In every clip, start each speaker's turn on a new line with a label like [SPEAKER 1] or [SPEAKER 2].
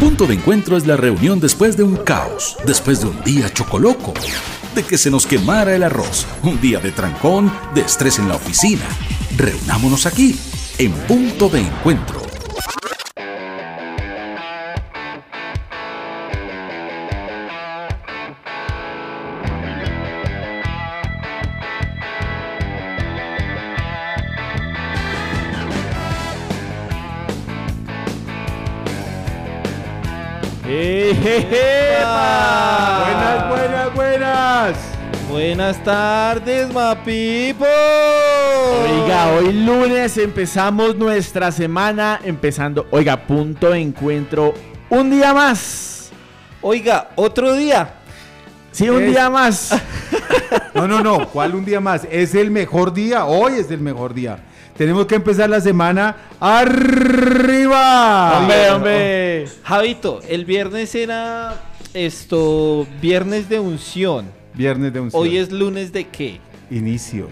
[SPEAKER 1] Punto de encuentro es la reunión después de un caos, después de un día chocoloco, de que se nos quemara el arroz, un día de trancón, de estrés en la oficina. Reunámonos aquí, en Punto de Encuentro.
[SPEAKER 2] Buenas, buenas, buenas.
[SPEAKER 3] Buenas tardes, Mapipo.
[SPEAKER 2] Oiga, hoy lunes empezamos nuestra semana empezando, oiga, punto de encuentro, un día más.
[SPEAKER 3] Oiga, otro día.
[SPEAKER 2] Sí, un
[SPEAKER 4] Es-
[SPEAKER 2] día más.
[SPEAKER 4] No, no, no. ¿Cuál un día más? Es el mejor día. Hoy es el mejor día. Tenemos que empezar la semana arriba.
[SPEAKER 2] hombre, hombre.
[SPEAKER 3] Javito, el viernes era esto, viernes de unción.
[SPEAKER 4] Viernes de un
[SPEAKER 3] Hoy es lunes de qué?
[SPEAKER 4] inicio.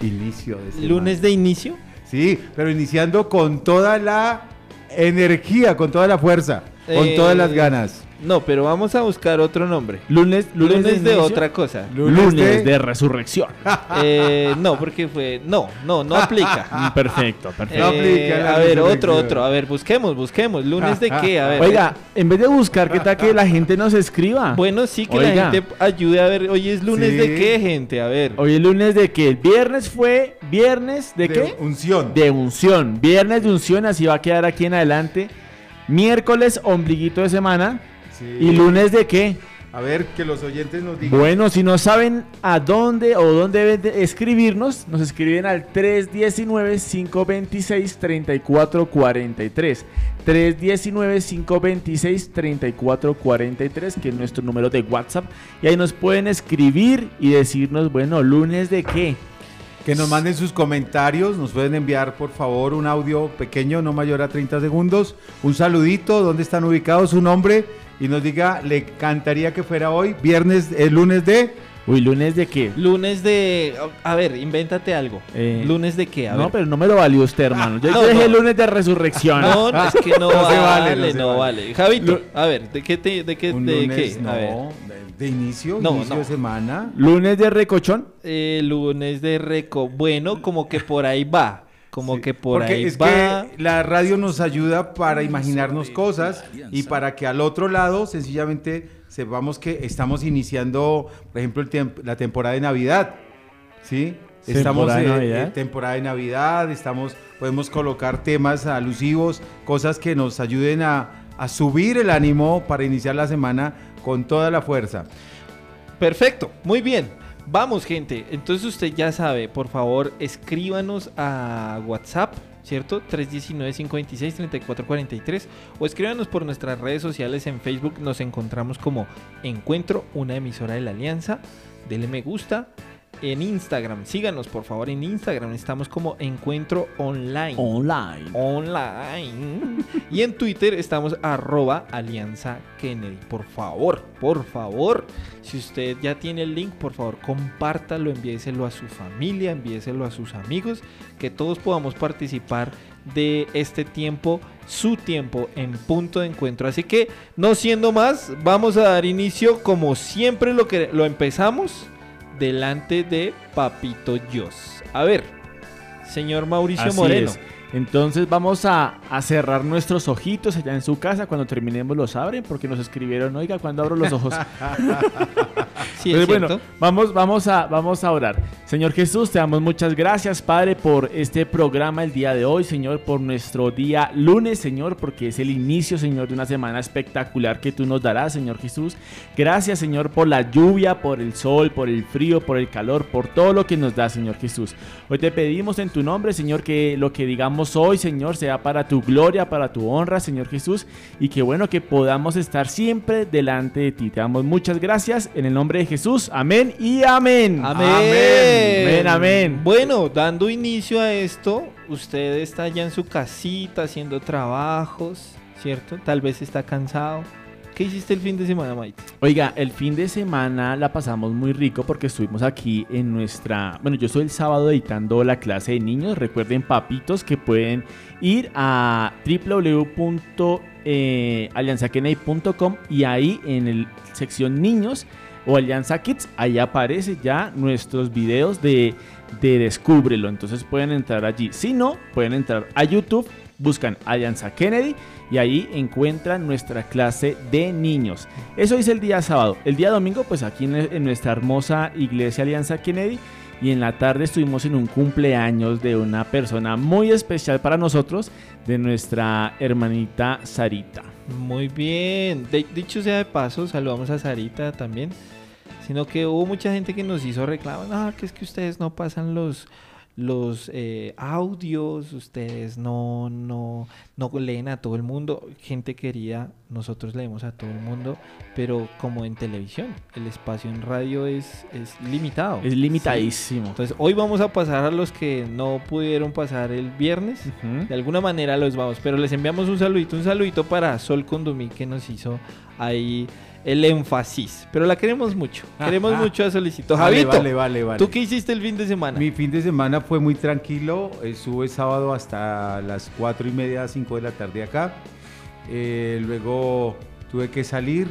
[SPEAKER 4] Inicio de semana.
[SPEAKER 3] ¿Lunes de inicio?
[SPEAKER 4] Sí, pero iniciando con toda la energía, con toda la fuerza, con
[SPEAKER 3] Eh,
[SPEAKER 4] todas las ganas.
[SPEAKER 3] No, pero vamos a buscar otro nombre.
[SPEAKER 2] Lunes, lunes,
[SPEAKER 3] Lunes, de, otra cosa.
[SPEAKER 2] Lunes,
[SPEAKER 4] de-
[SPEAKER 2] de... resurrección.
[SPEAKER 3] Eh, no, porque fue. No, no, no aplica.
[SPEAKER 2] Mm, Perfecto, perfecto.
[SPEAKER 4] No
[SPEAKER 3] Eh,
[SPEAKER 4] aplica la
[SPEAKER 3] a ver, otro, otro. A ver, busquemos, busquemos. ¿Lunes de qué? A ver.
[SPEAKER 2] Oiga, en vez de buscar, ¿qué tal que la gente nos escriba?
[SPEAKER 3] Bueno, sí que
[SPEAKER 2] Oiga.
[SPEAKER 3] la gente ayude a ver. Hoy es lunes de qué, gente. A ver.
[SPEAKER 2] Hoy es lunes de qué? El viernes fue viernes de, qué?
[SPEAKER 4] Unción.
[SPEAKER 2] De unción. Viernes de unción, así va a quedar aquí en adelante. Miércoles, ombliguito de semana.
[SPEAKER 4] Sí.
[SPEAKER 2] ¿Y lunes de qué?
[SPEAKER 4] A ver, que los oyentes nos digan.
[SPEAKER 2] Bueno, si no saben a dónde o dónde deben de escribirnos, nos escriben al 319-526-3443. 319-526-3443, que es nuestro número de WhatsApp. Y ahí nos pueden escribir y decirnos, bueno, lunes de qué.
[SPEAKER 4] Que nos manden sus comentarios, nos pueden enviar por favor un audio pequeño, no mayor a 30 segundos, un saludito, dónde están ubicados, su nombre y nos diga, le encantaría que fuera hoy, viernes, el lunes de...
[SPEAKER 2] Uy, lunes de qué.
[SPEAKER 3] Lunes de. A ver, invéntate algo.
[SPEAKER 2] Eh,
[SPEAKER 3] ¿Lunes de qué? A
[SPEAKER 2] no,
[SPEAKER 3] ver.
[SPEAKER 2] pero no me lo valió usted, hermano. Yo
[SPEAKER 3] No,
[SPEAKER 2] dije
[SPEAKER 3] no.
[SPEAKER 2] lunes de resurrección.
[SPEAKER 3] No, es que no,
[SPEAKER 4] No se
[SPEAKER 3] vale,
[SPEAKER 4] vale,
[SPEAKER 3] no,
[SPEAKER 4] no se
[SPEAKER 3] vale. Javito, a ver, ¿de qué te, de qué,
[SPEAKER 4] Un
[SPEAKER 3] de
[SPEAKER 4] lunes,
[SPEAKER 3] qué?
[SPEAKER 4] no,
[SPEAKER 3] A ver.
[SPEAKER 4] de, de inicio,
[SPEAKER 3] No,
[SPEAKER 4] inicio
[SPEAKER 3] no.
[SPEAKER 4] de semana.
[SPEAKER 2] Lunes de recochón.
[SPEAKER 3] Eh, lunes de reco. Bueno, como que por ahí va. Como
[SPEAKER 4] Sí,
[SPEAKER 3] que por
[SPEAKER 4] Porque
[SPEAKER 3] ahí
[SPEAKER 4] es
[SPEAKER 3] va.
[SPEAKER 4] que la radio nos ayuda para imaginarnos cosas y para que al otro lado sencillamente sepamos que estamos iniciando, por ejemplo, el tiemp- la temporada de Navidad. ¿Sí? Estamos
[SPEAKER 2] Temporada de
[SPEAKER 4] eh,
[SPEAKER 2] Navidad.
[SPEAKER 4] eh, temporada de Navidad, estamos, podemos colocar temas alusivos, cosas que nos ayuden a, a subir el ánimo para iniciar la semana con toda la fuerza.
[SPEAKER 3] Perfecto, muy bien. Vamos, gente. Entonces usted ya sabe, por favor, escríbanos a WhatsApp, ¿cierto? 319-526-3443 o escríbanos por nuestras redes sociales en Facebook. Nos encontramos como Encuentro, una emisora de la Alianza. Dele me gusta. En Instagram, síganos por favor en Instagram. Estamos como Encuentro Online.
[SPEAKER 2] Online.
[SPEAKER 3] online. Y en Twitter estamos arroba Alianza Kennedy. Por favor, por favor, si usted ya tiene el link, por favor, compártalo, envíeselo a su familia, envíeselo a sus amigos, que todos podamos participar de este tiempo, su tiempo en punto de encuentro. Así que, no siendo más, vamos a dar inicio como siempre lo que lo empezamos delante de Papito Dios. A ver, señor Mauricio
[SPEAKER 2] Así
[SPEAKER 3] Moreno.
[SPEAKER 2] es. Entonces vamos a, a cerrar nuestros ojitos allá en su casa. Cuando terminemos los abren porque nos escribieron, oiga, cuando abro los ojos?
[SPEAKER 3] Sí, es
[SPEAKER 2] bueno,
[SPEAKER 3] cierto.
[SPEAKER 2] vamos, vamos, a, vamos a orar. Señor Jesús, te damos muchas gracias, Padre, por este programa el día de hoy, Señor, por nuestro día lunes, Señor, porque es el inicio, Señor, de una semana espectacular que tú nos darás, Señor Jesús. Gracias, Señor, por la lluvia, por el sol, por el frío, por el calor, por todo lo que nos da, Señor Jesús. Hoy te pedimos en tu nombre, Señor, que lo que digamos hoy, Señor, sea para tu gloria, para tu honra, Señor Jesús, y que bueno, que podamos estar siempre delante de ti. Te damos muchas gracias en el nombre de Jesús. Amén y amén.
[SPEAKER 3] Amén.
[SPEAKER 2] Amén, amén.
[SPEAKER 3] Bueno, dando inicio a esto, usted está ya en su casita haciendo trabajos, ¿cierto? Tal vez está cansado. ¿Qué hiciste el fin de semana, Maite?
[SPEAKER 2] Oiga, el fin de semana la pasamos muy rico porque estuvimos aquí en nuestra... Bueno, yo estoy el sábado editando la clase de niños. Recuerden, papitos, que pueden ir a www.alianzakennedy.com y ahí en la sección niños o Alianza Kids, ahí aparece ya nuestros videos de, de Descúbrelo. Entonces pueden entrar allí. Si no, pueden entrar a YouTube, buscan Alianza Kennedy y ahí encuentran nuestra clase de niños. Eso es el día sábado. El día domingo, pues aquí en, nuestra hermosa iglesia Alianza Kennedy. Y en la tarde estuvimos en un cumpleaños de una persona muy especial para nosotros, de nuestra hermanita Sarita.
[SPEAKER 3] Muy bien. dicho sea de paso, saludamos a Sarita también. Sino que hubo mucha gente que nos hizo reclamos. Ah, que es que ustedes no pasan los los eh, audios, ustedes no, no, no leen a todo el mundo, gente querida, nosotros leemos a todo el mundo, pero como en televisión, el espacio en radio es, es limitado.
[SPEAKER 2] Es limitadísimo.
[SPEAKER 3] Entonces hoy vamos a pasar a los que no pudieron pasar el viernes, de alguna manera los vamos, pero les enviamos un saludito, un saludito para Sol Condomí que nos hizo ahí el énfasis. Pero la queremos mucho. Queremos mucho a Solicito. Javito, vale, vale, vale, ¿tú qué hiciste el fin de semana?
[SPEAKER 4] Mi fin de semana fue muy tranquilo. Estuve sábado hasta las 4 y media, 5 de la tarde acá. Eh, luego tuve que salir.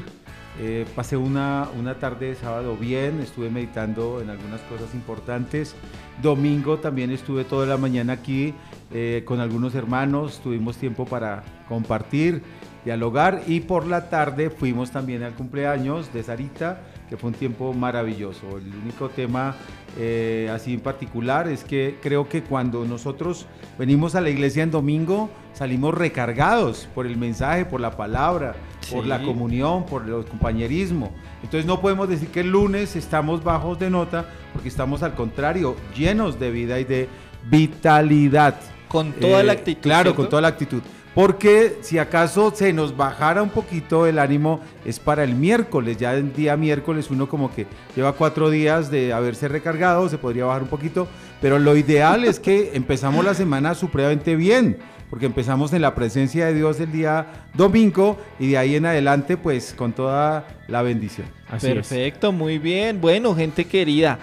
[SPEAKER 4] Eh, pasé una, una tarde de sábado bien, estuve meditando en algunas cosas importantes. Domingo también estuve toda la mañana aquí eh, con algunos hermanos, tuvimos tiempo para compartir dialogar y por la tarde fuimos también al cumpleaños de Sarita, que fue un tiempo maravilloso. El único tema eh, así en particular es que creo que cuando nosotros venimos a la iglesia en domingo, salimos recargados por el mensaje, por la palabra, por la comunión, por el compañerismo. Entonces no podemos decir que el lunes estamos bajos de nota, porque estamos al contrario, llenos de vida y de vitalidad.
[SPEAKER 3] Con toda la eh, actitud.
[SPEAKER 4] Claro, con toda la actitud. Porque si acaso se nos bajara un poquito el ánimo es para el miércoles. Ya el día miércoles uno como que lleva cuatro días de haberse recargado, se podría bajar un poquito. Pero lo ideal es que empezamos la semana supremamente bien. Porque empezamos en la presencia de Dios el día domingo y de ahí en adelante pues con toda la bendición.
[SPEAKER 3] Perfecto, muy bien. Bueno, gente querida,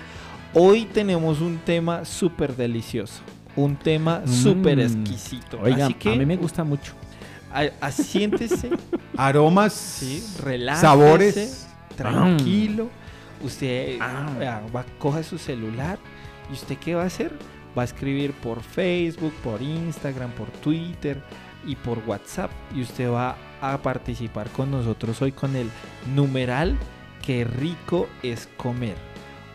[SPEAKER 3] hoy tenemos un tema súper delicioso un tema mm. súper exquisito.
[SPEAKER 2] Oiga, a mí me gusta mucho.
[SPEAKER 3] Asiéntese.
[SPEAKER 4] Aromas,
[SPEAKER 3] sí, relájese,
[SPEAKER 4] sabores.
[SPEAKER 3] Tranquilo. Usted ah. va, coja su celular y usted qué va a hacer? Va a escribir por Facebook, por Instagram, por Twitter y por WhatsApp y usted va a participar con nosotros hoy con el numeral qué rico es comer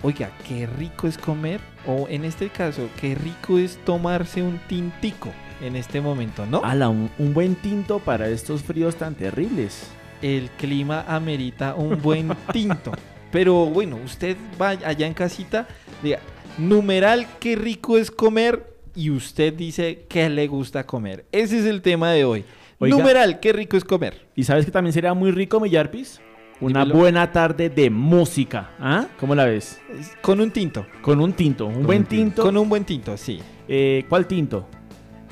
[SPEAKER 3] oiga, qué rico es comer, o en este caso, qué rico es tomarse un tintico en este momento, ¿no?
[SPEAKER 2] Ala, un, buen tinto para estos fríos tan terribles.
[SPEAKER 3] El clima amerita un buen tinto. Pero bueno, usted va allá en casita, diga, numeral, qué rico es comer, y usted dice qué le gusta comer. Ese es el tema de hoy. numeral, qué rico es comer.
[SPEAKER 2] ¿Y sabes que también sería muy rico, Millarpis? Una buena tarde de música. ¿Ah? ¿Cómo la ves?
[SPEAKER 3] Con un tinto.
[SPEAKER 2] Con un tinto. Un buen tinto.
[SPEAKER 3] Con un buen tinto, sí.
[SPEAKER 2] Eh, ¿Cuál tinto?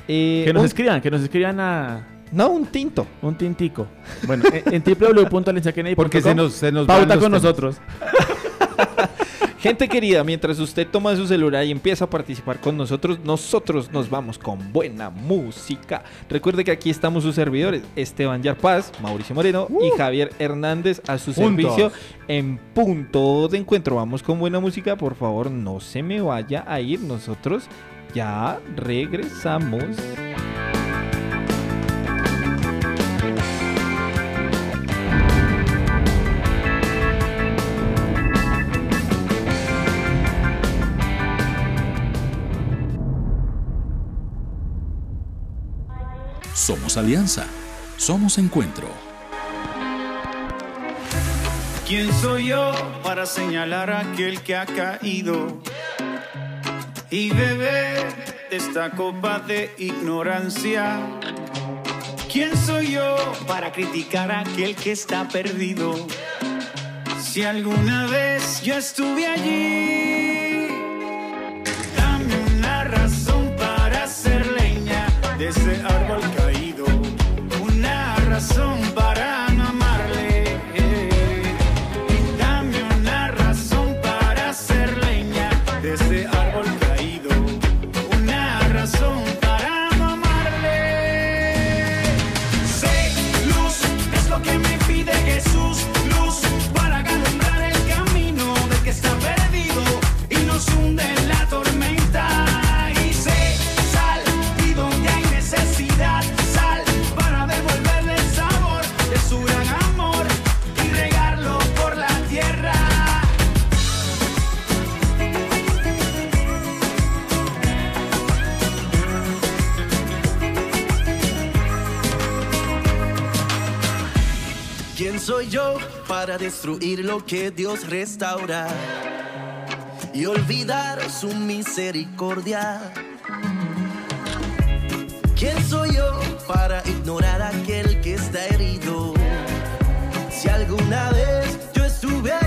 [SPEAKER 2] Eh, que nos escriban, que nos escriban a.
[SPEAKER 3] No, un tinto.
[SPEAKER 2] Un tintico. Bueno, en, www.lensakeney.com.
[SPEAKER 4] Porque se nos, se nos
[SPEAKER 2] pauta con nosotros.
[SPEAKER 3] Gente querida, mientras usted toma su celular y empieza a participar con nosotros, nosotros nos vamos con buena música. Recuerde que aquí estamos sus servidores, Esteban Yarpaz, Mauricio Moreno y uh. Javier Hernández a su servicio en punto de encuentro. Vamos con buena música, por favor, no se me vaya a ir. Nosotros ya regresamos.
[SPEAKER 1] Somos alianza. Somos encuentro.
[SPEAKER 5] ¿Quién soy yo para señalar a aquel que ha caído y beber esta copa de ignorancia? ¿Quién soy yo para criticar a aquel que está perdido? Si alguna vez yo estuve allí, dame una razón para ser leña de ese árbol para
[SPEAKER 6] soy yo para destruir lo que Dios restaura y olvidar su misericordia? ¿Quién soy yo para ignorar aquel que está herido? Si alguna vez yo estuve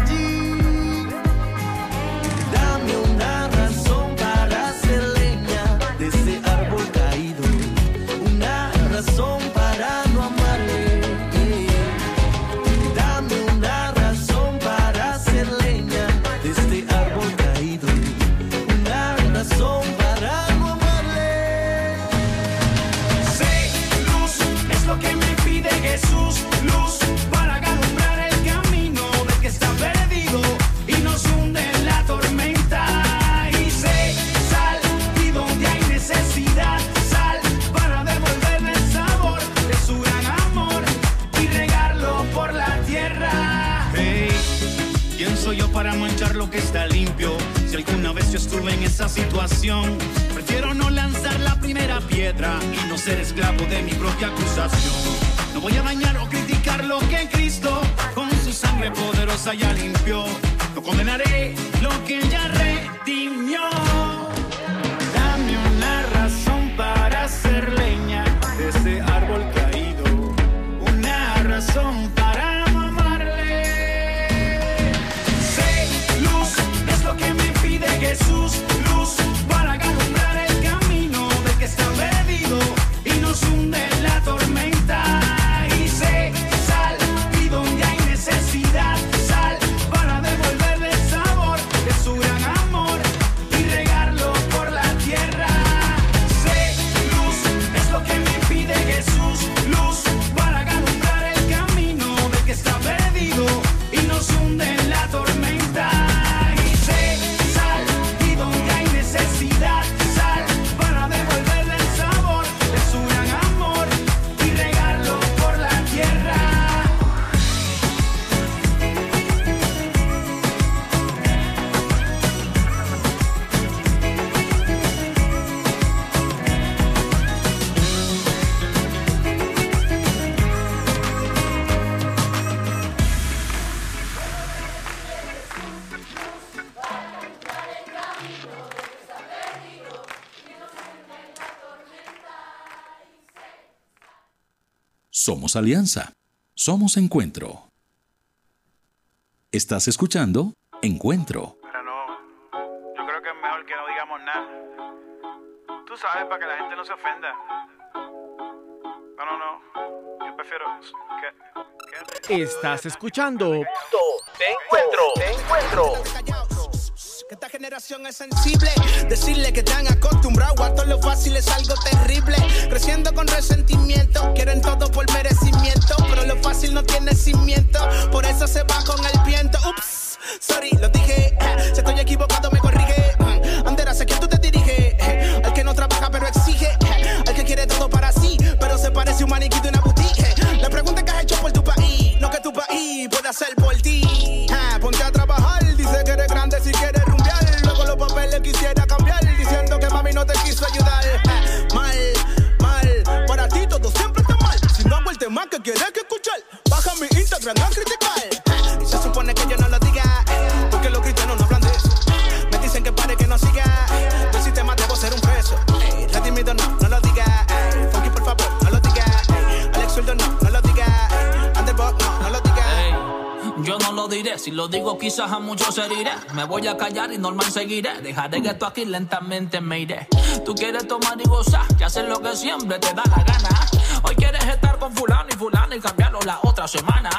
[SPEAKER 7] Somos Alianza. Somos Encuentro. Estás escuchando Encuentro.
[SPEAKER 8] Pero no, yo creo que es mejor que no digamos nada. Tú sabes, para que la gente no se ofenda. No, no, no. Yo prefiero que... quédate.
[SPEAKER 2] Estás escuchando
[SPEAKER 9] Te encuentro, te encuentro.
[SPEAKER 10] Que esta generación es sensible. Decirle que están acostumbrados a todo lo fácil es algo terrible. Creciendo con resentimiento, quieren todo por merecimiento. Pero lo fácil no tiene cimiento, por eso se va con el viento. Ups, sorry, lo dije. eh, Si estoy equivocado, me corrige. Mm, Anderas, ¿a quién tú te diriges? Eh, Al que no trabaja, pero exige. eh, Al que quiere todo para sí, pero se parece un maniquí de una boutique. La pregunta que has hecho por tu país, no que tu país pueda hacer por ti. Tema que quieres que escuchar, baja mi Instagram a criticar. Se supone que yo no lo diga, porque los cristianos no hablan de eso. Me dicen que pare que no siga, del sistema debo ser un preso. Redimido no, no lo diga. Funky por favor, no lo diga. Alex Zurdo no, no lo diga. Underbot no, no lo diga.
[SPEAKER 11] Yo no lo diré, si lo digo quizás a muchos heriré. Me voy a callar y normal seguiré. Dejaré que esto aquí lentamente me iré. Tú quieres tomar y gozar y hacer lo que siempre te da la gana. Hoy quieres estar con fulano y fulano y cambiarlo la otra semana.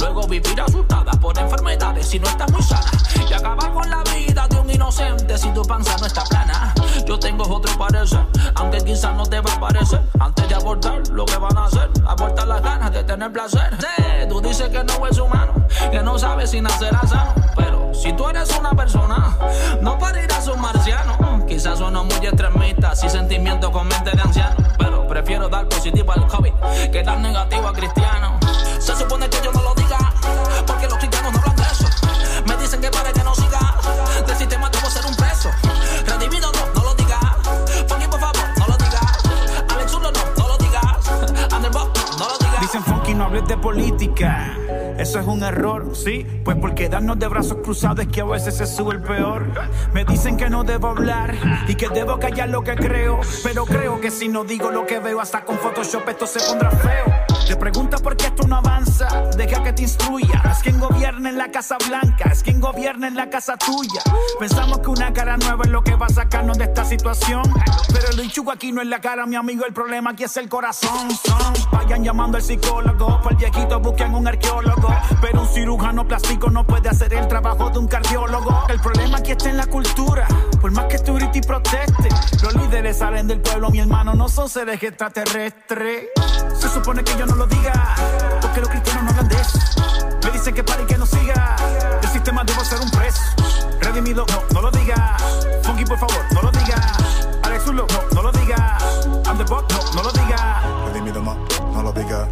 [SPEAKER 11] Luego vivir asustada por enfermedades si no estás muy sana. Y acabar con la vida de un inocente si tu panza no está plana. Yo tengo otro parecer, aunque quizás no te va a parecer. Antes de abortar lo que van a hacer, abortar las ganas de tener placer. Tú dices que no es humano, que no sabes si nacerá sano. Pero si tú eres una persona, no parirás un marciano. Quizás sueno muy extremista, si sentimiento con mente de anciano. Pero prefiero dar positivo al COVID que dar negativo a cristiano. Se supone que yo no lo diga, porque los cristianos no hablan de eso. Me dicen que para que no siga, del sistema debo ser un preso. Redimido
[SPEAKER 12] Dicen
[SPEAKER 6] Funky, no hables de política. Eso es un error, ¿sí? Pues por quedarnos de brazos cruzados es que a veces se sube el peor. Me dicen que no debo hablar y que debo callar lo que creo. Pero creo que si no digo lo que veo, hasta con Photoshop esto se pondrá feo. Te pregunta por qué esto no avanza, deja que te instruya. Es quien gobierna en la Casa Blanca, es quien gobierna en la casa tuya. Pensamos que una cara nueva es lo que va a sacarnos de esta situación. Pero el hinchugo aquí no es la cara, mi amigo, el problema aquí es el corazón. Son. Vayan llamando al psicólogo, para el viejito busquen un arqueólogo. Pero un cirujano plástico no puede hacer el trabajo de un cardiólogo. El problema aquí está en la cultura, por más que tú y proteste. Los líderes salen del pueblo, mi hermano, no son seres extraterrestres. Supone que yo no lo diga, porque los cristianos no hablan de eso. Me dicen que pare y que no siga, el sistema debo ser un preso. Redimido, no, no lo diga. Funky, por favor, no lo diga. Alex Zulo, no, no lo diga. I'm the bot, no, no lo diga.
[SPEAKER 13] Redimido no, no lo diga.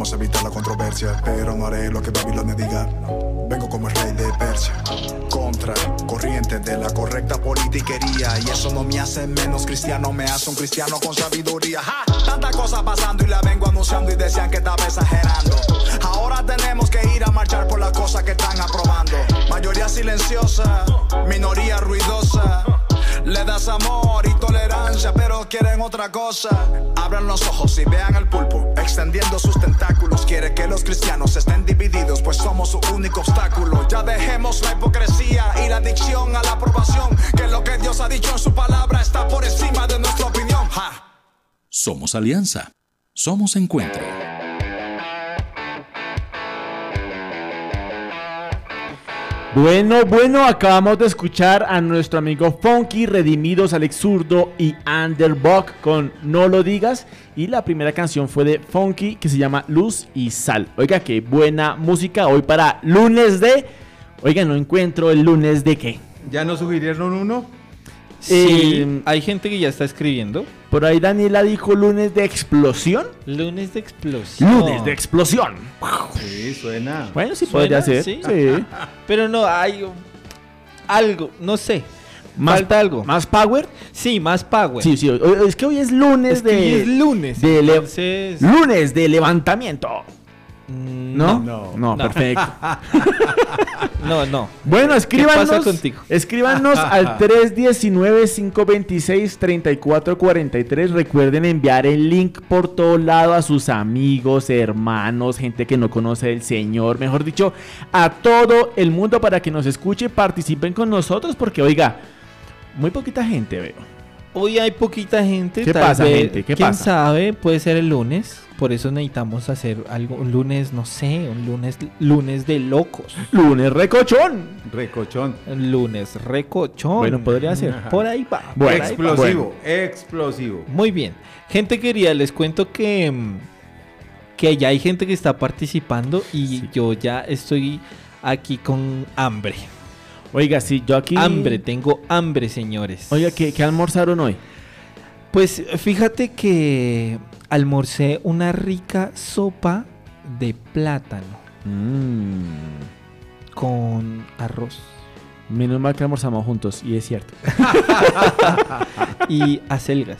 [SPEAKER 13] Vamos a evitar la controversia, pero no haré lo que Babilonia diga. Vengo como el rey de Persia, contra corriente de la correcta politiquería. Y eso no me hace menos cristiano, me hace un cristiano con sabiduría. ¡Ja! Tanta cosa pasando y la vengo anunciando y decían que estaba exagerando. Ahora tenemos que ir a marchar por las cosas que están aprobando. Mayoría silenciosa, minoría ruidosa. Le das amor y tolerancia, pero quieren otra cosa. Abran los ojos y vean al pulpo, extendiendo sus tentáculos. Quiere que los cristianos estén divididos, pues somos su único obstáculo. Ya dejemos la hipocresía y la adicción a la aprobación. Que lo que Dios ha dicho en su palabra está por encima de nuestra opinión.
[SPEAKER 1] Somos alianza. Somos encuentro.
[SPEAKER 2] Bueno, bueno, acabamos de escuchar a nuestro amigo Funky, Redimidos, Alex Zurdo y Underbuck con No lo digas. Y la primera canción fue de Funky que se llama Luz y Sal. Oiga, qué buena música hoy para lunes de... Oiga, no encuentro el lunes de qué.
[SPEAKER 4] ¿Ya nos sugirieron uno?
[SPEAKER 3] Sí,
[SPEAKER 2] Eh,
[SPEAKER 3] hay gente que ya está escribiendo.
[SPEAKER 2] Por ahí Daniela dijo lunes de explosión.
[SPEAKER 3] Lunes de explosión.
[SPEAKER 2] Lunes de explosión.
[SPEAKER 4] Sí, suena.
[SPEAKER 2] Bueno, sí
[SPEAKER 3] ¿Suena?
[SPEAKER 2] podría ser.
[SPEAKER 3] Sí.
[SPEAKER 2] Sí.
[SPEAKER 3] Pero no, hay algo, no sé.
[SPEAKER 2] Más-
[SPEAKER 3] Falta algo.
[SPEAKER 2] ¿Más power?
[SPEAKER 3] Sí, más power.
[SPEAKER 2] Sí, sí. Es que hoy es lunes
[SPEAKER 3] Es que
[SPEAKER 2] de...
[SPEAKER 3] hoy es lunes.
[SPEAKER 2] de
[SPEAKER 3] entonces,
[SPEAKER 2] Lunes de levantamiento. ¿No?
[SPEAKER 4] No.
[SPEAKER 2] No,
[SPEAKER 3] No.
[SPEAKER 2] perfecto.
[SPEAKER 3] No, no.
[SPEAKER 2] Bueno, escríbanos.
[SPEAKER 3] pasa contigo?
[SPEAKER 2] Escríbanos al 319-526-3443. Recuerden enviar el link por todo lado a sus amigos, hermanos, gente que no conoce el Señor. Mejor dicho, a todo el mundo para que nos escuche, participen con nosotros. Porque, oiga, muy poquita gente veo.
[SPEAKER 3] Hoy hay poquita gente.
[SPEAKER 2] ¿Qué
[SPEAKER 3] tal
[SPEAKER 2] pasa,
[SPEAKER 3] vez-
[SPEAKER 2] gente? ¿Qué
[SPEAKER 3] ¿Quién
[SPEAKER 2] pasa?
[SPEAKER 3] sabe? Puede ser el lunes. Por eso necesitamos hacer algo. Un lunes, no sé. Un lunes, lunes de locos.
[SPEAKER 2] Lunes recochón.
[SPEAKER 4] Recochón.
[SPEAKER 3] Un lunes recochón.
[SPEAKER 2] Bueno, podría ser.
[SPEAKER 3] Por ahí va.
[SPEAKER 2] Bueno,
[SPEAKER 3] por ahí va.
[SPEAKER 4] explosivo, explosivo.
[SPEAKER 3] Muy bien. Gente querida, les cuento que, mm, que ya hay gente que está participando y yo ya estoy aquí con hambre.
[SPEAKER 2] Oiga, sí, yo aquí.
[SPEAKER 3] Hambre, tengo hambre, señores.
[SPEAKER 2] Oiga, ¿qué, qué almorzaron hoy?
[SPEAKER 3] Pues fíjate que almorcé una rica sopa de plátano
[SPEAKER 2] Mmm.
[SPEAKER 3] con arroz
[SPEAKER 2] Menos mal que almorzamos juntos, y es cierto.
[SPEAKER 3] y acelgas.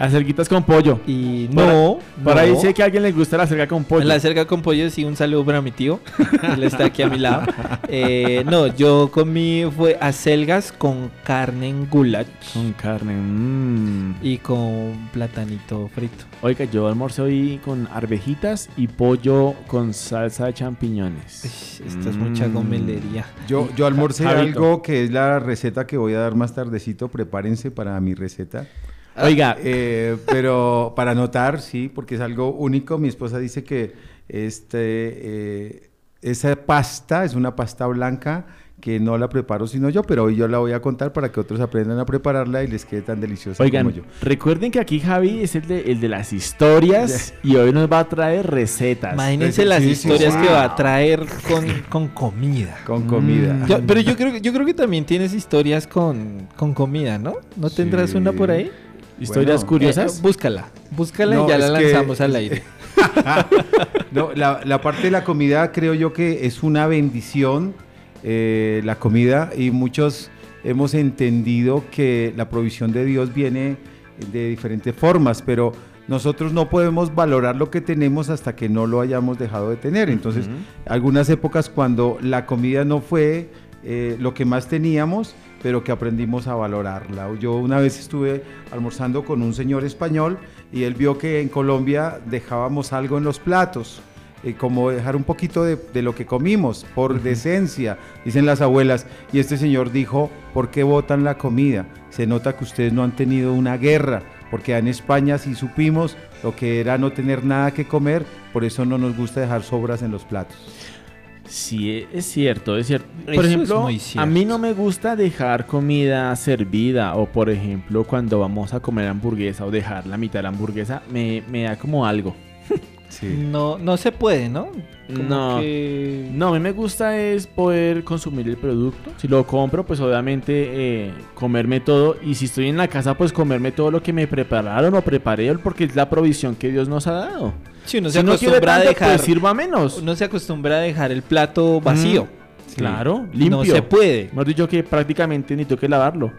[SPEAKER 2] Acerquitas con pollo.
[SPEAKER 3] Y no,
[SPEAKER 2] Por ahí
[SPEAKER 3] no.
[SPEAKER 2] sé que a alguien le gusta la acerca con pollo.
[SPEAKER 3] La acerca con pollo, sí, un saludo para mi tío. Él está aquí a mi lado. Eh, no, yo comí fue acelgas con carne en goulash
[SPEAKER 2] Con carne. mm.
[SPEAKER 3] y con platanito frito.
[SPEAKER 2] Oiga, yo almorcé hoy con arvejitas y pollo con salsa de champiñones.
[SPEAKER 3] Esto es mucha
[SPEAKER 2] Mm.
[SPEAKER 3] gomelería.
[SPEAKER 4] Yo, yo almorcé
[SPEAKER 2] Javito.
[SPEAKER 4] algo que es la receta que voy a dar más tardecito. Prepárense para mi receta.
[SPEAKER 2] Oiga,
[SPEAKER 4] Eh, pero para anotar, sí, porque es algo único. Mi esposa dice que este, eh, esa pasta es una pasta blanca que no la preparo sino yo, pero hoy yo la voy a contar para que otros aprendan a prepararla y les quede tan deliciosa
[SPEAKER 2] oigan,
[SPEAKER 4] como yo.
[SPEAKER 2] recuerden que aquí Javi es el de, el de las historias y hoy nos va a traer recetas.
[SPEAKER 3] Imagínense las
[SPEAKER 4] sí,
[SPEAKER 3] historias que va a traer con, con comida.
[SPEAKER 4] Con comida.
[SPEAKER 2] Mm.
[SPEAKER 3] Yo- pero yo creo, que- yo creo que también tienes historias con, con comida, ¿no? ¿No tendrás
[SPEAKER 4] Sí.
[SPEAKER 3] una por ahí?
[SPEAKER 2] Historias
[SPEAKER 4] Bueno.
[SPEAKER 2] curiosas.
[SPEAKER 3] Eh, búscala, búscala
[SPEAKER 4] No,
[SPEAKER 3] y ya la
[SPEAKER 4] que-
[SPEAKER 3] lanzamos al aire.
[SPEAKER 4] No, la, la parte de la comida creo yo que es una bendición eh, la comida y muchos hemos entendido que la provisión de Dios viene de diferentes formas, pero nosotros no podemos valorar lo que tenemos hasta que no lo hayamos dejado de tener. Entonces, algunas épocas cuando la comida no fue eh, lo que más teníamos, pero que aprendimos a valorarla. Yo una vez estuve almorzando con un señor español y él vio que en Colombia dejábamos algo en los platos. eh, como dejar un poquito de, de lo que comimos, por decencia, dicen las abuelas. Y este señor dijo, ¿por qué botan la comida? Se nota que ustedes no han tenido una guerra, porque en España sí supimos lo que era no tener nada que comer, por eso no nos gusta dejar sobras en los platos.
[SPEAKER 2] Sí, es cierto, es cierto.
[SPEAKER 3] Eso
[SPEAKER 2] Por
[SPEAKER 3] es
[SPEAKER 2] ejemplo, a mí no me gusta dejar comida servida o por ejemplo cuando vamos a comer hamburguesa o dejar la mitad de la hamburguesa me, me da como algo.
[SPEAKER 3] No, no se puede, ¿no? Como
[SPEAKER 2] No.
[SPEAKER 3] que-
[SPEAKER 2] No, a mí me gusta es poder consumir el producto. Si lo compro, pues obviamente eh, comerme todo. Y si estoy en la casa, pues comerme todo lo que me prepararon o preparé porque es la provisión que Dios nos ha dado.
[SPEAKER 3] Si uno
[SPEAKER 2] Si
[SPEAKER 3] se
[SPEAKER 2] quiere
[SPEAKER 3] acostumbra a
[SPEAKER 2] tanto,
[SPEAKER 3] dejar,
[SPEAKER 2] pues sirva menos.
[SPEAKER 3] uno se acostumbra a dejar el plato vacío.
[SPEAKER 2] Claro, limpio.
[SPEAKER 3] No se puede.
[SPEAKER 2] Hemos dicho que prácticamente ni tengo que lavarlo.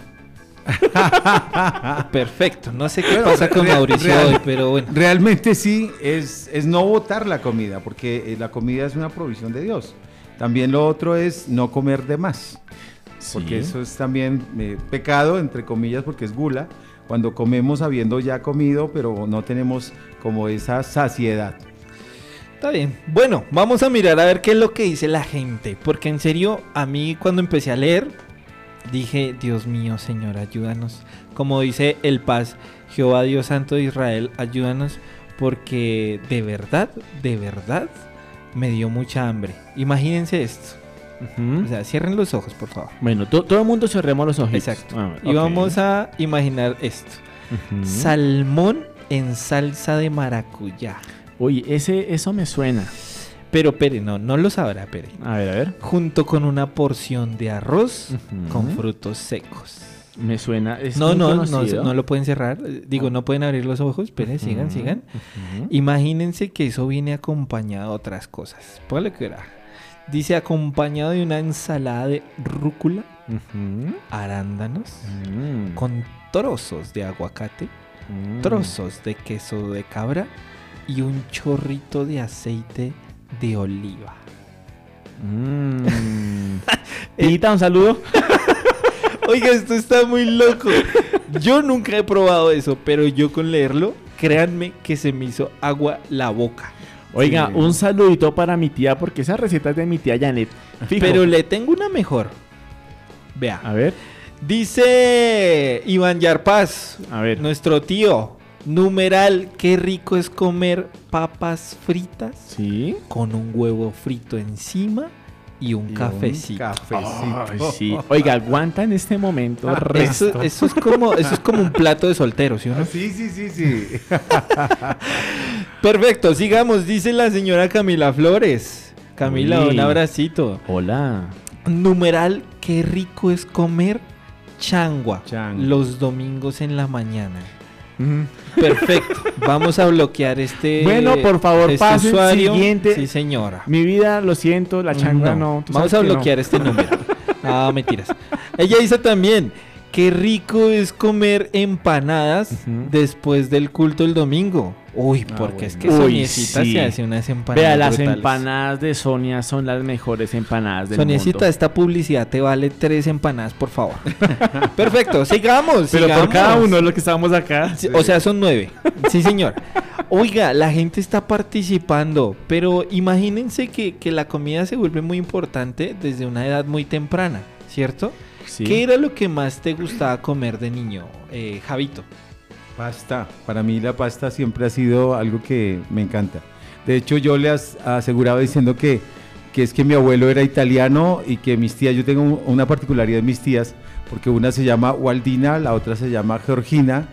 [SPEAKER 3] Perfecto. No sé qué
[SPEAKER 4] Bueno,
[SPEAKER 3] pasa con
[SPEAKER 4] real-
[SPEAKER 3] Mauricio
[SPEAKER 4] real-
[SPEAKER 3] hoy, pero bueno.
[SPEAKER 4] Realmente sí, es, es no botar la comida, porque eh, la comida es una provisión de Dios. También lo otro es no comer de más, porque eso es también eh, pecado, entre comillas, porque es gula, cuando comemos habiendo ya comido, pero no tenemos como esa saciedad.
[SPEAKER 3] Está bien. Bueno, vamos a mirar a ver qué es lo que dice la gente. Porque en serio, a mí cuando empecé a leer, dije, Dios mío, Señor, ayúdanos. Como dice el Paz, Jehová Dios Santo de Israel, ayúdanos. Porque de verdad, de verdad, me dio mucha hambre. Imagínense esto. O sea, cierren los ojos, por favor.
[SPEAKER 2] Bueno, to- todo el mundo cerremos los ojos.
[SPEAKER 3] Exacto. Y vamos a imaginar esto. Salmón en salsa de maracuyá.
[SPEAKER 2] Oye, ese, eso me suena.
[SPEAKER 3] Pero Pere, no, no lo sabrá Pere.
[SPEAKER 2] A ver, a ver.
[SPEAKER 3] Junto con una porción de arroz con frutos secos.
[SPEAKER 2] Me suena. Es
[SPEAKER 3] No, no, no,
[SPEAKER 2] conocido.
[SPEAKER 3] no lo pueden cerrar. Digo, no pueden abrir los ojos. Pere, sigan, sigan. Imagínense que eso viene acompañado de otras cosas. Póngale que verá. Dice acompañado de una ensalada de rúcula, arándanos,
[SPEAKER 2] Mm.
[SPEAKER 3] con trozos de aguacate,
[SPEAKER 2] Mm.
[SPEAKER 3] trozos de queso de cabra y un chorrito de aceite de oliva.
[SPEAKER 2] Mm. Tita, un saludo.
[SPEAKER 3] Oiga, esto está muy loco. Yo nunca he probado eso, pero yo con leerlo, créanme que se me hizo agua la boca.
[SPEAKER 2] Oiga,
[SPEAKER 4] Sí.
[SPEAKER 2] un saludito para mi tía, porque esa receta es de mi tía Janet. Fijo.
[SPEAKER 3] Pero le tengo una mejor. Vea.
[SPEAKER 2] A ver,
[SPEAKER 3] Dice Iván Yarpaz,
[SPEAKER 2] a ver.
[SPEAKER 3] nuestro tío, numeral, qué rico es comer papas fritas
[SPEAKER 2] Sí.
[SPEAKER 3] con un huevo frito encima y un
[SPEAKER 4] Y un
[SPEAKER 3] cafecito.
[SPEAKER 4] cafecito.
[SPEAKER 2] Sí. Oiga, aguanta en este momento. resto.
[SPEAKER 3] Eso, eso es como, eso es como un plato de soltero, ¿sí o no?
[SPEAKER 4] Sí, sí, sí, sí.
[SPEAKER 3] Perfecto, sigamos, dice la señora Camila Flores. Camila,
[SPEAKER 2] Uy.
[SPEAKER 3] un abracito.
[SPEAKER 2] Hola.
[SPEAKER 3] Numeral, qué rico es comer changua,
[SPEAKER 4] Changua.
[SPEAKER 3] los domingos en la mañana. Perfecto, vamos a bloquear este
[SPEAKER 2] Bueno, por favor,
[SPEAKER 3] este
[SPEAKER 2] pasen
[SPEAKER 3] usuario.
[SPEAKER 2] siguiente.
[SPEAKER 3] Sí, señora.
[SPEAKER 2] Mi vida, lo siento, la changua no. tú
[SPEAKER 3] Vamos a
[SPEAKER 2] que no.
[SPEAKER 3] bloquear este número. Ah, mentiras. Ella dice también, qué rico es comer empanadas después del culto el domingo. Uy,
[SPEAKER 4] Ah,
[SPEAKER 3] porque es que Soniecita
[SPEAKER 2] sí.
[SPEAKER 3] se hace unas empanadas
[SPEAKER 2] Vea, las
[SPEAKER 3] brutales.
[SPEAKER 2] empanadas de Sonia son las mejores empanadas del
[SPEAKER 3] Soniecita,
[SPEAKER 2] mundo.
[SPEAKER 3] esta publicidad te vale tres empanadas, por favor. Perfecto, sigamos.
[SPEAKER 2] Pero por cada uno de los que estamos acá.
[SPEAKER 3] Sí, O sea, son nueve. Sí, señor. Oiga, la gente está participando, pero imagínense que, que la comida se vuelve muy importante desde una edad muy temprana, ¿cierto?
[SPEAKER 2] Sí.
[SPEAKER 3] ¿Qué era lo que más te gustaba comer de niño, eh, Javito?
[SPEAKER 4] Pasta. Para mí la pasta siempre ha sido algo que me encanta. De hecho, yo le as- aseguraba diciendo que, que es que mi abuelo era italiano y que mis tías, yo tengo un- una particularidad de mis tías, porque una se llama Waldina, la otra se llama Georgina,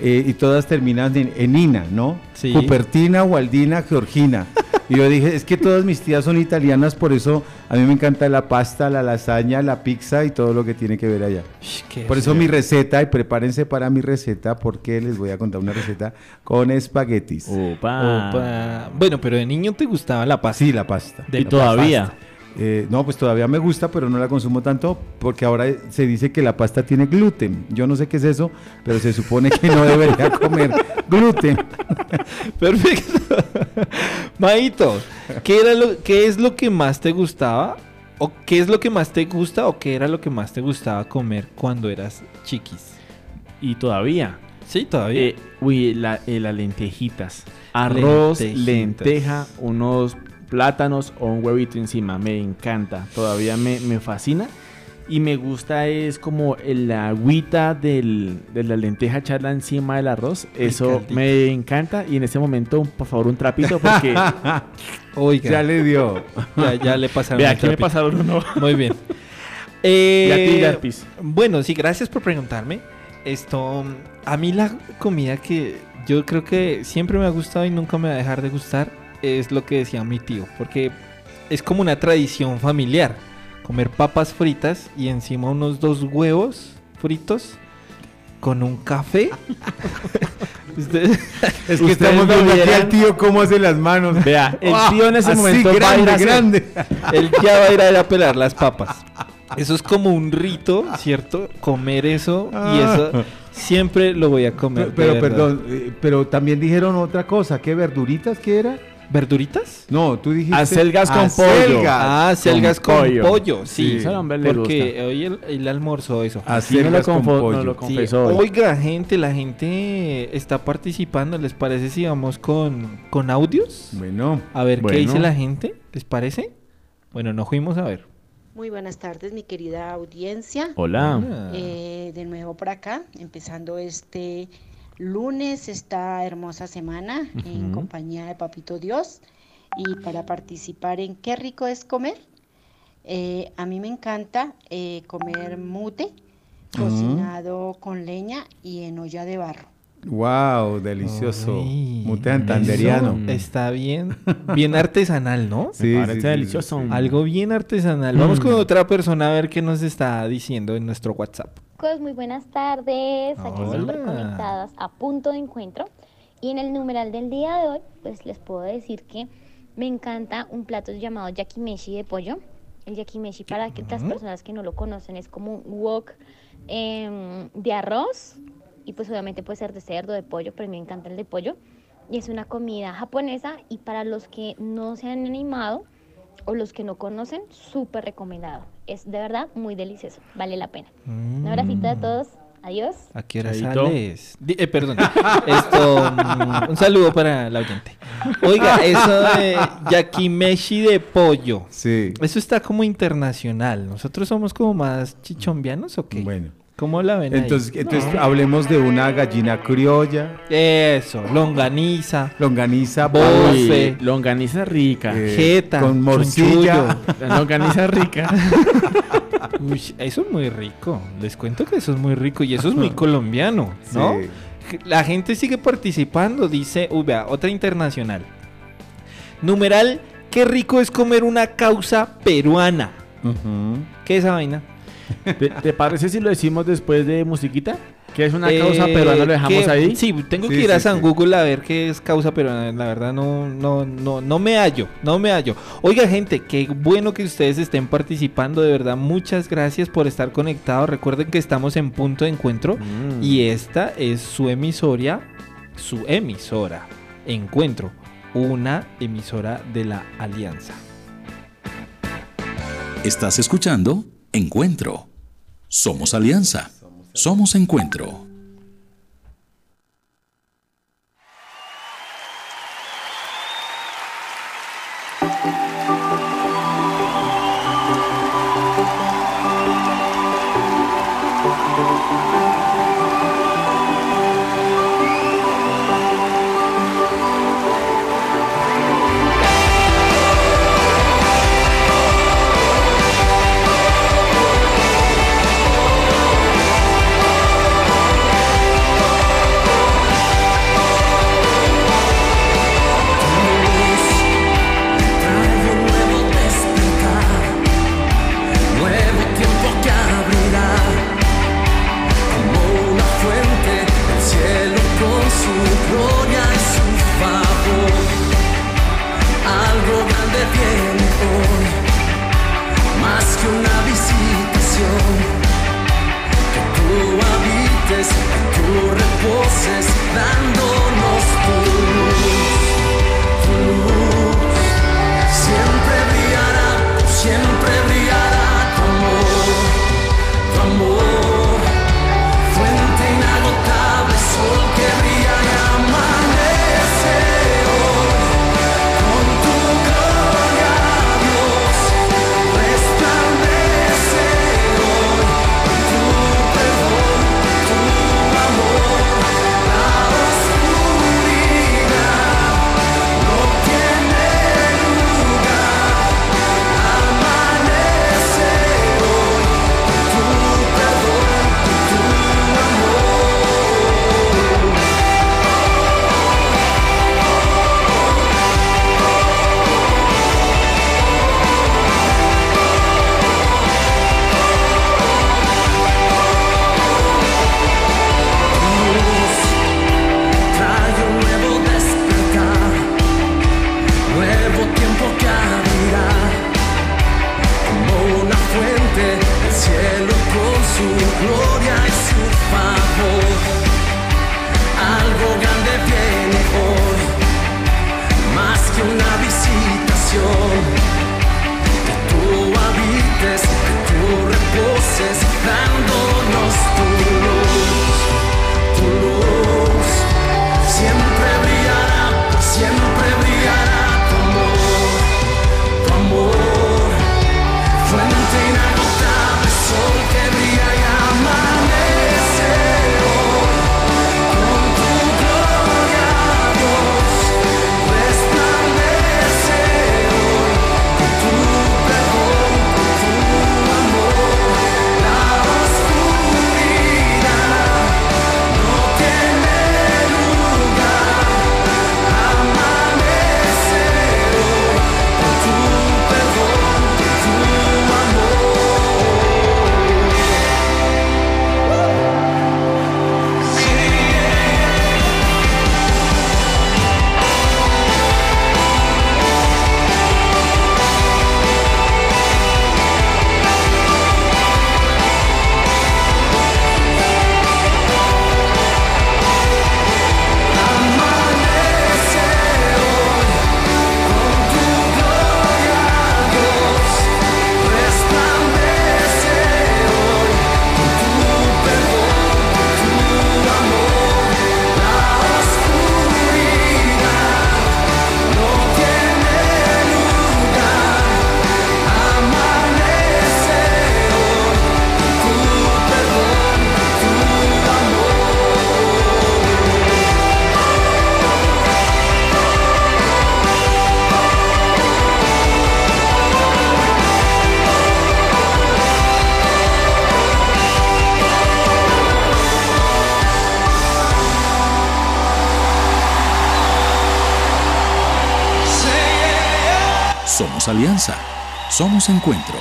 [SPEAKER 4] eh, y todas terminan en, en Ina, ¿no?
[SPEAKER 3] Sí.
[SPEAKER 4] Cupertina, Waldina, Georgina. Y yo dije, es que todas mis tías son italianas, por eso a mí me encanta la pasta, la lasaña, la pizza y todo lo que tiene que ver allá.
[SPEAKER 3] Qué
[SPEAKER 4] Por eso mi receta, y prepárense para mi receta, porque les voy a contar una receta con espaguetis.
[SPEAKER 2] Opa.
[SPEAKER 3] Opa. Bueno, pero de niño te gustaba la pasta.
[SPEAKER 4] Sí, la pasta.
[SPEAKER 3] De
[SPEAKER 2] y
[SPEAKER 3] la
[SPEAKER 2] todavía.
[SPEAKER 3] pasta.
[SPEAKER 4] Eh, no, pues todavía me gusta, pero no la consumo tanto porque ahora se dice que la pasta tiene gluten. Yo no sé qué es eso, pero se supone que no debería comer gluten.
[SPEAKER 3] Perfecto. Maito, ¿qué, era lo, ¿qué es lo que más te gustaba? ¿O qué es lo que más te gusta o qué era lo que más te gustaba comer cuando eras chiquis?
[SPEAKER 2] Y todavía.
[SPEAKER 3] Sí, todavía.
[SPEAKER 2] Eh, uy, la- eh, las lentejitas. Arroz,
[SPEAKER 3] Lentejitas.
[SPEAKER 2] lenteja, unos plátanos o un huevito encima. Me encanta. Todavía me, me fascina. Y me gusta es como el agüita del, de la lenteja echarla encima del arroz. Eso
[SPEAKER 3] caldito.
[SPEAKER 2] me encanta. Y en este momento, por favor, un trapito porque...
[SPEAKER 3] Oiga,
[SPEAKER 4] ya le dio.
[SPEAKER 3] ya, ya le pasaron
[SPEAKER 2] Vea, aquí me pasaron uno.
[SPEAKER 3] Muy bien. Eh,
[SPEAKER 2] Y ti.
[SPEAKER 3] Bueno, sí, gracias por preguntarme. Esto, a mí la comida que yo creo que siempre me ha gustado y nunca me va a dejar de gustar es lo que decía mi tío, porque es como una tradición familiar. Comer papas fritas y encima unos dos huevos fritos con un café. Ustedes-
[SPEAKER 4] Es que estamos viendo aquí al tío cómo hace las manos.
[SPEAKER 2] Vea, el
[SPEAKER 4] Ah,
[SPEAKER 2] tío en ese momento va a ir
[SPEAKER 4] grande,
[SPEAKER 2] a hacer-
[SPEAKER 4] grande.
[SPEAKER 3] Él ya va a ir a, ir a pelar las papas. Eso es como un rito, ¿cierto? Comer eso y eso siempre lo voy a comer.
[SPEAKER 4] Pero, pero, perdón, eh, pero también dijeron otra cosa. ¿Qué verduritas qué era?
[SPEAKER 3] ¿Verduritas?
[SPEAKER 4] No, tú dijiste.
[SPEAKER 2] Acelgas con
[SPEAKER 4] acelgas.
[SPEAKER 2] pollo.
[SPEAKER 3] Ah, selgas con pollo.
[SPEAKER 2] pollo.
[SPEAKER 3] Sí,
[SPEAKER 2] Sí,
[SPEAKER 3] porque hoy el, el almuerzo eso.
[SPEAKER 2] Así me lo,
[SPEAKER 4] Acelgas con pollo.
[SPEAKER 2] nos lo confesó.
[SPEAKER 3] Oiga, gente, la gente está participando. ¿Les parece si vamos con, con audios?
[SPEAKER 4] Bueno,
[SPEAKER 3] A ver qué dice la gente. ¿Les parece? Bueno, nos fuimos a ver.
[SPEAKER 14] Muy buenas tardes, mi querida audiencia.
[SPEAKER 2] Hola.
[SPEAKER 14] Eh, de nuevo por acá, empezando este lunes, esta hermosa semana en compañía de Papito Dios. Y para participar en Qué rico es comer, eh, a mí me encanta eh, comer mute cocinado con leña y en olla de barro.
[SPEAKER 4] wow, delicioso.
[SPEAKER 3] Ay,
[SPEAKER 4] Mute santanderiano.
[SPEAKER 3] eso Está bien, bien artesanal, ¿no?
[SPEAKER 4] Sí,
[SPEAKER 2] Me parece
[SPEAKER 4] sí, sí,
[SPEAKER 2] delicioso.
[SPEAKER 4] sí.
[SPEAKER 3] Algo bien artesanal. Vamos con otra persona a ver qué nos está diciendo en nuestro WhatsApp.
[SPEAKER 15] Chicos, muy buenas tardes. Aquí
[SPEAKER 3] Hola.
[SPEAKER 15] súper conectadas a punto de encuentro. Y en el numeral del día de hoy, pues les puedo decir que me encanta un plato llamado yakimeshi de pollo. El yakimeshi, para que las personas que no lo conocen, es como un wok em, de arroz. Y pues obviamente puede ser de cerdo, de pollo, pero me encanta el de pollo. Y es una comida japonesa. Y para los que no se han animado o los que no conocen, súper recomendado. Es de verdad muy delicioso. Vale la pena. Un abracito a todos. Adiós.
[SPEAKER 3] ¿A qué hora
[SPEAKER 2] Chaito.
[SPEAKER 3] sales? Eh, perdón. Esto, mm, un saludo para la oyente. Oiga, eso de yakimeshi de pollo.
[SPEAKER 4] Sí.
[SPEAKER 3] Eso está como internacional. Nosotros somos como más chichombianos o qué?
[SPEAKER 4] Bueno.
[SPEAKER 3] ¿Cómo la ven ahí?
[SPEAKER 4] Entonces, entonces hablemos de una gallina criolla,
[SPEAKER 3] Eso, longaniza,
[SPEAKER 4] longaniza,
[SPEAKER 3] Bofe.
[SPEAKER 2] Longaniza rica.
[SPEAKER 4] eh,
[SPEAKER 3] jeta,
[SPEAKER 4] con morcilla.
[SPEAKER 2] La longaniza rica.
[SPEAKER 3] Uy, eso es muy rico. Les cuento que eso es muy rico y eso es muy colombiano, ¿no?
[SPEAKER 4] Sí.
[SPEAKER 3] La gente sigue participando, dice, uy, vea, otra internacional. Numeral, qué rico es comer una causa peruana. ¿Qué es esa vaina?
[SPEAKER 2] ¿Te, te parece si lo decimos después de musiquita? Que es una causa
[SPEAKER 3] Eh,
[SPEAKER 2] peruana, lo dejamos
[SPEAKER 3] que-
[SPEAKER 2] ahí.
[SPEAKER 3] Sí, tengo
[SPEAKER 4] Sí,
[SPEAKER 3] que ir a San
[SPEAKER 4] sí.
[SPEAKER 3] Google a ver qué es causa peruana. La verdad no, no, no, no me hallo, no me hallo. Oiga, gente, qué bueno que ustedes estén participando. De verdad, muchas gracias por estar conectados. Recuerden que estamos en punto de encuentro
[SPEAKER 2] Mm.
[SPEAKER 3] y esta es su emisora, su emisora, Encuentro, una emisora de la Alianza.
[SPEAKER 1] Estás escuchando Encuentro. Somos Alianza. Somos Encuentro.
[SPEAKER 16] Somos encuentro.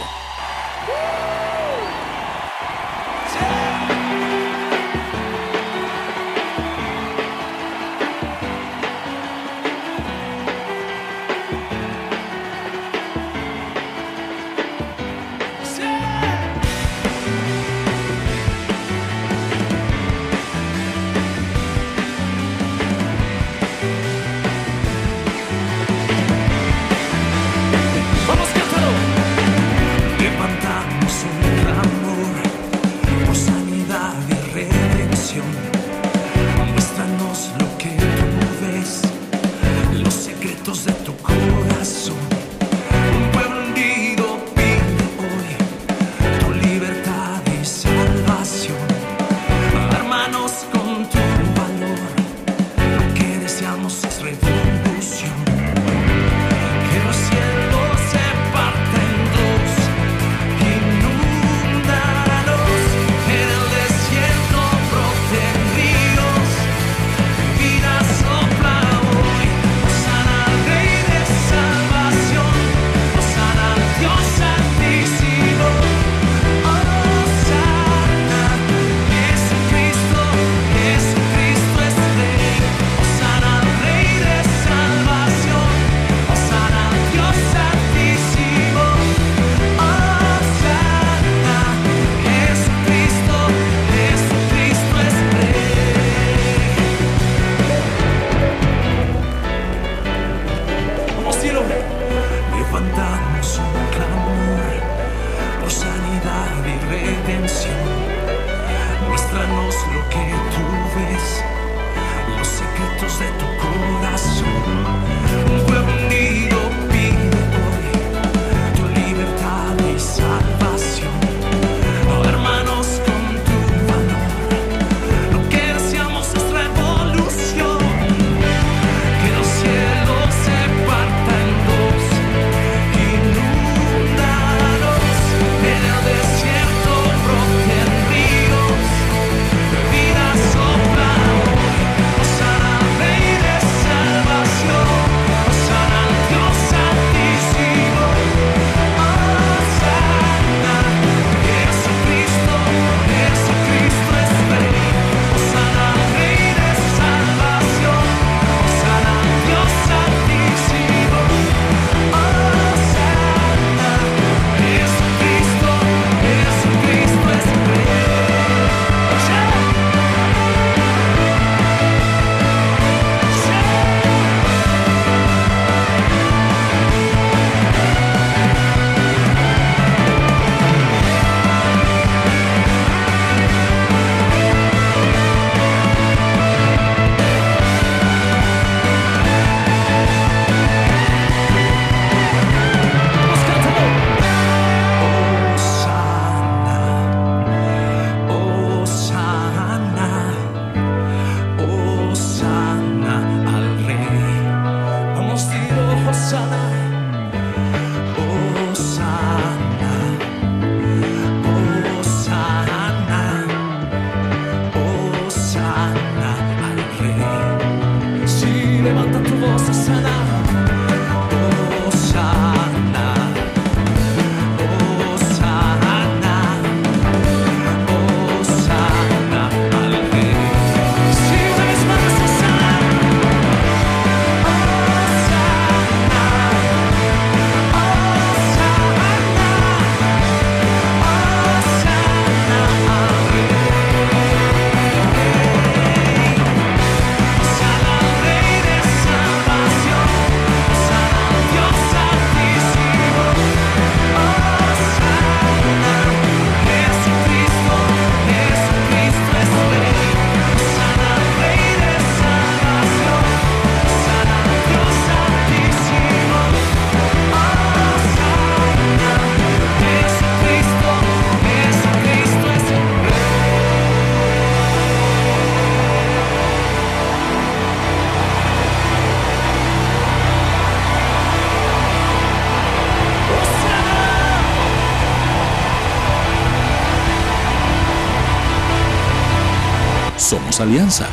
[SPEAKER 1] Alianza.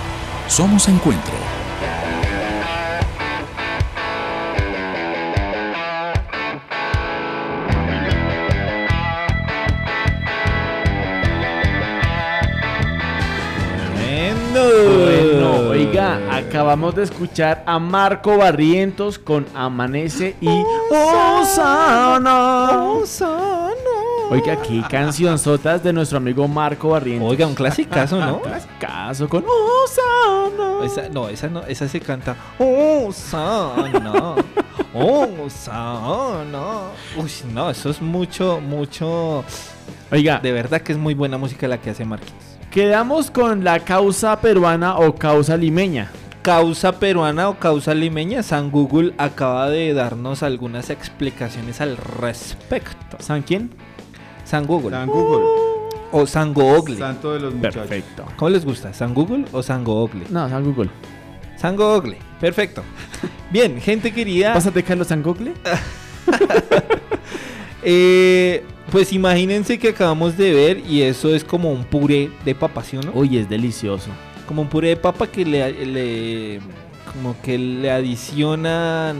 [SPEAKER 1] Somos encuentro.
[SPEAKER 2] Bueno, oiga, acabamos de escuchar a Marco Barrientos con Amanece y Osana. Oiga, qué canción sotas de nuestro amigo Marco Barrientos.
[SPEAKER 3] Oiga, un clasicazo, ¿no?
[SPEAKER 2] Clasicazo con Osana.
[SPEAKER 3] Esa, no, esa no, esa se canta. Oh, sana. Oh, sana. Uy, no, eso es mucho, mucho.
[SPEAKER 2] Oiga,
[SPEAKER 3] De verdad que es muy buena música la que hace Marquis.
[SPEAKER 2] quedamos con la causa peruana o causa limeña.
[SPEAKER 3] Causa peruana o causa limeña, San Google acaba de darnos algunas explicaciones al respecto.
[SPEAKER 2] ¿San quién?
[SPEAKER 3] San Google.
[SPEAKER 4] San Google.
[SPEAKER 3] O San Google.
[SPEAKER 4] Santo de los muchachos.
[SPEAKER 2] Perfecto.
[SPEAKER 3] ¿Cómo les gusta? ¿San Google o San Google?
[SPEAKER 2] No, San Google.
[SPEAKER 3] San Google. Perfecto. Bien, gente querida.
[SPEAKER 2] Pásate, Carlos San Google.
[SPEAKER 3] Eh, pues imagínense que acabamos de ver y eso es como un puré de papa, ¿sí o no?
[SPEAKER 2] Uy, es delicioso.
[SPEAKER 3] Como un puré de papa que le, le- como que le adicionan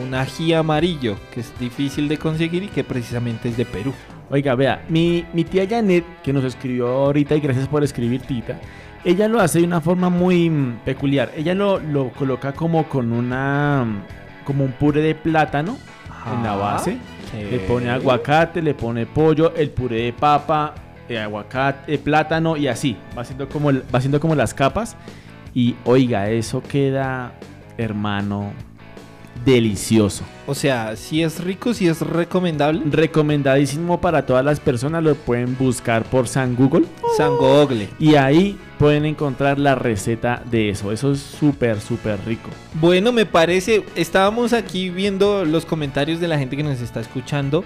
[SPEAKER 3] un ají amarillo que es difícil de conseguir y que precisamente es de Perú.
[SPEAKER 2] Oiga, vea, mi, mi tía Janet, que nos escribió ahorita y gracias por escribir, Tita, ella lo hace de una forma muy mm, peculiar. Ella lo, lo coloca como con una. mm, como un puré de plátano en la base. Le pone aguacate, le pone pollo, el puré de papa, eh, aguacate, eh, plátano y así. Va haciendo, como el- va haciendo como las capas. Y oiga, eso queda, hermano, delicioso.
[SPEAKER 3] O sea, si es rico, si es recomendable.
[SPEAKER 2] Recomendadísimo para todas las personas, lo pueden buscar por San Google.
[SPEAKER 3] San Google.
[SPEAKER 2] Y ahí pueden encontrar la receta de eso. Eso es súper, súper rico.
[SPEAKER 3] Bueno, me parece, estábamos aquí viendo los comentarios de la gente que nos está escuchando.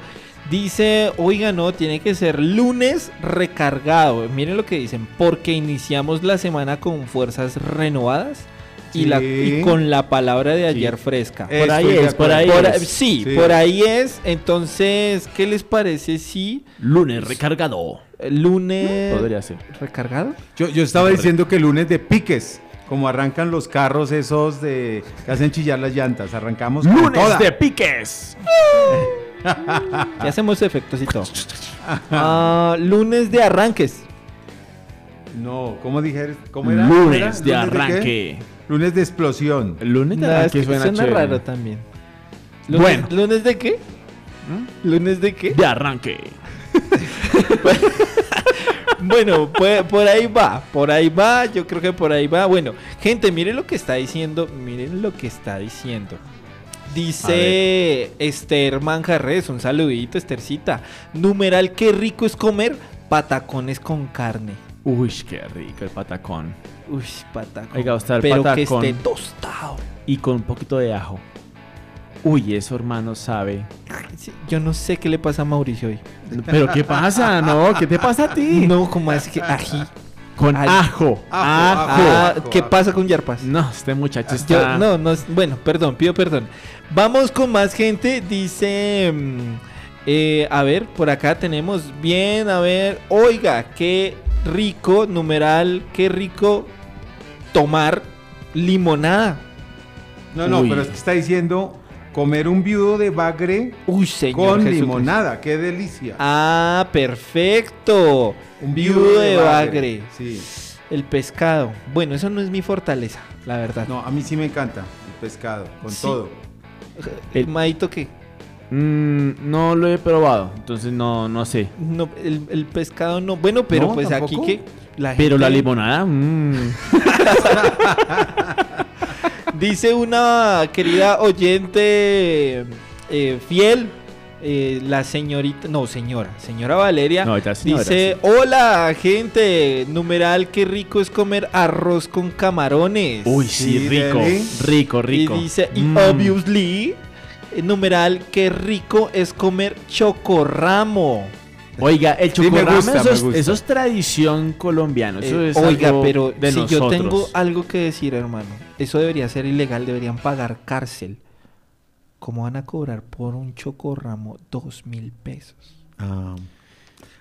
[SPEAKER 3] Dice, oiga, no, tiene que ser lunes recargado. Miren lo que dicen, porque iniciamos la semana con fuerzas renovadas. Y,
[SPEAKER 4] Sí.
[SPEAKER 3] la, y con la palabra de ayer fresca.
[SPEAKER 4] Por ahí Estoy es, por ahí
[SPEAKER 3] Por
[SPEAKER 4] es.
[SPEAKER 3] sí,
[SPEAKER 4] Sí.
[SPEAKER 3] por ahí es. Entonces, ¿qué les parece si
[SPEAKER 2] Lunes recargado.
[SPEAKER 3] lunes
[SPEAKER 2] Podría ser.
[SPEAKER 3] recargado?
[SPEAKER 4] Yo, yo estaba diciendo que lunes de piques, como arrancan los carros esos de que hacen chillar las llantas, arrancamos con
[SPEAKER 2] Lunes
[SPEAKER 4] toda.
[SPEAKER 2] de piques.
[SPEAKER 3] Ya hacemos efectos y todo. Ah, lunes de arranques.
[SPEAKER 4] No, ¿cómo dije? ¿Cómo era?
[SPEAKER 2] Lunes de arranque.
[SPEAKER 4] Lunes de explosión.
[SPEAKER 2] El lunes de
[SPEAKER 3] No, es que
[SPEAKER 2] suena,
[SPEAKER 3] raro también. Lunes,
[SPEAKER 2] Bueno.
[SPEAKER 3] ¿Lunes de qué? ¿Lunes de qué?
[SPEAKER 2] De arranque.
[SPEAKER 3] Bueno, pues, por ahí va, por ahí va, yo creo que por ahí va. Bueno, gente, miren lo que está diciendo, miren lo que está diciendo. Dice Esther Manjarres, un saludito, Estercita. Numeral, qué rico es comer patacones con carne.
[SPEAKER 2] Uy, qué rico el patacón.
[SPEAKER 3] Uy, patacón.
[SPEAKER 2] Oiga, está el
[SPEAKER 3] Pero
[SPEAKER 2] patacón.
[SPEAKER 3] que esté tostado.
[SPEAKER 2] Y con un poquito de ajo. Uy, eso hermano sabe.
[SPEAKER 3] Sí, Yo no sé qué le pasa a Mauricio hoy.
[SPEAKER 2] Pero ¿qué pasa? No, ¿qué te pasa a ti?
[SPEAKER 3] No, como es que ají.
[SPEAKER 2] Con
[SPEAKER 3] Ay.
[SPEAKER 2] ajo.
[SPEAKER 4] Ajo,
[SPEAKER 3] Ah,
[SPEAKER 4] ajo,
[SPEAKER 3] ¿Qué
[SPEAKER 4] ajo.
[SPEAKER 3] pasa con Yarpas?
[SPEAKER 2] No, este muchacho
[SPEAKER 3] Yo-
[SPEAKER 2] está...
[SPEAKER 3] no, no, bueno, perdón, pido perdón. Vamos con más gente. Dice, mm, eh, a ver, por acá tenemos bien, a ver, oiga, qué rico, numeral, qué rico tomar limonada.
[SPEAKER 4] No, no,
[SPEAKER 2] Uy.
[SPEAKER 4] pero es que está diciendo comer un viudo de bagre
[SPEAKER 3] Uy, señor.
[SPEAKER 4] con limonada. ¡Qué delicia!
[SPEAKER 3] Ah, perfecto. Un viudo de bagre.
[SPEAKER 4] Sí.
[SPEAKER 3] El pescado. Bueno, eso no es mi fortaleza, la verdad.
[SPEAKER 4] No, a mí sí me encanta el pescado, con
[SPEAKER 3] Sí.
[SPEAKER 4] todo.
[SPEAKER 3] ¿El maito qué?
[SPEAKER 2] Mm, no lo he probado, entonces no, no sé.
[SPEAKER 3] No, el, el pescado no. Bueno, pero
[SPEAKER 4] No,
[SPEAKER 3] pues
[SPEAKER 4] ¿tampoco?
[SPEAKER 3] aquí que. La
[SPEAKER 2] Pero la limonada, mm.
[SPEAKER 3] Dice una querida oyente eh, fiel, eh, la señorita, no, señora, señora Valeria.
[SPEAKER 2] No, señora,
[SPEAKER 3] dice, hola gente, numeral, qué rico es comer arroz con camarones.
[SPEAKER 2] Uy, sí,
[SPEAKER 4] Sí,
[SPEAKER 2] rico, rico, rico.
[SPEAKER 3] Y dice, y
[SPEAKER 2] Mm.
[SPEAKER 3] obviously, numeral, qué rico es comer chocorramo.
[SPEAKER 2] Oiga, el
[SPEAKER 4] Sí, me
[SPEAKER 2] chocorramo,
[SPEAKER 4] gusta,
[SPEAKER 2] eso,
[SPEAKER 4] me
[SPEAKER 2] es,
[SPEAKER 4] gusta.
[SPEAKER 2] eso es tradición colombiana. Eso
[SPEAKER 3] Eh,
[SPEAKER 2] es
[SPEAKER 3] oiga,
[SPEAKER 2] algo
[SPEAKER 3] pero
[SPEAKER 2] de
[SPEAKER 3] si yo tengo algo que decir, hermano, eso debería ser ilegal, deberían pagar cárcel. ¿Cómo van a cobrar por un chocorramo dos mil pesos?
[SPEAKER 4] Ah,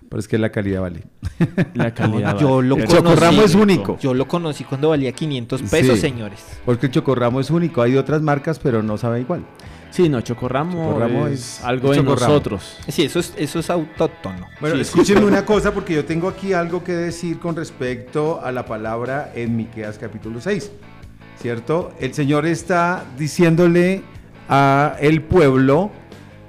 [SPEAKER 4] pero es que la calidad vale.
[SPEAKER 2] La calidad.
[SPEAKER 3] yo
[SPEAKER 2] vale.
[SPEAKER 3] lo
[SPEAKER 4] El
[SPEAKER 3] conocí,
[SPEAKER 4] chocorramo es único.
[SPEAKER 3] Yo lo conocí cuando valía 500 pesos,
[SPEAKER 4] Sí.
[SPEAKER 3] señores.
[SPEAKER 4] Porque el chocorramo es único. Hay otras marcas, pero no sabe igual.
[SPEAKER 2] Sí, no, chocorramo,
[SPEAKER 4] Chocorramo
[SPEAKER 2] es,
[SPEAKER 4] es-
[SPEAKER 2] algo
[SPEAKER 4] es
[SPEAKER 2] de
[SPEAKER 4] chocorramo.
[SPEAKER 2] nosotros.
[SPEAKER 3] Sí, eso es, eso es autóctono.
[SPEAKER 4] Bueno,
[SPEAKER 2] Sí,
[SPEAKER 4] escúchenme una cosa porque yo tengo aquí algo que decir con respecto a la palabra en Miqueas capítulo 6. ¿Cierto? El Señor está diciéndole a el pueblo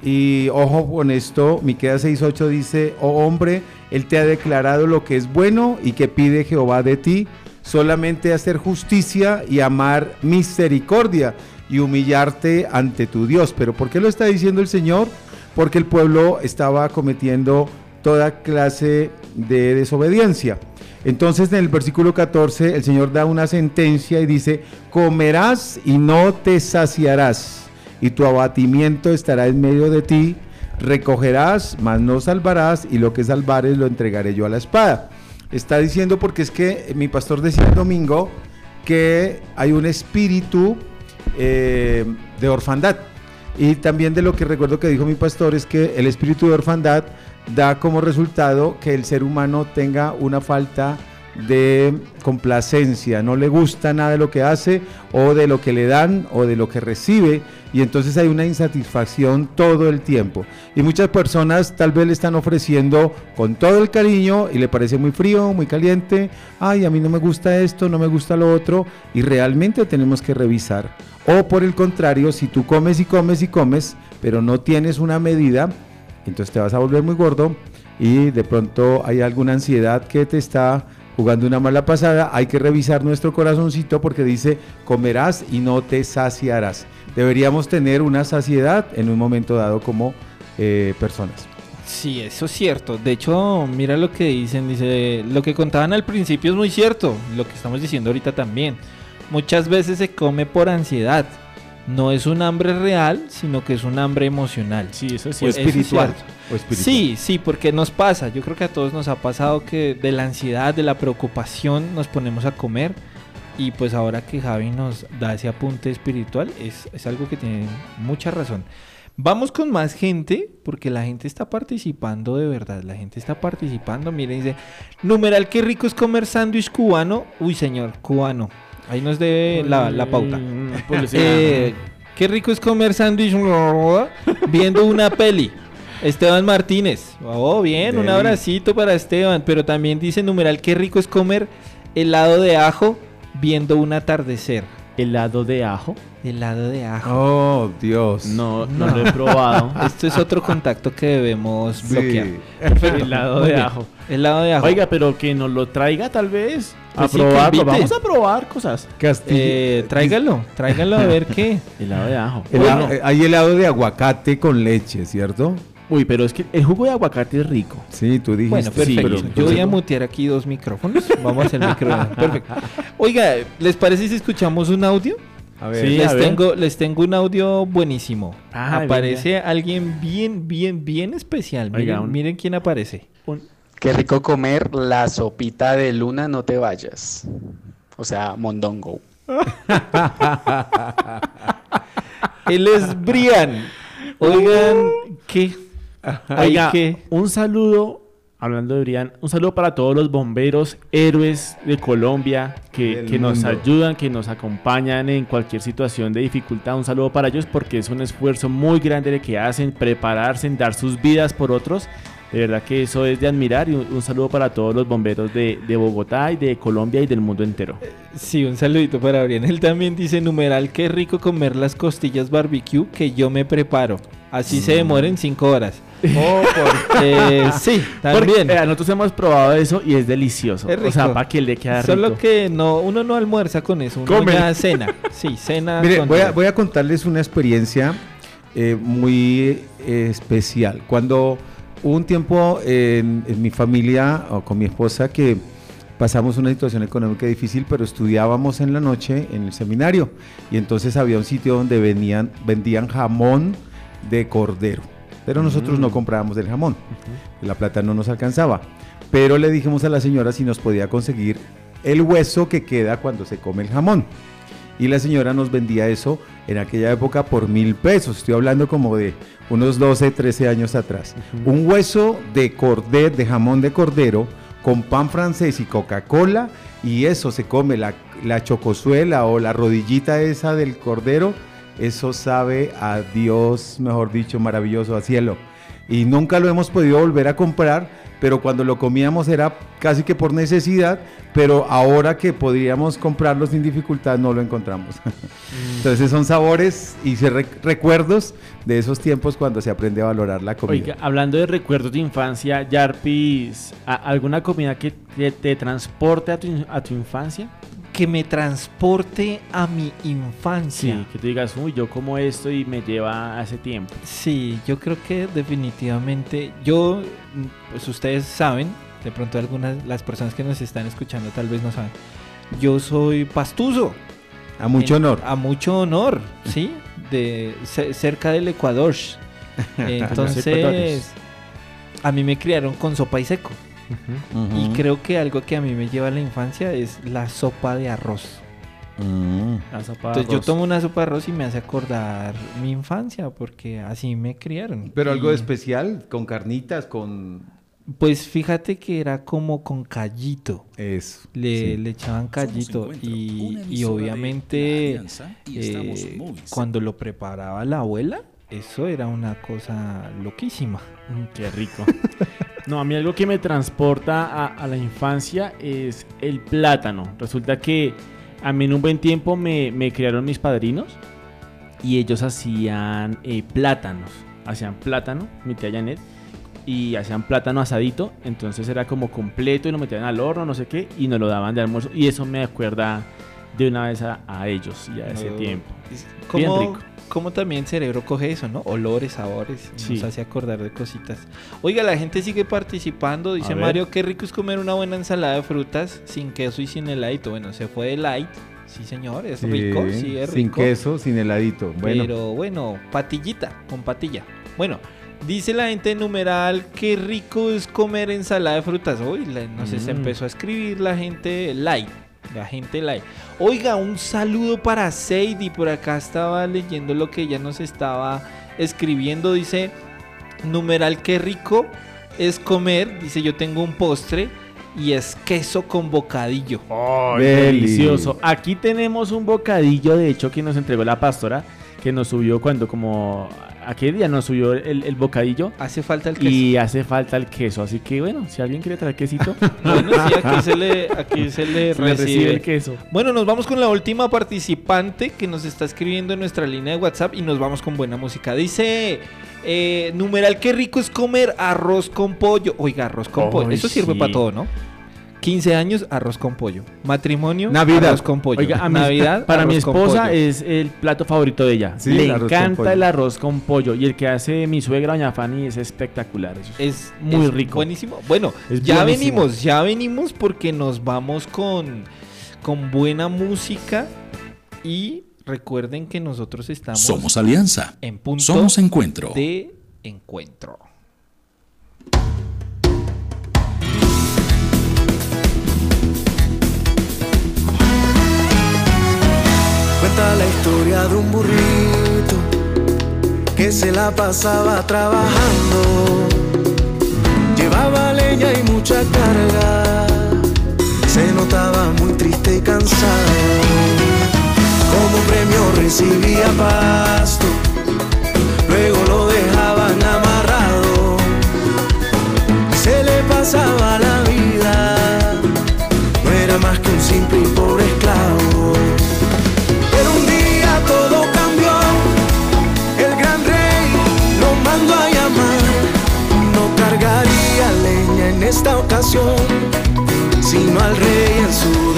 [SPEAKER 4] y ojo con esto, Miqueas 6:8 dice, "Oh hombre, él te ha declarado lo que es bueno y que pide Jehová de ti, solamente hacer justicia y amar misericordia y humillarte ante tu Dios." Pero ¿por qué lo está diciendo el Señor? Porque el pueblo estaba cometiendo toda clase de desobediencia. Entonces en el versículo 14 el Señor da una sentencia y dice, comerás y no te saciarás, y tu abatimiento estará en medio de ti, recogerás, mas no salvarás, y lo que salvares lo entregaré yo a la espada. Está diciendo porque es que mi pastor decía el domingo que hay un espíritu eh, de orfandad. Y también de lo que recuerdo que dijo mi pastor es que el espíritu de orfandad da como resultado que el ser humano tenga una falta de complacencia, no le gusta nada de lo que hace o de lo que le dan o de lo que recibe y entonces hay una insatisfacción todo el tiempo. Y muchas personas tal vez le están ofreciendo con todo el cariño y le parece muy frío, muy caliente, ay, a mí no me gusta esto, no me gusta lo otro y realmente tenemos que revisar. O por el contrario, si tú comes y comes y comes, pero no tienes una medida, entonces te vas a volver muy gordo y de pronto hay alguna ansiedad que te está jugando una mala pasada, hay que revisar nuestro corazoncito porque dice, comerás y no te saciarás. deberíamos tener una saciedad en un momento dado como eh, personas.
[SPEAKER 3] Sí, eso es cierto. De hecho, mira lo que dicen, dice, lo que contaban al principio es muy cierto, lo que estamos diciendo ahorita también. Muchas veces se come por ansiedad. No es un hambre real, sino que es un hambre emocional.
[SPEAKER 2] Sí, eso es
[SPEAKER 4] O
[SPEAKER 2] cierto.
[SPEAKER 4] espiritual. o espiritual.
[SPEAKER 3] Sí, sí, porque nos pasa. Yo creo que a todos nos ha pasado que de la ansiedad, de la preocupación, nos ponemos a comer. Y pues ahora que Javi nos da ese apunte espiritual, es, es algo que tiene mucha razón. Vamos con más gente, porque la gente está participando de verdad. La gente está participando. Miren, dice, numeral, qué rico es comer sándwich cubano. Uy, señor, cubano. Ahí nos debe la, la pauta.
[SPEAKER 2] Mm.
[SPEAKER 3] Eh, qué rico es comer sándwich viendo una peli. Esteban Martínez. Oh, bien, un abracito para Esteban. Pero también dice numeral, qué rico es comer helado de ajo viendo un atardecer.
[SPEAKER 2] Helado de ajo.
[SPEAKER 3] Helado de ajo.
[SPEAKER 4] Oh, Dios.
[SPEAKER 2] No, no, lo he probado.
[SPEAKER 3] Esto es otro contacto que debemos
[SPEAKER 4] Sí.
[SPEAKER 3] bloquear. Perfecto.
[SPEAKER 2] helado de
[SPEAKER 3] bien.
[SPEAKER 2] ajo.
[SPEAKER 3] Helado de ajo.
[SPEAKER 2] Oiga, pero que nos lo traiga tal vez. A
[SPEAKER 3] Pues sí, que
[SPEAKER 2] probarlo. Vamos a probar cosas.
[SPEAKER 4] Castillo.
[SPEAKER 3] Eh, tráigalo, tráigalo a ver qué.
[SPEAKER 2] Helado de ajo.
[SPEAKER 4] Hela-
[SPEAKER 3] bueno.
[SPEAKER 4] eh, hay helado de aguacate con leche, ¿cierto?
[SPEAKER 2] Uy, pero es que el jugo de aguacate es rico.
[SPEAKER 4] Sí, tú dijiste.
[SPEAKER 3] Bueno, perfecto.
[SPEAKER 4] pero-
[SPEAKER 3] Yo voy a mutear aquí dos micrófonos. Vamos a hacer micrófono. Perfecto. Oiga, ¿les parece si escuchamos un audio?
[SPEAKER 4] A ver.
[SPEAKER 2] Sí,
[SPEAKER 3] les,
[SPEAKER 2] a ver.
[SPEAKER 3] tengo, les tengo un audio buenísimo.
[SPEAKER 2] Ah,
[SPEAKER 3] aparece alguien bien, bien, bien especial. Miren,
[SPEAKER 2] Oiga, un-
[SPEAKER 3] miren quién aparece.
[SPEAKER 17] Qué rico comer la sopita de luna, no te vayas. O sea, mondongo.
[SPEAKER 3] Él es Brian. Oigan, ¿qué?
[SPEAKER 2] Oiga, un saludo, hablando de Brian, un saludo para todos los bomberos, héroes de Colombia, que, que nos ayudan, que nos acompañan en cualquier situación de dificultad. Un saludo para ellos porque es un esfuerzo muy grande el que hacen, prepararse, en dar sus vidas por otros. De verdad que eso es de admirar y un, un saludo para todos los bomberos de, de Bogotá y de Colombia y del mundo entero.
[SPEAKER 3] Sí, un saludito para Brian. Él también dice, numeral, qué rico comer las costillas barbecue que yo me preparo. Así
[SPEAKER 2] Mm.
[SPEAKER 3] se demoren cinco horas. Oh, porque- sí, también.
[SPEAKER 2] Porque, eh, nosotros hemos probado eso y es delicioso.
[SPEAKER 3] Es
[SPEAKER 2] O sea,
[SPEAKER 3] rico.
[SPEAKER 2] para que le queda
[SPEAKER 3] Solo
[SPEAKER 2] rico.
[SPEAKER 3] que no, uno no almuerza con eso, uno
[SPEAKER 4] Come.
[SPEAKER 3] ya cena. Sí, cena.
[SPEAKER 4] Mire,
[SPEAKER 3] con
[SPEAKER 4] voy a,
[SPEAKER 3] todo.
[SPEAKER 4] voy a contarles una experiencia eh, muy eh, especial. Cuando hubo un tiempo en, en mi familia o con mi esposa que pasamos una situación económica difícil, pero estudiábamos en la noche en el seminario. Y entonces había un sitio donde venían, vendían jamón de cordero, pero nosotros no comprábamos el jamón, la plata no nos alcanzaba, pero le dijimos a la señora si nos podía conseguir el hueso que queda cuando se come el jamón. Y la señora nos vendía eso en aquella época por mil pesos. Estoy hablando como de unos 12, 13 años atrás. Un hueso de cordero, de jamón de cordero, con pan francés y Coca-Cola. Y eso se come, la, la chocosuela o la rodillita esa del cordero. Eso sabe a Dios, mejor dicho, maravilloso, a cielo. Y nunca lo hemos podido volver a comprar, pero cuando lo comíamos era casi que por necesidad, pero ahora que podríamos comprarlo sin dificultad no lo encontramos. Entonces son sabores y recuerdos de esos tiempos cuando se aprende a valorar la comida.
[SPEAKER 2] Hablando de recuerdos de infancia, Yarpis, ¿a- ¿alguna comida que te, te transporte a tu, a tu infancia?
[SPEAKER 3] Que me transporte a mi infancia.
[SPEAKER 2] Sí, que tú digas, uy, yo como esto y me lleva a ese tiempo.
[SPEAKER 3] Sí, yo creo que definitivamente yo, pues ustedes saben, de pronto algunas las personas que nos están escuchando tal vez no saben. Yo soy pastuso.
[SPEAKER 4] A mucho
[SPEAKER 3] En-
[SPEAKER 4] honor.
[SPEAKER 3] A mucho honor, sí, de ce- cerca del Ecuador. Entonces, a mí me criaron con sopa y seco. Y creo que algo que a mí me lleva a la infancia es la sopa de arroz.
[SPEAKER 4] Mm.
[SPEAKER 2] La sopa de
[SPEAKER 3] Entonces yo tomo una sopa de arroz y me hace acordar mi infancia porque así me criaron.
[SPEAKER 4] Pero algo
[SPEAKER 3] Y-
[SPEAKER 4] especial, con carnitas, con...
[SPEAKER 3] Pues fíjate que era como con callito.
[SPEAKER 4] Eso.
[SPEAKER 3] Le,
[SPEAKER 4] sí.
[SPEAKER 3] le echaban callito y, y obviamente eh, cuando lo preparaba la abuela, eso era una cosa loquísima.
[SPEAKER 2] Mm, qué rico. no, a mí algo que me transporta a, a la infancia es el plátano. Resulta que a mí en un buen tiempo me, me criaron mis padrinos y ellos hacían eh, plátanos. Hacían plátano, mi tía Janet, y hacían plátano asadito. Entonces era como completo y lo metían al horno, no sé qué, y nos lo daban de almuerzo. Y eso me acuerda de una vez a, a ellos y a ese tiempo. Bien
[SPEAKER 3] ¿Cómo,
[SPEAKER 2] rico.
[SPEAKER 3] Cómo también el cerebro coge eso, ¿no? Olores, sabores.
[SPEAKER 2] Sí.
[SPEAKER 3] Nos hace acordar de cositas. Oiga, la gente sigue participando. Dice. Mario, qué rico es comer una buena ensalada de frutas sin queso y sin heladito. Bueno, se fue de light. Sí, señor, es
[SPEAKER 4] Sí,
[SPEAKER 3] rico. Sí, es
[SPEAKER 4] Sin
[SPEAKER 3] rico.
[SPEAKER 4] queso, sin heladito. Bueno,
[SPEAKER 3] Pero bueno, patillita, con patilla. Bueno, dice la gente en numeral, qué rico es comer ensalada de frutas. Uy, la- no sé, se
[SPEAKER 2] Mm.
[SPEAKER 3] empezó a escribir la gente light. La gente light. Oiga, un saludo para Sadie. Por acá estaba leyendo lo que ella nos estaba escribiendo. Dice, numeral, qué rico es comer. Dice, yo tengo un postre y es queso con bocadillo.
[SPEAKER 2] Ay,
[SPEAKER 4] Deli.
[SPEAKER 2] delicioso. Aquí tenemos un bocadillo, de hecho, que nos entregó la pastora, que nos subió cuando como... ¿A qué día nos subió el, el bocadillo?
[SPEAKER 3] Hace falta el queso.
[SPEAKER 2] Y hace falta el queso, así que bueno, si alguien quiere traer quesito,
[SPEAKER 3] Bueno, sí, aquí se le, aquí se le
[SPEAKER 2] se le recibe el queso.
[SPEAKER 3] Bueno, nos vamos con la última participante que nos está escribiendo en nuestra línea de WhatsApp y nos vamos con buena música. Dice, eh, numeral, qué rico es comer arroz con pollo. Oiga, arroz con pollo. Eso sirve
[SPEAKER 2] sí.
[SPEAKER 3] para todo, ¿no? 15 años, arroz con pollo. Matrimonio,
[SPEAKER 4] Navidad.
[SPEAKER 3] arroz con pollo.
[SPEAKER 2] Oiga, a mi-
[SPEAKER 3] Navidad,
[SPEAKER 2] para mi
[SPEAKER 3] arroz con
[SPEAKER 2] esposa
[SPEAKER 3] pollo.
[SPEAKER 2] es el plato favorito de ella.
[SPEAKER 4] Sí,
[SPEAKER 2] Le
[SPEAKER 4] el
[SPEAKER 2] encanta el arroz con pollo. Y el que hace mi suegra, doña Fanny, es espectacular. Eso es
[SPEAKER 3] Es
[SPEAKER 2] muy
[SPEAKER 3] es
[SPEAKER 2] rico.
[SPEAKER 3] Buenísimo. Bueno,
[SPEAKER 2] Es
[SPEAKER 3] ya
[SPEAKER 2] buenísimo.
[SPEAKER 3] venimos, ya venimos porque nos vamos con, con buena música y recuerden que nosotros estamos
[SPEAKER 7] Somos Alianza.
[SPEAKER 3] en punto
[SPEAKER 7] Somos Encuentro.
[SPEAKER 3] de encuentro.
[SPEAKER 18] La historia de un burrito que se la pasaba trabajando. Llevaba leña y mucha carga. Se notaba muy triste y cansado. Como premio recibía pasto. Luego lo dejaban amarrado. Se le pasaba la vida. No era más que un simple ocasión, sino al rey en su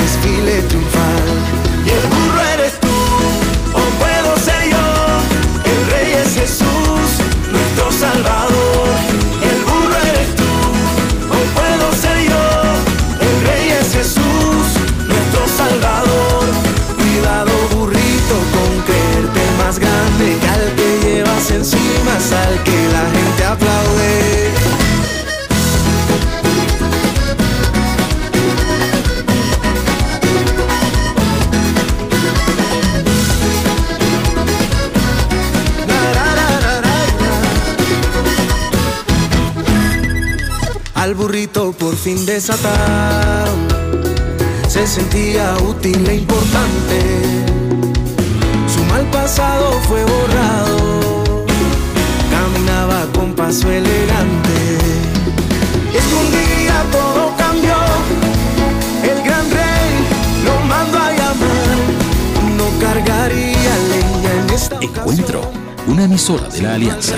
[SPEAKER 18] Al burrito por fin desataron, se sentía útil e importante. Su mal pasado fue borrado, caminaba con paso elegante. Y es que un día todo cambió, el gran rey lo mandó a llamar, no cargaría leña en esta
[SPEAKER 7] Encuentro. Una emisora de la Alianza.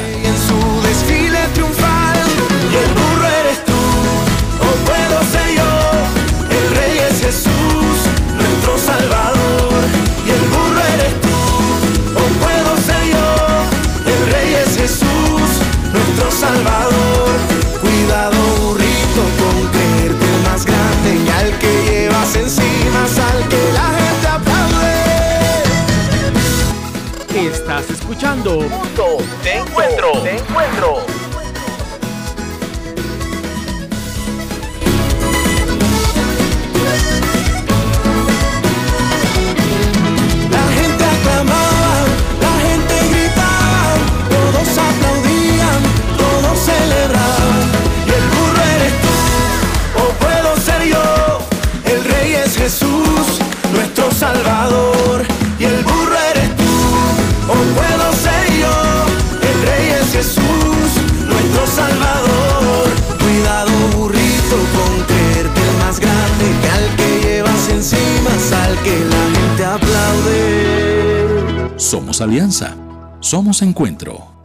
[SPEAKER 18] Salvador. Cuidado burrito con creerte el más grande y al que llevas encima, al que la gente aplaude.
[SPEAKER 2] Estás escuchando
[SPEAKER 17] Punto de encuentro. De encuentro.
[SPEAKER 7] Alianza. Somos Encuentro.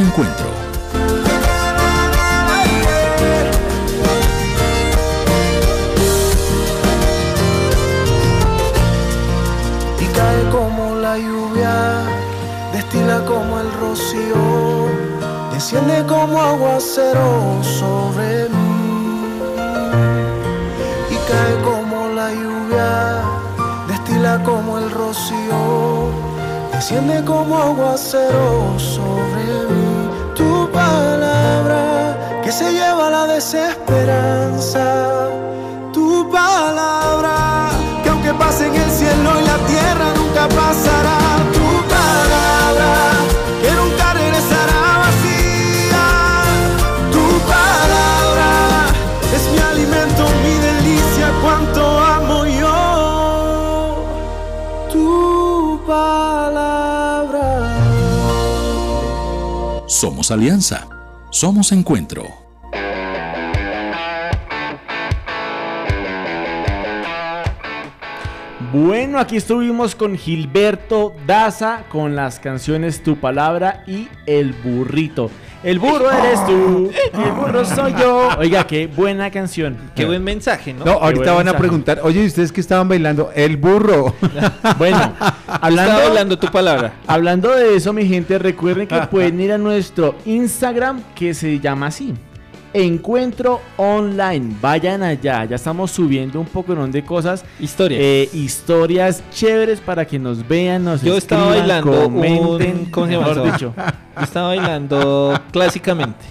[SPEAKER 7] Encuentro.
[SPEAKER 18] y cae como la lluvia, destila como el rocío, desciende como aguacero sobre mí. Y cae como la lluvia, destila como el rocío, desciende como aguacero se lleva la desesperanza. Tu palabra que aunque pase en el cielo y la tierra nunca pasará. Tu palabra que nunca regresará vacía. Tu palabra es mi alimento, mi delicia, cuánto amo yo. Tu palabra.
[SPEAKER 7] Somos alianza. Somos encuentro.
[SPEAKER 2] Bueno, aquí estuvimos con Gilberto Daza con las canciones Tu Palabra y El Burrito. El burro eres tú, el burro soy yo. Oiga, qué buena canción.
[SPEAKER 3] Qué buen mensaje, ¿no?
[SPEAKER 4] No, ahorita
[SPEAKER 2] buen
[SPEAKER 4] van a
[SPEAKER 2] mensaje.
[SPEAKER 4] preguntar, oye, ¿y ustedes que estaban bailando? El burro.
[SPEAKER 2] Bueno, hablando,
[SPEAKER 3] Estaba hablando tu palabra.
[SPEAKER 2] hablando de eso, mi gente, recuerden que pueden ir a nuestro Instagram que se llama así. Encuentro online. Vayan allá. Ya estamos subiendo un poco de cosas.
[SPEAKER 3] Historias.
[SPEAKER 2] eh, historias chéveres para que nos vean, nos
[SPEAKER 3] Yo estaba bailando
[SPEAKER 2] comenten.
[SPEAKER 3] un- ¿cómo se llama
[SPEAKER 2] dicho.
[SPEAKER 3] Yo estaba bailando clásicamente.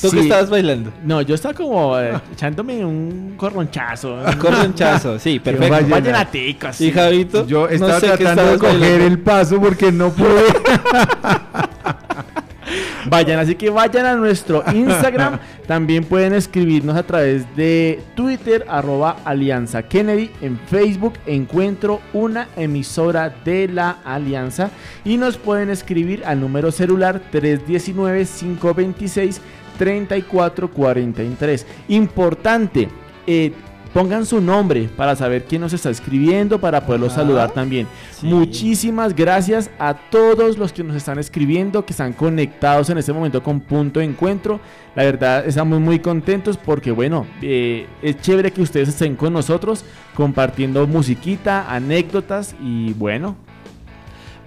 [SPEAKER 3] ¿Tú
[SPEAKER 2] Sí.
[SPEAKER 3] qué estabas bailando?
[SPEAKER 2] No, yo estaba como eh, echándome un corronchazo.
[SPEAKER 3] Un corronchazo, sí, perfecto.
[SPEAKER 2] Un
[SPEAKER 4] Vallenato.
[SPEAKER 2] vallenatico, así.
[SPEAKER 3] ¿Y Javito?
[SPEAKER 4] Yo
[SPEAKER 3] No
[SPEAKER 4] estaba
[SPEAKER 3] sé
[SPEAKER 4] tratando de coger
[SPEAKER 3] bailando.
[SPEAKER 4] el paso porque no pude.
[SPEAKER 2] Vayan, así que vayan a nuestro Instagram. También pueden escribirnos a través de Twitter, arroba Alianza Kennedy. En Facebook encuentro una emisora de la Alianza. Y nos pueden escribir al número celular 319-526-3443. Importante. eh, Pongan su nombre para saber quién nos está escribiendo, para poderlo
[SPEAKER 3] Ajá.
[SPEAKER 2] saludar también.
[SPEAKER 3] Sí.
[SPEAKER 2] Muchísimas gracias a todos los que nos están escribiendo, que están conectados en este momento con Punto de Encuentro. La verdad, estamos muy contentos porque, bueno, eh, es chévere que ustedes estén con nosotros compartiendo musiquita, anécdotas y bueno,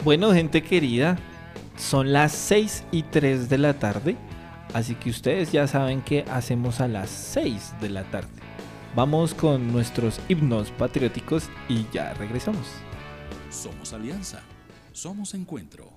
[SPEAKER 3] Bueno, gente querida, son las 6 y 3 de la tarde. Así que ustedes ya saben qué hacemos a las 6 de la tarde. Vamos con nuestros himnos patrióticos y ya regresamos.
[SPEAKER 1] Somos alianza. Somos encuentro.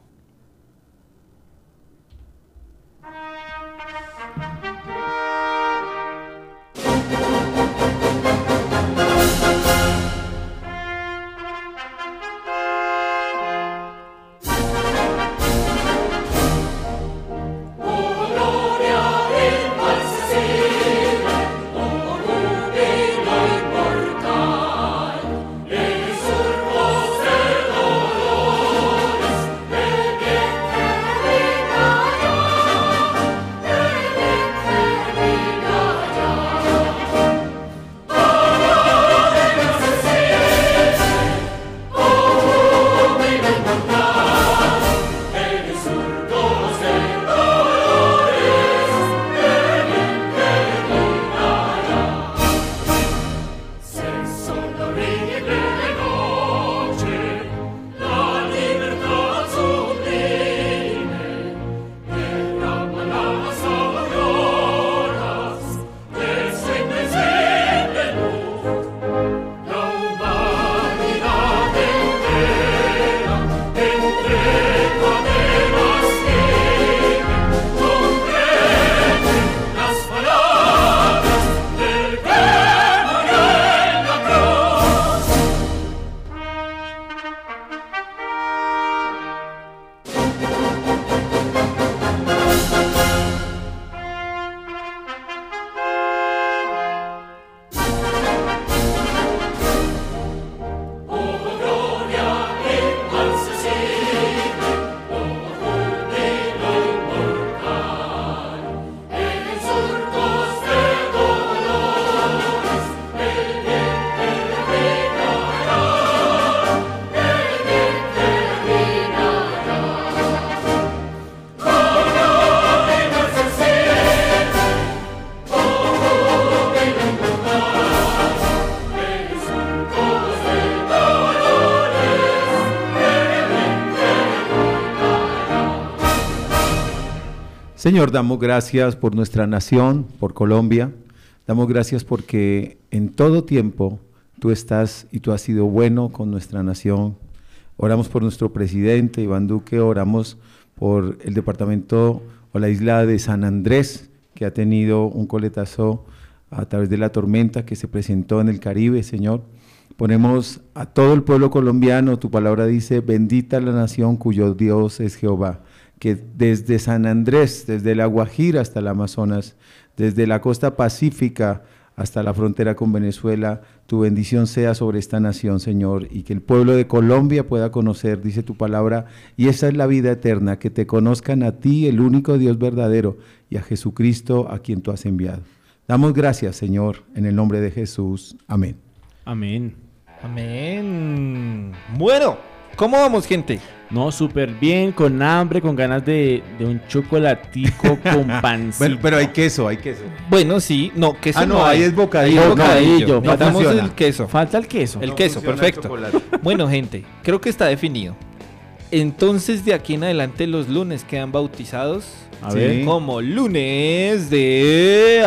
[SPEAKER 4] Señor, damos gracias por nuestra nación, por Colombia. Damos gracias porque en todo tiempo tú estás y tú has sido bueno con nuestra nación. Oramos por nuestro presidente, Iván Duque, oramos por el departamento o la isla de San Andrés, que ha tenido un coletazo a través de la tormenta que se presentó en el Caribe, Señor. Ponemos a todo el pueblo colombiano, tu palabra dice, bendita la nación cuyo Dios es Jehová que desde San Andrés, desde la Guajira hasta el Amazonas, desde la costa pacífica hasta la frontera con Venezuela, tu bendición sea sobre esta nación, Señor, y que el pueblo de Colombia pueda conocer, dice tu palabra, y esa es la vida eterna, que te conozcan a ti, el único Dios verdadero, y a Jesucristo, a quien tú has enviado. Damos gracias, Señor, en el nombre de Jesús. Amén.
[SPEAKER 2] Amén.
[SPEAKER 3] Amén. Bueno, ¿cómo vamos, gente?
[SPEAKER 2] No, súper bien, con hambre, con ganas de, de un chocolatico con pancito.
[SPEAKER 4] Bueno, pero hay queso, hay queso.
[SPEAKER 3] Bueno, sí, no, queso
[SPEAKER 4] Ah, no, ahí es bocadillo. No,
[SPEAKER 3] bocadillo.
[SPEAKER 4] no funciona.
[SPEAKER 3] el queso.
[SPEAKER 2] Falta el queso.
[SPEAKER 3] El
[SPEAKER 4] No
[SPEAKER 3] queso,
[SPEAKER 4] el
[SPEAKER 3] perfecto. Bueno, gente, creo que está definido. Entonces, de aquí en adelante, los lunes quedan bautizados
[SPEAKER 2] A
[SPEAKER 4] Sí.
[SPEAKER 2] ver.
[SPEAKER 3] como lunes de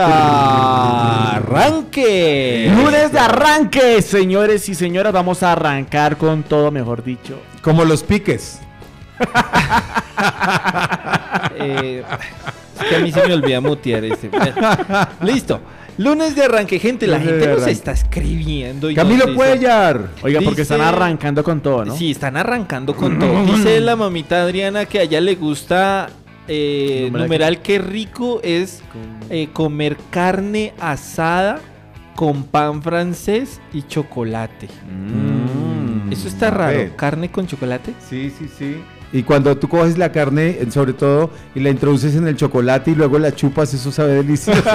[SPEAKER 3] arranque.
[SPEAKER 2] Lunes de arranque, señores y señoras. Vamos a arrancar con todo, mejor dicho.
[SPEAKER 4] Como los piques.
[SPEAKER 3] Eh, es que a mí se me olvida mutear este. Bueno, Listo. Lunes de arranque, gente. La
[SPEAKER 4] Lunes
[SPEAKER 3] gente nos está escribiendo. y
[SPEAKER 4] Camilo
[SPEAKER 3] dice-
[SPEAKER 4] Cuellar.
[SPEAKER 2] Oiga, porque están arrancando con todo, ¿no?
[SPEAKER 3] Sí, están arrancando con todo. Dice la mamita Adriana que a ella le gusta. Eh,
[SPEAKER 2] Numeral
[SPEAKER 3] numeral que rico es eh, comer carne asada con pan francés y chocolate.
[SPEAKER 2] Mm.
[SPEAKER 3] Eso está raro. ¿Carne con chocolate?
[SPEAKER 4] Sí, sí, sí. Y cuando tú coges la carne, eh, sobre todo, y la introduces en el chocolate y luego la chupas, eso sabe delicioso.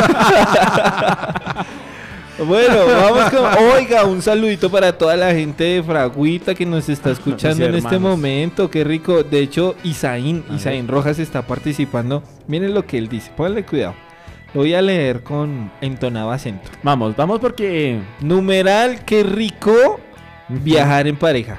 [SPEAKER 3] Bueno, vamos con. Oiga, un saludito para toda la gente de Fragüita que nos está escuchando en este momento. Qué rico. De hecho, Isaín, Isaín Rojas está participando. Miren lo que él dice. Pónganle cuidado. Lo voy a leer con entonado acento.
[SPEAKER 2] Vamos, vamos porque.
[SPEAKER 3] Numeral, qué rico viajar en pareja.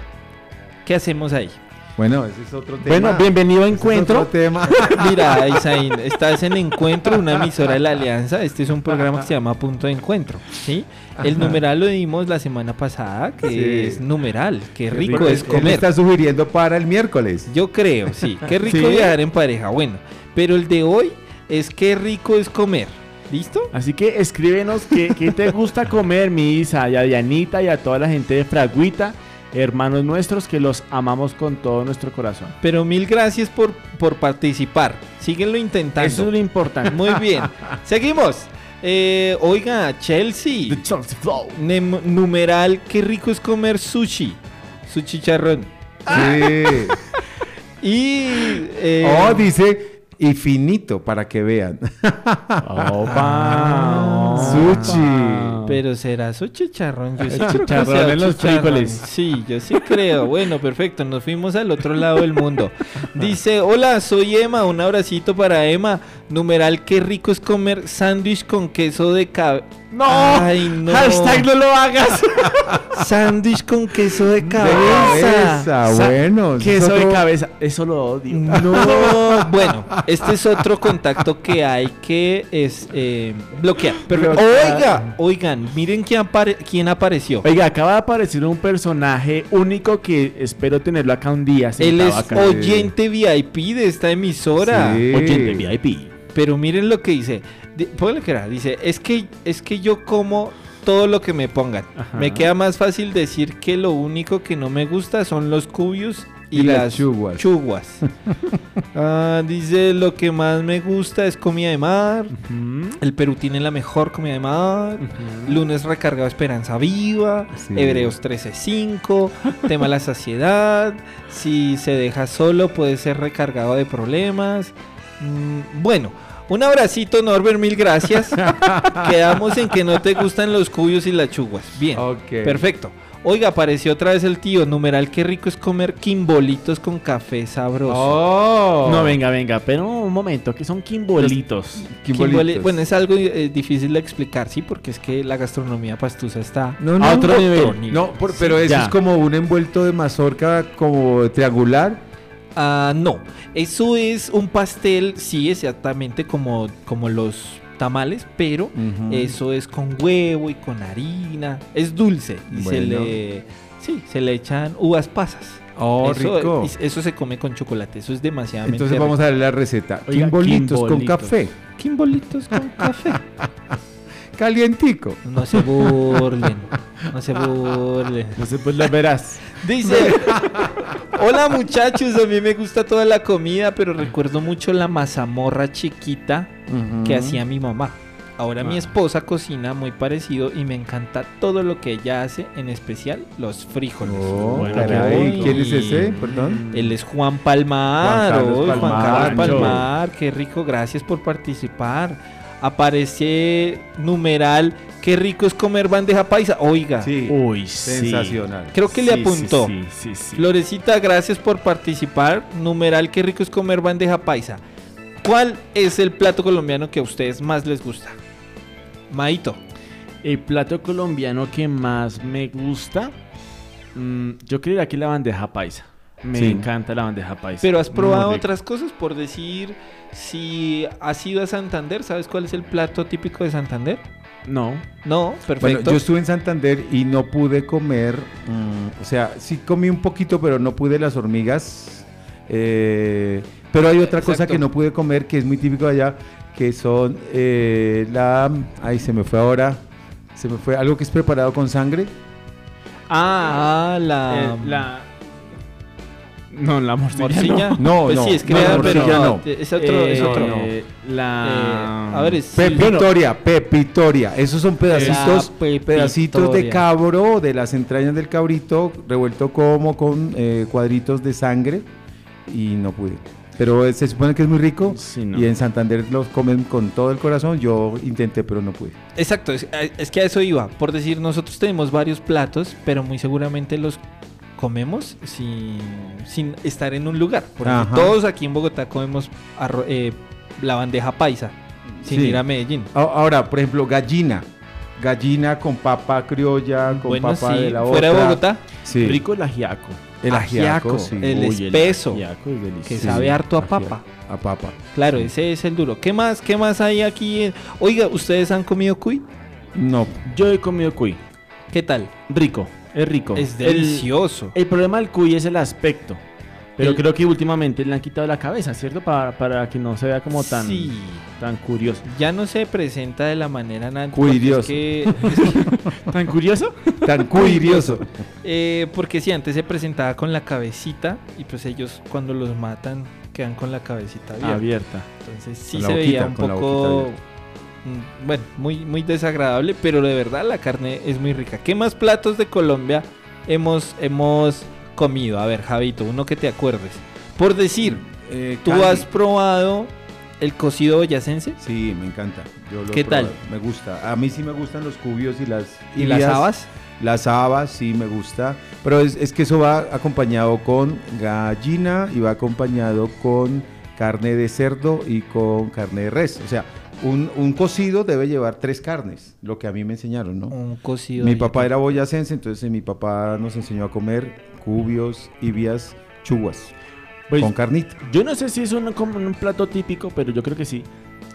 [SPEAKER 3] ¿Qué hacemos ahí?
[SPEAKER 4] Bueno, ese es otro tema.
[SPEAKER 2] Bueno, bienvenido a
[SPEAKER 4] es
[SPEAKER 2] Encuentro.
[SPEAKER 4] otro tema.
[SPEAKER 3] Mira, Isaín, estás en Encuentro, una emisora de la Alianza. Este es un programa que se llama Punto de Encuentro. ¿sí? El numeral lo dimos la semana pasada, que
[SPEAKER 4] Sí.
[SPEAKER 3] es numeral. Qué rico es
[SPEAKER 4] él
[SPEAKER 3] comer.
[SPEAKER 4] está sugiriendo para el miércoles.
[SPEAKER 3] Yo creo, sí. Qué rico
[SPEAKER 2] Sí.
[SPEAKER 3] viajar en pareja. Bueno, pero el de hoy es qué rico es comer. ¿Listo?
[SPEAKER 2] Así que escríbenos qué, qué te gusta comer, mi Isa, y a Dianita y a toda la gente de Fraguita, hermanos nuestros que los amamos con todo nuestro corazón.
[SPEAKER 3] Pero mil gracias por, por participar. Síguenlo intentando.
[SPEAKER 2] Eso es lo importante.
[SPEAKER 3] Muy bien. Seguimos. Eh, oiga, Chelsea.
[SPEAKER 2] The Chelsea Flow.
[SPEAKER 3] Nem- numeral, qué rico es comer sushi. Su chicharrón.
[SPEAKER 4] Sí.
[SPEAKER 3] Y. eh,
[SPEAKER 4] Oh, dice infinito para que vean.
[SPEAKER 2] Opa.
[SPEAKER 4] Sushi.
[SPEAKER 3] Pero será su chicharrón. Yo sí creo que
[SPEAKER 2] chicharrón
[SPEAKER 3] sea
[SPEAKER 2] en los
[SPEAKER 3] chicharrón.
[SPEAKER 2] frijoles.
[SPEAKER 3] Sí, yo sí creo. Bueno, perfecto. Nos fuimos al otro lado del mundo. Dice: Hola, soy Emma. Un abracito para Emma. Numeral, qué rico es comer sándwich con queso de cabeza.
[SPEAKER 2] No.
[SPEAKER 3] Ay, no.
[SPEAKER 2] Hashtag no lo hagas.
[SPEAKER 3] Sándwich con queso de
[SPEAKER 4] De
[SPEAKER 3] cabeza.
[SPEAKER 4] cabeza,
[SPEAKER 2] Sa-
[SPEAKER 4] bueno.
[SPEAKER 2] Queso de cabeza. Eso lo odio.
[SPEAKER 3] No, bueno, este es otro contacto que hay que es, eh, bloquear. Pero, oiga, oigan, miren quién, apare- quién apareció.
[SPEAKER 2] Oiga, acaba de aparecer un personaje único que espero tenerlo acá un día.
[SPEAKER 3] Él es
[SPEAKER 2] acá.
[SPEAKER 3] oyente VIP de esta emisora.
[SPEAKER 4] Sí.
[SPEAKER 2] Oyente VIP.
[SPEAKER 3] Pero miren lo que dice. Póngale que era. Dice, es que, es que yo como todo lo que me pongan.
[SPEAKER 2] Ajá.
[SPEAKER 3] Me queda más fácil decir que lo único que no me gusta son los cubios y,
[SPEAKER 4] Y las
[SPEAKER 3] las
[SPEAKER 4] chuguas.
[SPEAKER 3] chuguas. Ah, dice, lo que más me gusta es comida de mar. El Perú tiene la mejor comida de mar. Lunes recargado Esperanza Viva.
[SPEAKER 4] Sí.
[SPEAKER 3] Hebreos 13.5. tema la saciedad. Si se deja solo puede ser recargado de problemas. Mm, bueno, un abracito Norbert, mil gracias. Quedamos en que no te gustan los cuyos y las chuguas. Bien, perfecto. Oiga, apareció otra vez el tío. Numeral, qué rico es comer quimbolitos con café sabroso.
[SPEAKER 4] Oh.
[SPEAKER 2] No, venga, venga, pero un momento, que son quimbolitos.
[SPEAKER 4] Quimbolitos.
[SPEAKER 3] Quimboli- Bueno, es algo eh, difícil de explicar, sí, porque es que la gastronomía pastusa está
[SPEAKER 4] No, no,
[SPEAKER 3] a otro
[SPEAKER 4] no,
[SPEAKER 3] nivel.
[SPEAKER 4] No, por- pero eso
[SPEAKER 2] ya.
[SPEAKER 4] es como un envuelto de mazorca como triangular.
[SPEAKER 3] Ah, no, eso es un pastel, sí, exactamente como, como los tamales, pero eso es con huevo y con harina. Es dulce y se le, sí, se le echan uvas pasas.
[SPEAKER 4] Oh,
[SPEAKER 3] eso,
[SPEAKER 4] rico.
[SPEAKER 3] Eso se come con chocolate, eso es demasiado
[SPEAKER 4] Entonces vamos a darle la receta.
[SPEAKER 2] Oiga,
[SPEAKER 4] Quimbolitos con café.
[SPEAKER 3] Quimbolitos con café.
[SPEAKER 4] Calientico.
[SPEAKER 3] No se burlen, no se burlen.
[SPEAKER 2] No sé, pues lo verás.
[SPEAKER 3] Dice, hola muchachos, a mí me gusta toda la comida, pero recuerdo mucho la mazamorra chiquita que hacía mi mamá. Ahora mi
[SPEAKER 2] Ah.
[SPEAKER 3] esposa cocina muy parecido y me encanta todo lo que ella hace, en especial los frijoles.
[SPEAKER 4] Oh,
[SPEAKER 2] Bueno,
[SPEAKER 4] caray. ¿Quién es ese? Perdón.
[SPEAKER 3] Él es Juan Palmar.
[SPEAKER 4] Juan Carlos
[SPEAKER 3] Juan
[SPEAKER 4] Palmar.
[SPEAKER 3] Carlos Palmar, qué rico, gracias por participar. Aparece numeral, qué rico es comer bandeja paisa. Oiga,
[SPEAKER 4] Sí.
[SPEAKER 2] Uy, sí.
[SPEAKER 4] Sensacional.
[SPEAKER 3] creo que le
[SPEAKER 2] Sí, sí,
[SPEAKER 3] apuntó.
[SPEAKER 2] Sí, sí, sí.
[SPEAKER 3] Florecita, gracias por participar. Numeral, qué rico es comer bandeja paisa. ¿Cuál es el plato colombiano que a ustedes más les gusta? Maito.
[SPEAKER 2] El plato colombiano que más me gusta, mm, yo creería que la bandeja paisa. Me
[SPEAKER 4] Sí.
[SPEAKER 2] encanta la bandeja paisa.
[SPEAKER 3] Pero has probado otras cosas, por decir, si has ido a Santander, ¿sabes cuál es el plato típico de Santander?
[SPEAKER 2] No.
[SPEAKER 3] No,
[SPEAKER 4] Bueno,
[SPEAKER 3] perfecto.
[SPEAKER 4] yo estuve en Santander y no pude comer, mm, o sea, sí comí un poquito, pero no pude las hormigas. eh, pero hay otra cosa que no pude comer que es muy típico de allá, que son eh, la... Ay, se me fue ahora. Se me fue algo que es preparado con sangre.
[SPEAKER 3] Ah,
[SPEAKER 2] Eh,
[SPEAKER 3] la...
[SPEAKER 2] la... No, la morcilla. no.
[SPEAKER 4] No,
[SPEAKER 3] Pues
[SPEAKER 4] no,
[SPEAKER 3] sí, es
[SPEAKER 4] no,
[SPEAKER 3] pero
[SPEAKER 4] morcilla
[SPEAKER 3] no,
[SPEAKER 4] no.
[SPEAKER 3] es otro, es
[SPEAKER 2] Eh,
[SPEAKER 3] otro.
[SPEAKER 2] eh, La...
[SPEAKER 3] Eh, a ver, es
[SPEAKER 4] Pepitoria, pepitoria. Esos son pedacitos, pedacitos de cabro, de las entrañas del cabrito, revuelto como con eh, cuadritos de sangre y no pude. Pero eh, se supone que es muy rico
[SPEAKER 2] Sí, no.
[SPEAKER 4] y en Santander los comen con todo el corazón. Yo intenté, pero no pude.
[SPEAKER 3] Exacto, es, es que a eso iba. Por decir, nosotros tenemos varios platos, pero muy seguramente los comemos sin, sin estar en un lugar. Porque
[SPEAKER 4] Ajá.
[SPEAKER 3] todos aquí en Bogotá comemos arro- eh, la bandeja paisa, sin
[SPEAKER 4] Sí.
[SPEAKER 3] ir a Medellín.
[SPEAKER 4] Ahora, por ejemplo, gallina. gallina con papa criolla, con
[SPEAKER 3] Bueno,
[SPEAKER 4] papa
[SPEAKER 3] sí,
[SPEAKER 4] de la
[SPEAKER 3] fuera de
[SPEAKER 4] otra.
[SPEAKER 3] Bogotá.
[SPEAKER 4] Sí.
[SPEAKER 2] Rico el ajiaco.
[SPEAKER 4] El ajiaco, sí.
[SPEAKER 3] el
[SPEAKER 2] Uy,
[SPEAKER 3] espeso,
[SPEAKER 2] ajiaco es delicioso.
[SPEAKER 3] que sabe harto a
[SPEAKER 2] ajiaco.
[SPEAKER 3] papa.
[SPEAKER 4] A papa.
[SPEAKER 3] Claro, ese es el duro. ¿Qué más, qué más hay aquí? Oiga, ¿ustedes han comido cuy?
[SPEAKER 4] No.
[SPEAKER 2] Yo he comido cuy.
[SPEAKER 3] ¿Qué tal?
[SPEAKER 2] Rico, es rico.
[SPEAKER 3] Es
[SPEAKER 2] El-
[SPEAKER 3] delicioso.
[SPEAKER 2] El, problema del cuy es el aspecto. Pero
[SPEAKER 3] El-
[SPEAKER 2] creo que últimamente le han quitado la cabeza, ¿cierto? Para, para que no se vea como tan,
[SPEAKER 3] Sí.
[SPEAKER 2] tan curioso.
[SPEAKER 3] Ya no se presenta de la manera natural.
[SPEAKER 4] Curioso.
[SPEAKER 3] Que,
[SPEAKER 2] ¿Tan curioso?
[SPEAKER 4] Tan curioso.
[SPEAKER 3] eh, porque sí, antes se presentaba con la cabecita y pues ellos cuando los matan quedan con la cabecita abierta.
[SPEAKER 2] Abierta.
[SPEAKER 3] Entonces sí se veía un poco, bueno, muy, muy desagradable, pero de verdad la carne es muy rica. ¿Qué más platos de Colombia hemos, hemos comido? A ver, Javito, uno que te acuerdes. Por decir,
[SPEAKER 4] Eh,
[SPEAKER 3] ¿tú has probado el cocido boyacense?
[SPEAKER 4] Sí, me encanta. Yo lo
[SPEAKER 3] ¿Qué tal?
[SPEAKER 4] Me gusta. A mí sí me gustan los cubios y las...
[SPEAKER 3] ¿Y las habas?
[SPEAKER 4] Las habas, sí, me gusta. Pero es, es que eso va acompañado con gallina y va acompañado con carne de cerdo y con carne de res. O sea, un, un cocido debe llevar tres carnes, lo que a mí me enseñaron, ¿no?
[SPEAKER 3] Un cocido.
[SPEAKER 4] Mi papá era boyacense, entonces mi papá nos enseñó a comer cubios, ibias, chuguas,
[SPEAKER 2] Pues,
[SPEAKER 4] con carnita.
[SPEAKER 2] Yo no sé si es un, como un plato típico, pero yo creo que sí.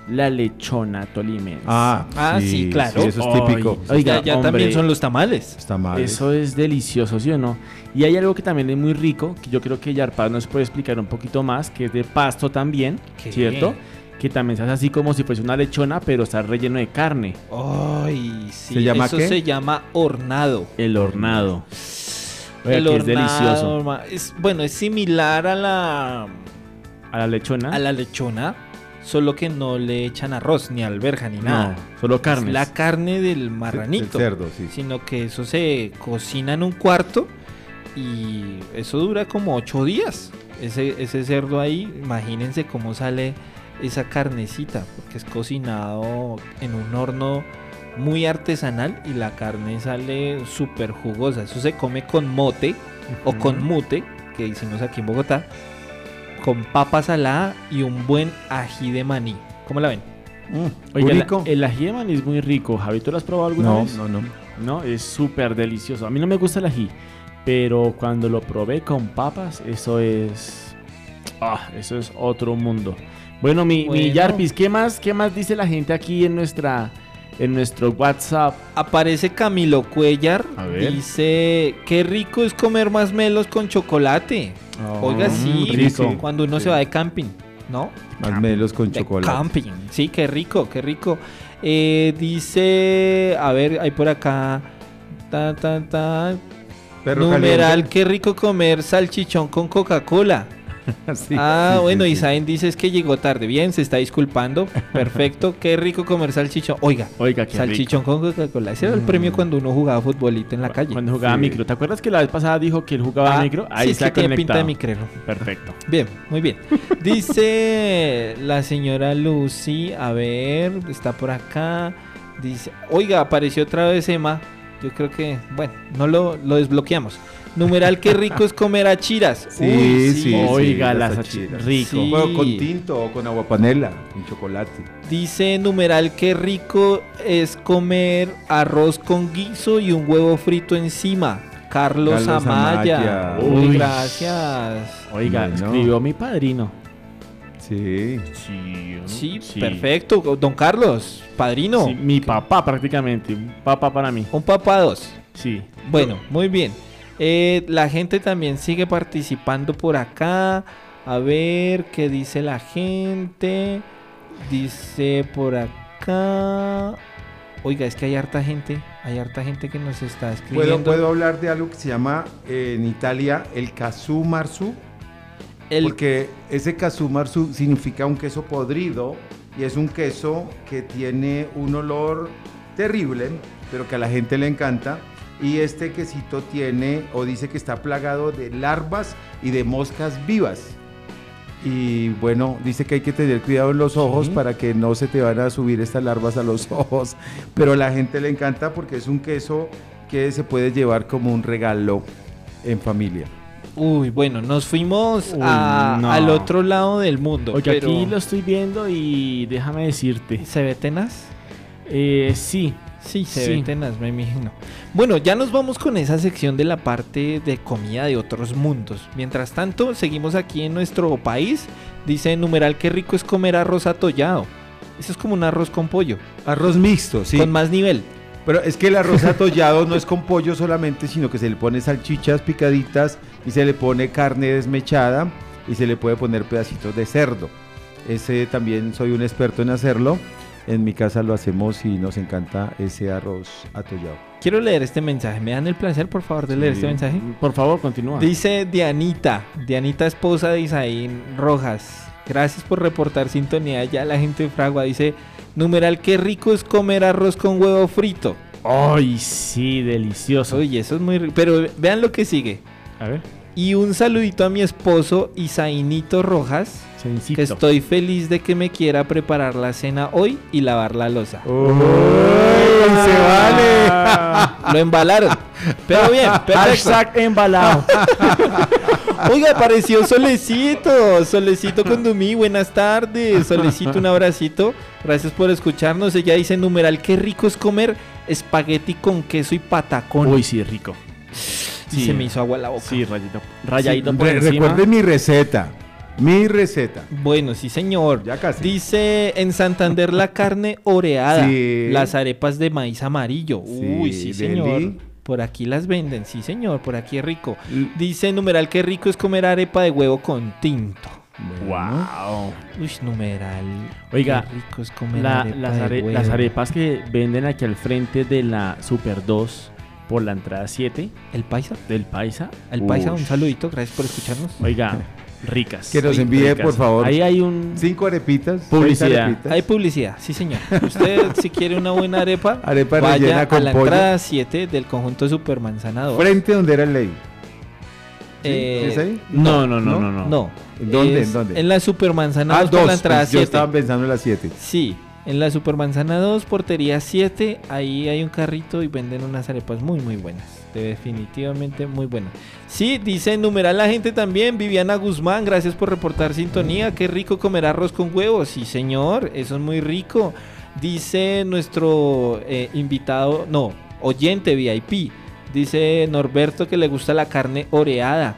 [SPEAKER 2] La lechona tolimense.
[SPEAKER 4] Ah,
[SPEAKER 3] Ah, sí, claro.
[SPEAKER 4] sí, eso es típico.
[SPEAKER 2] Oiga,
[SPEAKER 3] ya, ya
[SPEAKER 2] hombre,
[SPEAKER 3] también son los tamales.
[SPEAKER 4] Está mal.
[SPEAKER 2] Eso es delicioso, ¿sí o no? Y hay algo que también es muy rico, que yo creo que Yarpaz nos puede explicar un poquito más, que es de pasto también,
[SPEAKER 3] ¿Qué?
[SPEAKER 2] ¿cierto? Que también se hace así como si fuese una lechona, pero está relleno de carne.
[SPEAKER 3] Ay, sí.
[SPEAKER 4] ¿Se llama
[SPEAKER 3] eso
[SPEAKER 4] qué?
[SPEAKER 3] se llama hornado.
[SPEAKER 2] El hornado. Oiga,
[SPEAKER 3] el
[SPEAKER 2] que es
[SPEAKER 3] hornado,
[SPEAKER 2] delicioso.
[SPEAKER 3] es, bueno, es similar a la,
[SPEAKER 2] A la lechona.
[SPEAKER 3] a la lechona, solo que no le echan arroz, ni alberja, ni nada.
[SPEAKER 2] No, solo
[SPEAKER 3] Es
[SPEAKER 2] carne.
[SPEAKER 3] la carne del marranito.
[SPEAKER 4] Del cerdo, sí.
[SPEAKER 3] Sino que eso se cocina en un cuarto y eso dura como ocho días. Ese, ese cerdo ahí, imagínense cómo sale esa carnecita, porque es cocinado en un horno muy artesanal y la carne sale súper jugosa. Eso se come con mote o con mute, que hicimos aquí en Bogotá, con papa salada y un buen ají de maní. ¿Cómo la ven?
[SPEAKER 4] Mm,
[SPEAKER 2] Oiga, la- el ají de maní es muy rico. Javi, ¿tú lo has probado alguna
[SPEAKER 4] No,
[SPEAKER 2] vez?
[SPEAKER 4] no, no.
[SPEAKER 2] No, es súper delicioso. A mí no me gusta el ají, pero cuando lo probé con papas, eso es... Ah, eso es otro mundo. Bueno, mi, mi. Yarpis, ¿qué más, ¿qué más dice la gente aquí en nuestra en nuestro WhatsApp?
[SPEAKER 3] Aparece Camilo Cuellar.
[SPEAKER 2] A ver.
[SPEAKER 3] Dice, qué rico es comer más melos con chocolate. Oiga,
[SPEAKER 2] Mm,
[SPEAKER 3] sí,
[SPEAKER 2] rico.
[SPEAKER 3] cuando uno
[SPEAKER 4] Sí.
[SPEAKER 3] se va de camping, ¿no?
[SPEAKER 4] Más melos con
[SPEAKER 3] De
[SPEAKER 4] chocolate.
[SPEAKER 3] camping. Sí, qué rico, qué rico. Eh, dice, a ver, hay por acá. Ta, ta, ta.
[SPEAKER 4] Perro
[SPEAKER 3] Numeral,
[SPEAKER 4] caliente.
[SPEAKER 3] qué rico comer salchichón con Coca-Cola.
[SPEAKER 4] Sí,
[SPEAKER 3] ah,
[SPEAKER 4] sí,
[SPEAKER 3] bueno,
[SPEAKER 4] sí,
[SPEAKER 3] y
[SPEAKER 4] sí.
[SPEAKER 3] Saben dice es que llegó tarde. Bien, se está disculpando. Perfecto, qué rico comer salchichón. Oiga,
[SPEAKER 2] Oiga, qué
[SPEAKER 3] salchichón con Coca-Cola. Ese era el premio cuando uno jugaba futbolito en la calle.
[SPEAKER 2] Cuando jugaba micro. ¿Te acuerdas que la vez pasada dijo que él jugaba
[SPEAKER 3] Ah,
[SPEAKER 2] micro?
[SPEAKER 3] sí,
[SPEAKER 2] Ahí
[SPEAKER 3] es que
[SPEAKER 2] está
[SPEAKER 3] tiene pinta de micrero.
[SPEAKER 2] Perfecto.
[SPEAKER 3] Bien, muy bien. Dice la señora Lucy, a ver, está por acá. Dice, oiga, apareció otra vez Emma. Yo creo que, bueno, no lo, lo desbloqueamos. Numeral, qué rico es comer achiras.
[SPEAKER 4] Sí,
[SPEAKER 3] Uy,
[SPEAKER 4] sí,
[SPEAKER 2] Oiga,
[SPEAKER 4] sí,
[SPEAKER 2] las
[SPEAKER 4] achiras.
[SPEAKER 2] achi- rico.
[SPEAKER 3] Sí.
[SPEAKER 4] Bueno, con tinto o con agua panela, con chocolate.
[SPEAKER 3] Dice numeral, qué rico es comer arroz con guiso y un huevo frito encima. Carlos,
[SPEAKER 4] Carlos
[SPEAKER 3] Amaya.
[SPEAKER 4] Amaya.
[SPEAKER 3] Uy,
[SPEAKER 2] Uy.
[SPEAKER 3] gracias.
[SPEAKER 2] Oiga,
[SPEAKER 4] Bueno.
[SPEAKER 2] escribió mi padrino.
[SPEAKER 4] Sí.
[SPEAKER 2] Sí,
[SPEAKER 3] Sí, perfecto. Don Carlos, padrino.
[SPEAKER 2] Sí, mi papá prácticamente. Un papá para mí.
[SPEAKER 3] Un papá dos.
[SPEAKER 2] Sí.
[SPEAKER 3] Bueno, muy bien. Eh, la gente también sigue participando por acá. A ver qué dice la gente. Dice por acá. Oiga, es que hay harta gente. Hay harta gente que nos está
[SPEAKER 4] ¿Puedo,
[SPEAKER 3] escribiendo.
[SPEAKER 4] puedo hablar de algo que se llama eh, en Italia el casu marzu?
[SPEAKER 3] El-
[SPEAKER 4] Porque ese casu marzu significa un queso podrido y es un queso que tiene un olor terrible, pero que a la gente le encanta. Y este quesito tiene, o dice que está plagado de larvas y de moscas vivas. Y bueno, dice que hay que tener cuidado en los ojos
[SPEAKER 3] Sí.
[SPEAKER 4] para que no se te van a subir estas larvas a los ojos. Pero a la gente le encanta porque es un queso que se puede llevar como un regalo en familia.
[SPEAKER 3] Uy, bueno, nos fuimos
[SPEAKER 2] Uy,
[SPEAKER 3] a-
[SPEAKER 2] no.
[SPEAKER 3] al otro lado del mundo.
[SPEAKER 2] Oye,
[SPEAKER 3] pero-
[SPEAKER 2] aquí lo estoy viendo y déjame decirte.
[SPEAKER 3] ¿Se ve tenaz?
[SPEAKER 2] Eh, sí,
[SPEAKER 3] Sí, se
[SPEAKER 2] Sí.
[SPEAKER 3] ve tenaz, me imagino. Bueno, ya nos vamos con esa sección de la parte de comida de otros mundos. Mientras tanto, seguimos aquí en nuestro país. Dice numeral qué rico es comer arroz atollado. Eso es como un arroz con pollo.
[SPEAKER 4] Arroz mixto, sí.
[SPEAKER 3] Con más nivel.
[SPEAKER 4] Pero es que el arroz atollado no es con pollo solamente, sino que se le pone salchichas picaditas y se le pone carne desmechada y se le puede poner pedacitos de cerdo. Ese también soy un experto en hacerlo. En mi casa lo hacemos y nos encanta ese arroz atollado.
[SPEAKER 3] Quiero leer este mensaje. ¿Me dan el placer, por favor, de leer este mensaje?
[SPEAKER 2] Por favor, continúa.
[SPEAKER 3] Dice Dianita, Dianita esposa de Isaín Rojas. Gracias por reportar sintonía. Ya la gente de Fragua dice, numeral, qué rico es comer arroz con huevo frito.
[SPEAKER 2] Ay, sí, delicioso.
[SPEAKER 3] Oye, eso es muy rico. Pero vean lo que sigue.
[SPEAKER 2] A ver.
[SPEAKER 3] Y un saludito a mi esposo Isaínito Rojas. Que estoy feliz de que me quiera preparar la cena hoy y lavar la losa.
[SPEAKER 4] se
[SPEAKER 3] vale! Lo embalaron. Pero bien, perfecto.
[SPEAKER 2] Hashtag embalado.
[SPEAKER 3] Oiga, apareció Solecito. Solecito con Dumí, buenas tardes. Solecito, un abracito. Gracias por escucharnos. Ella dice numeral, qué rico es comer espagueti con queso y patacón.
[SPEAKER 2] Uy, sí, rico.
[SPEAKER 3] Sí, se me hizo agua la boca.
[SPEAKER 2] Sí, rayito. Rayadito
[SPEAKER 4] Sí,
[SPEAKER 2] por
[SPEAKER 4] re-
[SPEAKER 2] encima.
[SPEAKER 4] Recuerden mi receta. Mi receta.
[SPEAKER 3] Bueno, sí, señor.
[SPEAKER 4] Ya casi.
[SPEAKER 3] Dice en Santander la carne oreada,
[SPEAKER 4] Sí.
[SPEAKER 3] las arepas de maíz amarillo. Uy,
[SPEAKER 4] Sí,
[SPEAKER 3] señor.
[SPEAKER 4] deli.
[SPEAKER 3] Por aquí las venden, sí, señor. Por aquí es rico. Dice numeral qué rico es comer arepa de huevo con tinto.
[SPEAKER 2] Wow.
[SPEAKER 3] Uy, numeral.
[SPEAKER 2] Oiga,
[SPEAKER 3] qué rico es comer
[SPEAKER 2] la-
[SPEAKER 3] arepa
[SPEAKER 2] las,
[SPEAKER 3] de
[SPEAKER 2] are-
[SPEAKER 3] huevo.
[SPEAKER 2] las arepas que venden aquí al frente de la Super 2 por la entrada 7
[SPEAKER 3] ¿El paisa?
[SPEAKER 2] del Paisa.
[SPEAKER 3] El paisa,
[SPEAKER 2] Uy.
[SPEAKER 3] un saludito, gracias por escucharnos.
[SPEAKER 2] Oiga, ricas.
[SPEAKER 4] Que nos envíe,
[SPEAKER 2] ricas.
[SPEAKER 4] por favor.
[SPEAKER 2] Ahí hay un...
[SPEAKER 4] Cinco arepitas.
[SPEAKER 2] Publicidad.
[SPEAKER 4] arepitas.
[SPEAKER 3] Hay publicidad, sí señor. Usted si quiere una buena arepa,
[SPEAKER 4] Arepa
[SPEAKER 3] vaya
[SPEAKER 4] rellena
[SPEAKER 3] a
[SPEAKER 4] con
[SPEAKER 3] la
[SPEAKER 4] pollo.
[SPEAKER 3] entrada 7 del conjunto Supermanzana 2.
[SPEAKER 4] Frente donde era el ley. ¿Sí?
[SPEAKER 3] Eh,
[SPEAKER 4] ¿Es ahí?
[SPEAKER 2] No, no, no, no, no.
[SPEAKER 3] No.
[SPEAKER 4] ¿En dónde?
[SPEAKER 3] Es
[SPEAKER 4] ¿En dónde?
[SPEAKER 3] En la Supermanzana
[SPEAKER 4] Ah,
[SPEAKER 3] 2 por
[SPEAKER 4] dos.
[SPEAKER 3] la entrada
[SPEAKER 4] pues yo
[SPEAKER 3] 7.
[SPEAKER 4] estaba pensando en las siete.
[SPEAKER 3] Sí, en la Supermanzana 2, portería 7, ahí hay un carrito y venden unas arepas muy muy buenas. Definitivamente muy buenas. Sí, dice numeral la gente también, Viviana Guzmán, gracias por reportar sintonía. Qué rico comer arroz con huevos. Sí, señor, eso es muy rico. Dice nuestro eh, invitado, no, oyente VIP. Dice Norberto que le gusta la carne oreada.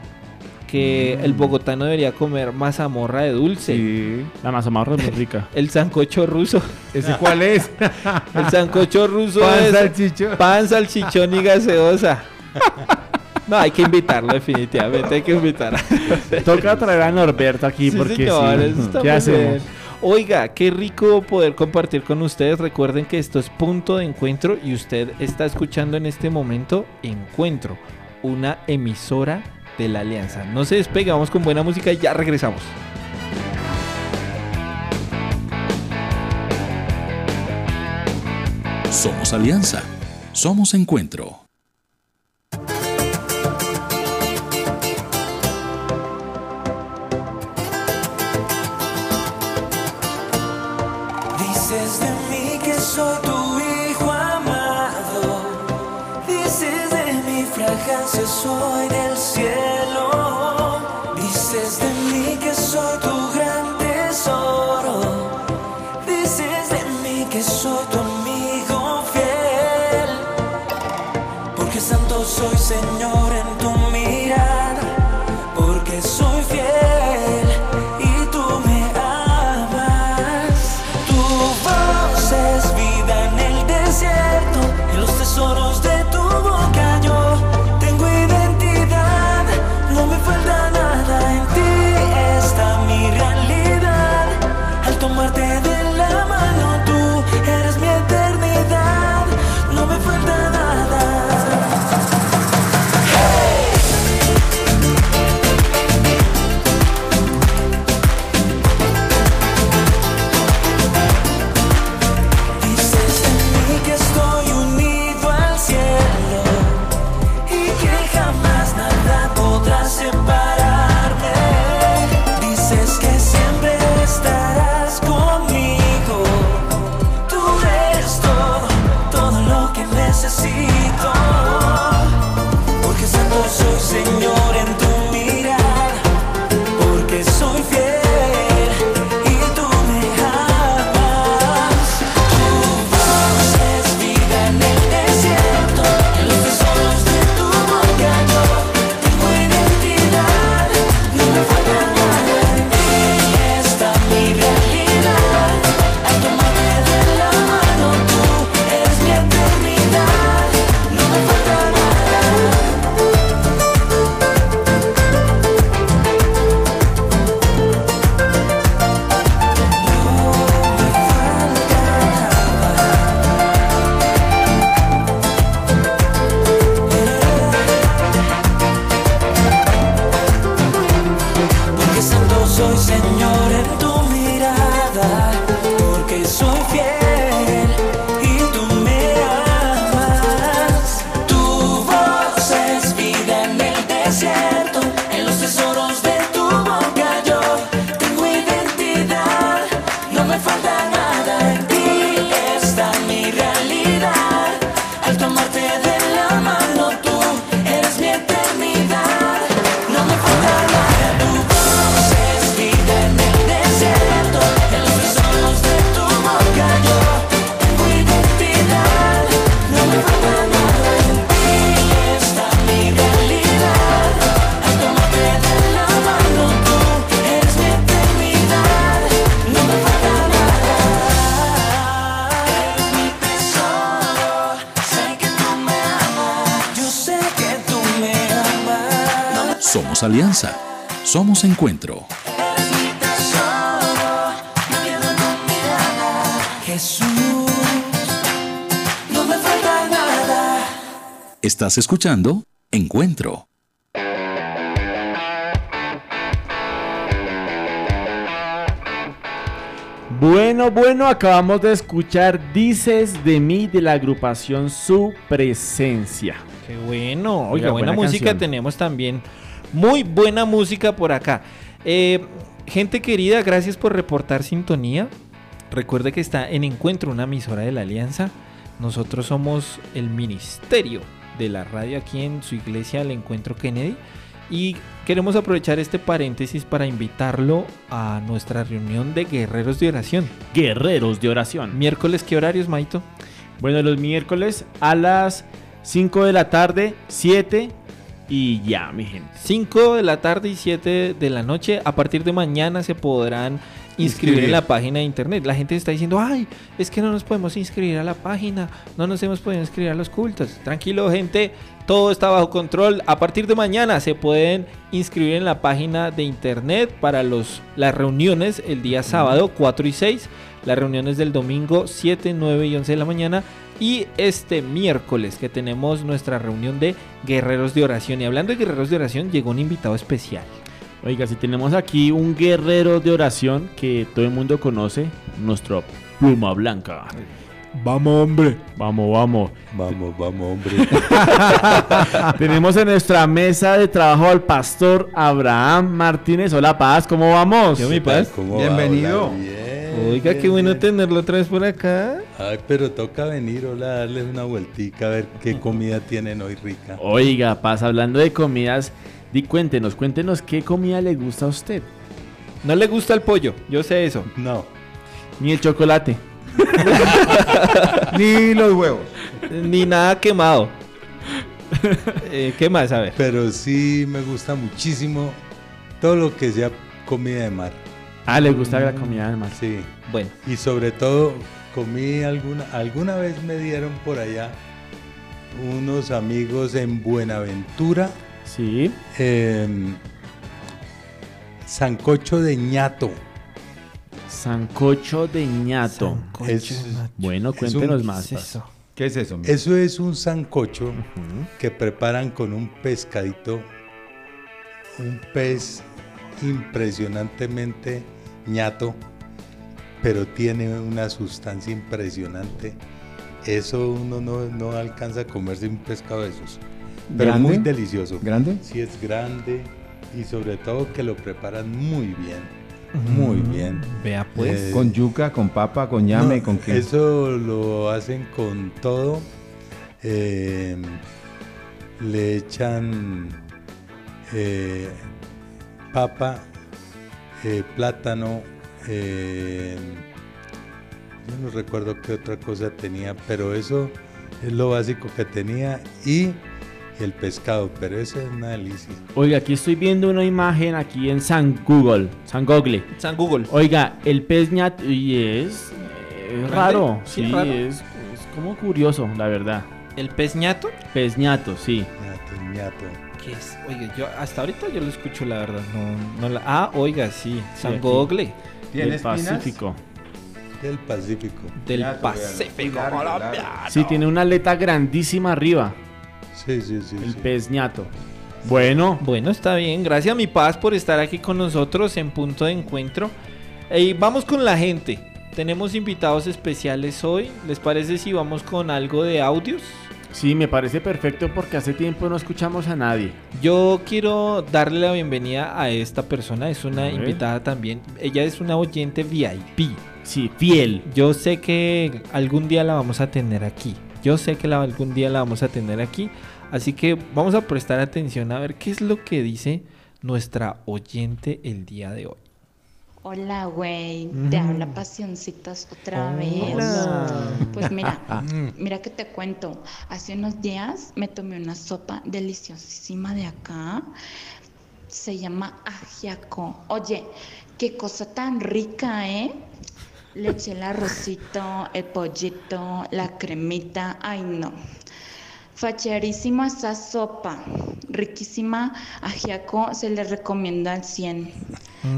[SPEAKER 3] Que el bogotano debería comer mazamorra de dulce.
[SPEAKER 4] Sí.
[SPEAKER 2] La mazamorra es muy rica.
[SPEAKER 3] El sancocho ruso.
[SPEAKER 4] ¿Ese cuál es?
[SPEAKER 3] El sancocho ruso
[SPEAKER 4] Pan,
[SPEAKER 3] es
[SPEAKER 4] salchichón.
[SPEAKER 3] pan, salchichón y gaseosa. No, hay que invitarlo definitivamente, hay que invitar.
[SPEAKER 2] Toca traer a Norberto aquí
[SPEAKER 3] Sí,
[SPEAKER 2] porque.
[SPEAKER 3] Oiga, qué rico poder compartir con ustedes. Recuerden que esto es punto de encuentro y usted está escuchando en este momento Encuentro, una emisora de la Alianza. No se despegue, vamos con buena música y ya regresamos.
[SPEAKER 1] Somos Alianza. Somos Encuentro. Encuentro.
[SPEAKER 19] Jesús. No me falta nada.
[SPEAKER 1] Estás escuchando Encuentro.
[SPEAKER 2] Bueno, bueno, acabamos de escuchar Dices de mí de la agrupación Su Presencia.
[SPEAKER 3] Qué bueno. Oiga,
[SPEAKER 2] Oiga,
[SPEAKER 3] buena,
[SPEAKER 2] buena
[SPEAKER 3] música
[SPEAKER 2] canción.
[SPEAKER 3] tenemos también. Muy buena música por acá. Eh, gente querida, gracias por reportar sintonía. Recuerde que está en Encuentro, una emisora de la Alianza. Nosotros somos el ministerio de la radio aquí en su iglesia, el Encuentro Kennedy. Y queremos aprovechar este paréntesis para invitarlo a nuestra reunión de guerreros de oración.
[SPEAKER 2] Guerreros de oración.
[SPEAKER 3] Miércoles, ¿qué horarios, Maito?
[SPEAKER 2] Bueno, los miércoles a las 5 de la tarde, 7 y ya, mi gente.
[SPEAKER 3] 5 de la tarde y 7 de la noche. A partir de mañana se podrán inscribir
[SPEAKER 4] Inscribir.
[SPEAKER 3] en la página de internet. La gente está diciendo, ay, es que no nos podemos inscribir a la página, no nos hemos podido inscribir a los cultos. Tranquilo, gente, todo está bajo control. A partir de mañana se pueden inscribir en la página de internet para los, las reuniones el día sábado 4 y 6, las reuniones del domingo 7, 9 y 11 de la mañana. Y este miércoles que tenemos nuestra reunión de guerreros de oración. Y hablando de guerreros de oración, llegó un invitado especial.
[SPEAKER 2] Oiga, si tenemos aquí un guerrero de oración que todo el mundo conoce, nuestro pluma blanca. Vamos, hombre. Vamos, vamos.
[SPEAKER 20] Vamos, vamos, hombre.
[SPEAKER 2] tenemos en nuestra mesa de trabajo al pastor Abraham Martínez. Hola, Paz, ¿cómo vamos?
[SPEAKER 3] Yo, mi paz.
[SPEAKER 20] ¿Cómo va?
[SPEAKER 4] Bienvenido.
[SPEAKER 20] Hola, bien,
[SPEAKER 3] Oiga, qué bueno tenerlo otra vez por acá.
[SPEAKER 20] Ay, pero toca venir, hola, darles una vueltica a ver qué comida tienen hoy rica.
[SPEAKER 2] Oiga, Paz, hablando de comidas, di cuéntenos, cuéntenos qué comida le gusta a usted.
[SPEAKER 3] No le gusta el pollo, yo sé eso.
[SPEAKER 20] No,
[SPEAKER 2] Ni el chocolate.
[SPEAKER 4] Ni los huevos.
[SPEAKER 3] Ni nada quemado. Eh, ¿Qué más? A ver.
[SPEAKER 20] pero sí me gusta muchísimo todo lo que sea comida de mar.
[SPEAKER 2] Ah, le gusta la comida del mar.
[SPEAKER 20] Sí.
[SPEAKER 3] Bueno,
[SPEAKER 20] Y sobre todo comí alguna, alguna vez me dieron por allá unos amigos en Buenaventura,
[SPEAKER 2] Sí.
[SPEAKER 20] em, sancocho de ñato.
[SPEAKER 2] Sancocho de ñato.
[SPEAKER 20] Es-
[SPEAKER 2] Bueno,
[SPEAKER 20] es
[SPEAKER 2] cuéntenos
[SPEAKER 20] un-
[SPEAKER 2] más.
[SPEAKER 3] ¿qué es eso?
[SPEAKER 4] ¿Qué es eso? mi?
[SPEAKER 20] Eso es un sancocho que preparan con un pescadito, un pez impresionantemente ñato, pero tiene una sustancia impresionante. Eso uno no, no alcanza a comerse un pescado de esos. Pero
[SPEAKER 4] ¿Grande?
[SPEAKER 20] muy delicioso.
[SPEAKER 4] ¿Grande?
[SPEAKER 20] Sí, es grande y sobre todo que lo preparan muy bien. Muy bien.
[SPEAKER 3] Vea pues.
[SPEAKER 20] Eh,
[SPEAKER 4] Con yuca, con papa, con ñame,
[SPEAKER 20] no,
[SPEAKER 4] con qué.
[SPEAKER 20] Eso lo hacen con todo. eh, le echan eh, papa, eh, plátano. eh, yo no recuerdo qué otra cosa tenía, pero eso es lo básico que tenía. Y el pescado, pero eso es una delicia.
[SPEAKER 2] Oiga, aquí estoy viendo una imagen aquí en San Google. San Google.
[SPEAKER 3] San Google.
[SPEAKER 2] Oiga, el pez ñato. Y es. eh, raro.
[SPEAKER 3] Sí,
[SPEAKER 2] Sí,
[SPEAKER 3] es raro.
[SPEAKER 2] Es, es como curioso, la verdad.
[SPEAKER 3] ¿El pez ñato?
[SPEAKER 2] Pez ñato, sí.
[SPEAKER 20] Ñato, ñato.
[SPEAKER 3] ¿Qué es? Oiga, yo hasta ahorita yo lo escucho, la verdad. No, no la... Ah, oiga, sí. San
[SPEAKER 2] aquí.
[SPEAKER 3] Google.
[SPEAKER 4] ¿Tiene
[SPEAKER 2] Del? Pacífico.
[SPEAKER 20] Del Pacífico.
[SPEAKER 3] Del Pacífico colombiano.
[SPEAKER 2] Sí, tiene una aleta grandísima arriba.
[SPEAKER 20] Sí, sí, sí.
[SPEAKER 2] El
[SPEAKER 20] sí.
[SPEAKER 2] pez ñato. Bueno,
[SPEAKER 3] Bueno, está bien. Gracias, mi paz, por estar aquí con nosotros en punto de encuentro. Y vamos con la gente. Tenemos invitados especiales hoy. ¿Les parece si vamos con algo de audios?
[SPEAKER 2] Sí, me parece perfecto porque hace tiempo no escuchamos a nadie.
[SPEAKER 3] Yo quiero darle la bienvenida a esta persona. Es una invitada también. Ella es una oyente VIP.
[SPEAKER 2] Sí, fiel.
[SPEAKER 3] Yo sé que algún día la vamos a tener aquí. Yo sé que la, algún día la vamos a tener aquí. Así que vamos a prestar atención a ver qué es lo que dice nuestra oyente el día de hoy.
[SPEAKER 21] Hola, güey. Te
[SPEAKER 3] Mm.
[SPEAKER 21] habla Pasioncitas otra
[SPEAKER 3] Hola.
[SPEAKER 21] vez. Pues mira, mira que te cuento. Hace unos días me tomé una sopa deliciosísima de acá. Se llama ajiaco. Oye, qué cosa tan rica, ¿eh? Le eché el arrocito, el pollito, la cremita. Ay, no. Facherísima esa sopa. Riquísima. Ajiaco se le recomienda al 100.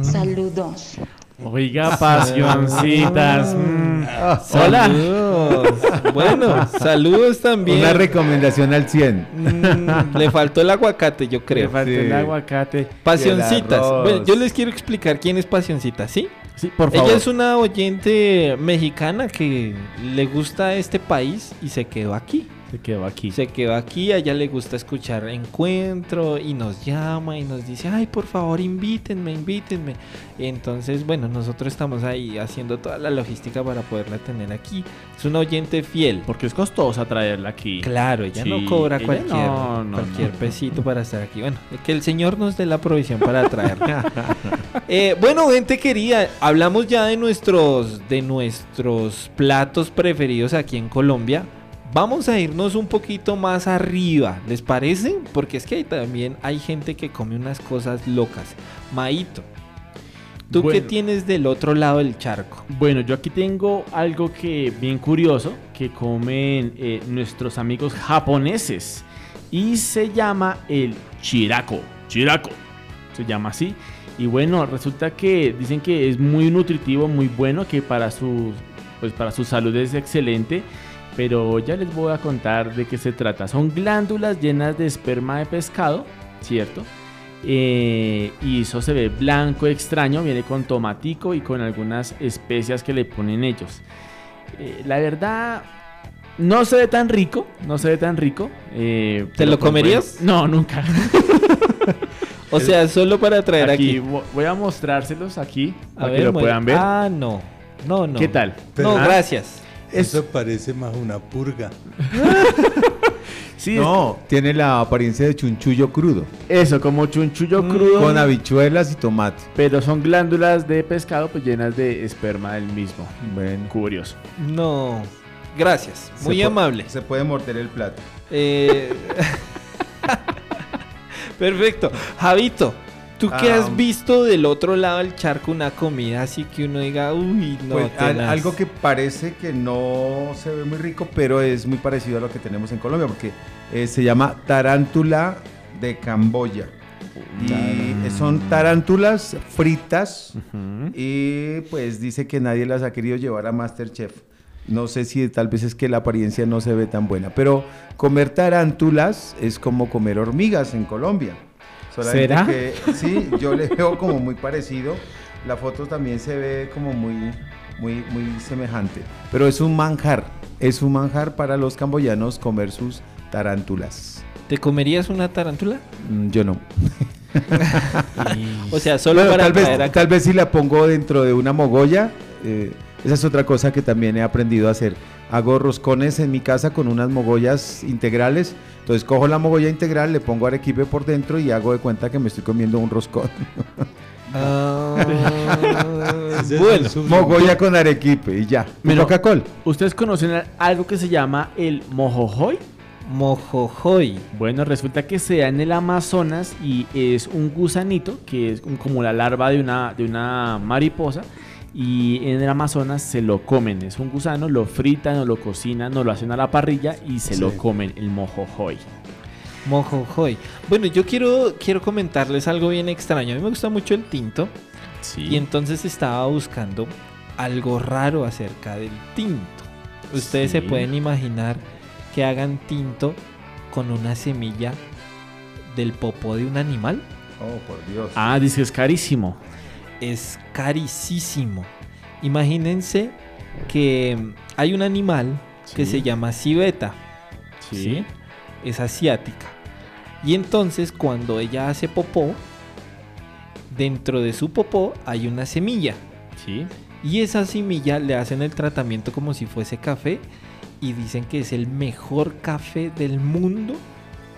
[SPEAKER 21] Saludos.
[SPEAKER 2] Oiga, pasioncitas. mm.
[SPEAKER 3] Ah,
[SPEAKER 2] Hola.
[SPEAKER 3] Saludos. Bueno, saludos también.
[SPEAKER 4] Una recomendación al 100.
[SPEAKER 3] Mm, le faltó el aguacate, yo creo.
[SPEAKER 2] Le faltó el aguacate.
[SPEAKER 3] Pasioncitas.
[SPEAKER 2] El.
[SPEAKER 3] Bueno, yo les quiero explicar quién es Pasioncitas, ¿sí?
[SPEAKER 2] Sí, por favor.
[SPEAKER 3] Ella es una oyente mexicana que le gusta este país y se quedó aquí.
[SPEAKER 2] Se quedó aquí.
[SPEAKER 3] Se quedó aquí, a ella le gusta escuchar Encuentro y nos llama y nos dice, ay, por favor, invítenme, invítenme. Entonces, bueno, nosotros estamos ahí haciendo toda la logística para poderla tener aquí. Es una oyente fiel.
[SPEAKER 2] Porque es costosa traerla aquí.
[SPEAKER 3] Claro, ella
[SPEAKER 2] Sí,
[SPEAKER 3] no cobra
[SPEAKER 2] ella
[SPEAKER 3] cualquier,
[SPEAKER 2] no, no,
[SPEAKER 3] cualquier
[SPEAKER 2] no.
[SPEAKER 3] pesito para estar aquí. Bueno, que el Señor nos dé la provisión para traerla. Eh, bueno, gente querida, hablamos ya de nuestros, de nuestros platos preferidos aquí en Colombia. Vamos a irnos un poquito más arriba, ¿les parece? Porque es que ahí también hay gente que come unas cosas locas. Maito, ¿tú qué tienes del otro lado del charco?
[SPEAKER 2] Bueno, yo aquí tengo algo que bien curioso que comen eh, nuestros amigos japoneses y se llama el chiraco. Chiraco, se llama así. Y bueno, resulta que dicen que es muy nutritivo, muy bueno, que para su, pues para su salud es excelente. Pero ya les voy a contar de qué se trata. Son glándulas llenas de esperma de pescado, ¿cierto? Eh, y eso se ve blanco extraño, viene con tomatico y con algunas especias que le ponen ellos. Eh, la verdad, no se ve tan rico, no se ve tan rico. eh,
[SPEAKER 3] ¿Te lo
[SPEAKER 2] pues
[SPEAKER 3] comerías?
[SPEAKER 2] bueno, no, nunca.
[SPEAKER 3] O sea, solo para traer aquí.
[SPEAKER 2] vo- Voy a mostrárselos aquí
[SPEAKER 3] A
[SPEAKER 2] para
[SPEAKER 3] ver,
[SPEAKER 2] que lo puedan ver.
[SPEAKER 3] Ah, no. No, no.
[SPEAKER 2] ¿Qué tal?
[SPEAKER 3] No,
[SPEAKER 2] Ah,
[SPEAKER 3] gracias.
[SPEAKER 20] Eso parece más una purga.
[SPEAKER 2] Sí,
[SPEAKER 4] No, tiene la apariencia de chunchullo crudo.
[SPEAKER 2] Eso, como chunchullo crudo.
[SPEAKER 4] Con habichuelas y tomate.
[SPEAKER 2] Pero son glándulas de pescado pues llenas de esperma del mismo.
[SPEAKER 4] Bueno,
[SPEAKER 2] Curioso.
[SPEAKER 3] No. Gracias. Muy amable.
[SPEAKER 4] Se puede morder el plato.
[SPEAKER 3] Eh, Perfecto. Javito, ¿tú qué has visto del otro lado del charco una comida así que uno diga, uy, no,
[SPEAKER 4] Pues, al-
[SPEAKER 3] tenaz"?
[SPEAKER 4] algo que parece que no se ve muy rico, pero es muy parecido a lo que tenemos en Colombia, porque eh, se llama tarántula de Camboya. Y son tarántulas fritas y pues dice que nadie las ha querido llevar a Masterchef. No sé si tal vez es que la apariencia no se ve tan buena, pero comer tarántulas es como comer hormigas en Colombia. Solamente
[SPEAKER 2] ¿Será?
[SPEAKER 4] que sí, yo le veo como muy parecido. La foto también se ve como muy, muy, muy semejante. Pero es un manjar, es un manjar para los camboyanos comer sus tarántulas.
[SPEAKER 3] ¿Te comerías una tarántula?
[SPEAKER 4] Mm, Yo no.
[SPEAKER 3] O sea, solo
[SPEAKER 4] Bueno,
[SPEAKER 3] para
[SPEAKER 4] tal, vez,
[SPEAKER 3] acá.
[SPEAKER 4] tal vez si la pongo dentro de una mogolla, eh, esa es otra cosa que también he aprendido a hacer. Hago roscones en mi casa con unas mogollas integrales. Entonces cojo la mogolla integral, le pongo arequipe por dentro y hago de cuenta que me estoy comiendo un roscón.
[SPEAKER 20] Es
[SPEAKER 3] bueno,
[SPEAKER 4] mogolla con arequipe y ya. Coca-Cola.
[SPEAKER 2] ¿Ustedes conocen algo que se llama el mojojoy?
[SPEAKER 3] Mojojoy.
[SPEAKER 2] Bueno, resulta que se da en el Amazonas y es un gusanito que es como la larva de una, de una mariposa. Y en el Amazonas se lo comen. Es un gusano, lo fritan o lo cocinan o lo hacen a la parrilla y se lo comen, el mojojoy.
[SPEAKER 3] Mojojoy. Bueno, yo quiero, quiero comentarles algo bien extraño. A mí me gusta mucho el tinto.
[SPEAKER 2] Sí.
[SPEAKER 3] Y entonces estaba buscando algo raro acerca del tinto. Ustedes se pueden imaginar que hagan tinto con una semilla del popó de un animal.
[SPEAKER 4] Oh, por Dios.
[SPEAKER 2] Ah, dice que es carísimo.
[SPEAKER 3] Es carísimo. Imagínense que hay un animal que se llama civeta.
[SPEAKER 2] Sí.
[SPEAKER 3] ¿sí? Es asiática. Y entonces cuando ella hace popó, dentro de su popó hay una semilla.
[SPEAKER 2] Sí.
[SPEAKER 3] Y esa semilla le hacen el tratamiento como si fuese café y dicen que es el mejor café del mundo.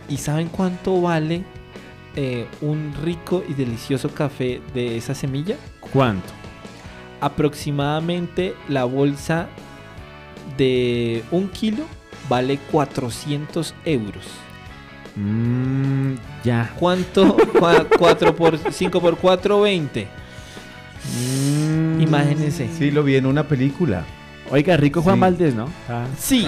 [SPEAKER 3] ¿Y saben cuánto vale eh, un rico y delicioso café de esa semilla?
[SPEAKER 2] ¿Cuánto?
[SPEAKER 3] Aproximadamente la bolsa de un kilo vale 400 euros.
[SPEAKER 2] Mm, ya.
[SPEAKER 3] ¿Cuánto? 4 por 5 por 4, 20. Imagínense.
[SPEAKER 4] Sí, lo vi en una película.
[SPEAKER 2] Oiga, rico Juan
[SPEAKER 4] Sí.
[SPEAKER 2] Valdés, ¿no?
[SPEAKER 3] Sí.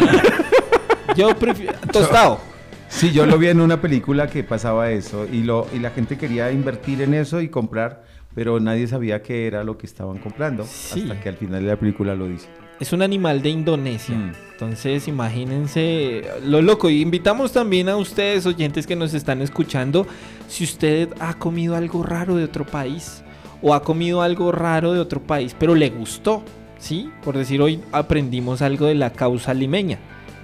[SPEAKER 3] Yo prefiero. Tostado.
[SPEAKER 4] Sí, yo lo vi en una película que pasaba eso y, lo, y la gente quería invertir en eso y comprar, pero nadie sabía qué era lo que estaban comprando hasta que al final de la película lo dice.
[SPEAKER 3] Es un animal de Indonesia.
[SPEAKER 4] Mm.
[SPEAKER 3] Entonces, imagínense lo loco. Y invitamos también a ustedes, oyentes que nos están escuchando, si usted ha comido algo raro de otro país o ha comido algo raro de otro país, pero le gustó, ¿sí? Por decir, hoy aprendimos algo de la causa limeña.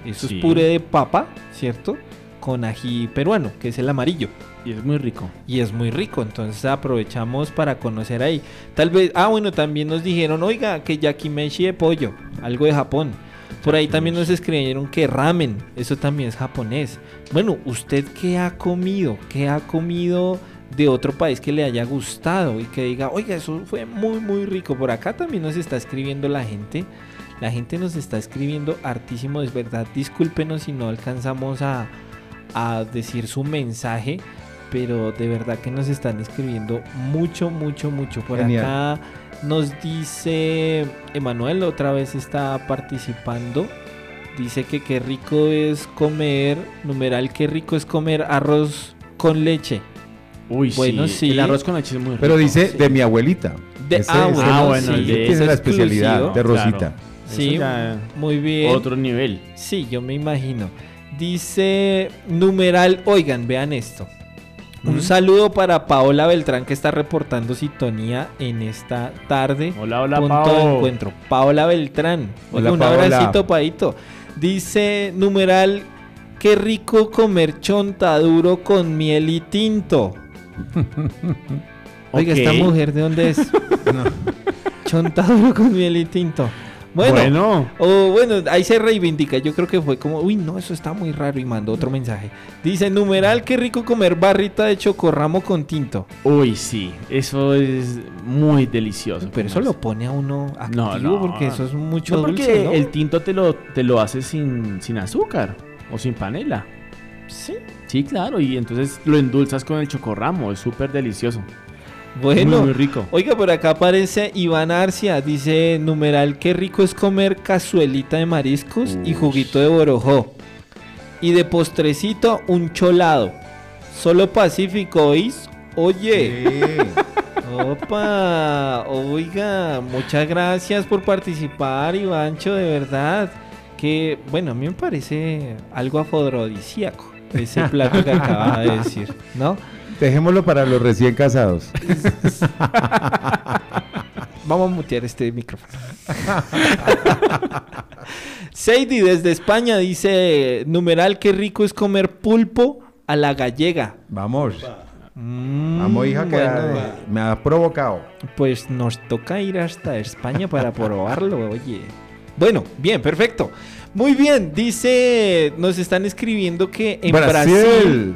[SPEAKER 3] Eso
[SPEAKER 2] Sí.
[SPEAKER 3] es puré de papa, ¿cierto? Con ají peruano, que es el amarillo.
[SPEAKER 2] Y es muy rico.
[SPEAKER 3] Y es muy rico, entonces aprovechamos para conocer ahí. Tal vez, ah, bueno, también nos dijeron, oiga, que yakimeshi de pollo, algo de Japón. Por ahí también nos escribieron que ramen, eso también es japonés. Bueno, ¿usted qué ha comido? ¿Qué ha comido de otro país que le haya gustado y que diga, oiga, eso fue muy, muy rico? Por acá también nos está escribiendo la gente. La gente nos está escribiendo hartísimo, es verdad. Discúlpenos si no alcanzamos a, a decir su mensaje, pero de verdad que nos están escribiendo mucho, mucho, mucho. Por
[SPEAKER 4] Genial.
[SPEAKER 3] acá nos dice Emanuel, otra vez está participando. Dice que qué rico es comer, numeral, qué rico es comer arroz con leche.
[SPEAKER 2] Uy,
[SPEAKER 3] bueno, sí.
[SPEAKER 2] El arroz con leche es muy rico.
[SPEAKER 4] Pero dice de mi abuelita.
[SPEAKER 3] De-
[SPEAKER 4] Ese-
[SPEAKER 3] ah,
[SPEAKER 4] ese-
[SPEAKER 3] bueno,
[SPEAKER 2] Ah, bueno,
[SPEAKER 3] sí.
[SPEAKER 2] el de
[SPEAKER 4] tiene
[SPEAKER 3] ese
[SPEAKER 4] la
[SPEAKER 3] exclusivo.
[SPEAKER 4] especialidad de Rosita.
[SPEAKER 2] Claro.
[SPEAKER 3] Sí, muy bien.
[SPEAKER 2] Otro nivel.
[SPEAKER 3] Sí, yo me imagino. Dice numeral, oigan, vean esto. Un
[SPEAKER 2] ¿Mm?
[SPEAKER 3] saludo para Paola Beltrán que está reportando sintonía en esta tarde.
[SPEAKER 2] Hola, hola,
[SPEAKER 3] punto
[SPEAKER 2] Pao.
[SPEAKER 3] de encuentro. Paola Beltrán.
[SPEAKER 4] Hola,
[SPEAKER 3] un
[SPEAKER 4] Paola.
[SPEAKER 3] abracito, Paito. Dice numeral, qué rico comer chontaduro con miel y tinto. Oiga, esta mujer, ¿de dónde es? Chontaduro con miel y tinto. Bueno,
[SPEAKER 2] Bueno.
[SPEAKER 3] o bueno, ahí se reivindica. Yo creo que fue como, uy, no, eso está muy raro. Y mandó otro mensaje. Dice, numeral, qué rico comer barrita de chocorramo con tinto.
[SPEAKER 2] Uy, sí. Eso es muy delicioso.
[SPEAKER 3] Pero eso lo pone a uno activo
[SPEAKER 2] No, no.
[SPEAKER 3] porque eso es mucho
[SPEAKER 2] No, porque
[SPEAKER 3] dulce, ¿no?
[SPEAKER 2] el tinto te lo, te lo hace sin, sin azúcar o sin panela.
[SPEAKER 3] Sí.
[SPEAKER 2] Sí, claro. Y entonces lo endulzas con el chocorramo. Es súper delicioso.
[SPEAKER 3] Bueno,
[SPEAKER 2] Muy, muy rico.
[SPEAKER 3] Oiga, por acá aparece Iván Arcia. Dice, numeral, qué rico es comer cazuelita de mariscos y juguito de borojó. Y de postrecito, un cholado. Solo Pacífico, ¿oís? Oye. Opa, oiga, muchas gracias por participar, Ivancho, de verdad. Que, bueno, a mí me parece algo afrodisíaco ese plato que acaba de decir, ¿no?
[SPEAKER 4] Dejémoslo para los recién casados.
[SPEAKER 3] Vamos a mutear este micrófono. Sadie desde España dice, numeral, qué rico es comer pulpo a la gallega.
[SPEAKER 4] Vamos.
[SPEAKER 3] Mm,
[SPEAKER 4] Vamos, hija, que
[SPEAKER 3] bueno.
[SPEAKER 4] me ha provocado.
[SPEAKER 3] Pues nos toca ir hasta España para probarlo, oye. Bueno, bien, perfecto. Muy bien, dice, nos están escribiendo que en
[SPEAKER 4] Brasil.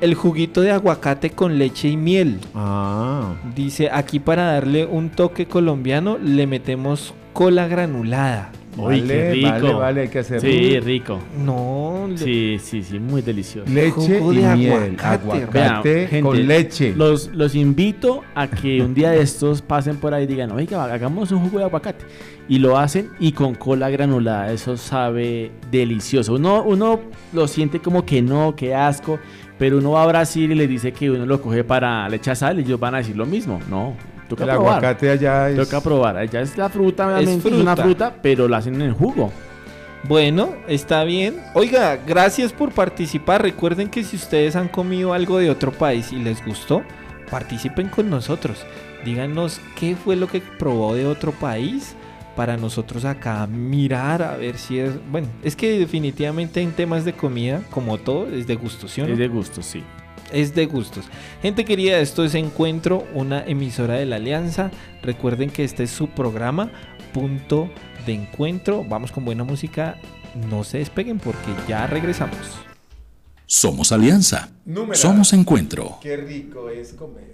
[SPEAKER 3] El juguito de aguacate con leche y miel.
[SPEAKER 4] Ah.
[SPEAKER 3] Dice, aquí para darle un toque colombiano le metemos cola granulada.
[SPEAKER 2] Uy, qué
[SPEAKER 4] Vale,
[SPEAKER 2] rico.
[SPEAKER 4] vale, vale, hay que hacerlo.
[SPEAKER 2] Sí, rico.
[SPEAKER 3] No, le-
[SPEAKER 2] Sí, sí, sí, muy delicioso.
[SPEAKER 4] Leche
[SPEAKER 3] Jugo
[SPEAKER 4] y
[SPEAKER 3] de
[SPEAKER 4] miel.
[SPEAKER 3] aguacate,
[SPEAKER 4] Aguacate
[SPEAKER 2] Vean, gente,
[SPEAKER 4] con leche.
[SPEAKER 2] Los, los invito a que un día de estos pasen por ahí y digan, oiga, hagamos un jugo de aguacate. Y lo hacen y con cola granulada. Eso sabe delicioso. Uno, uno lo siente como que no, que asco. Pero uno va a Brasil y le dice que uno lo coge para le echa sal y ellos van a decir lo mismo. No, toca
[SPEAKER 4] El
[SPEAKER 2] probar.
[SPEAKER 4] aguacate allá es...
[SPEAKER 2] Toca probar. Allá es la fruta, obviamente, es, una
[SPEAKER 3] fruta.
[SPEAKER 2] pero la hacen en el jugo.
[SPEAKER 3] Bueno, está bien. Oiga, gracias por participar. Recuerden que si ustedes han comido algo de otro país y les gustó, participen con nosotros. Díganos qué fue lo que probó de otro país para nosotros acá mirar a ver si es... Bueno, es que definitivamente en temas de comida, como todo, es de gustos, ¿sí o no?
[SPEAKER 2] Es de gusto, sí.
[SPEAKER 3] Es de gustos. Gente querida, esto es Encuentro, una emisora de la Alianza. Recuerden que este es su programa, punto de encuentro. Vamos con buena música. No se despeguen porque ya regresamos.
[SPEAKER 1] Somos Alianza.
[SPEAKER 4] Numeral.
[SPEAKER 1] Somos Encuentro.
[SPEAKER 4] Qué rico es comer.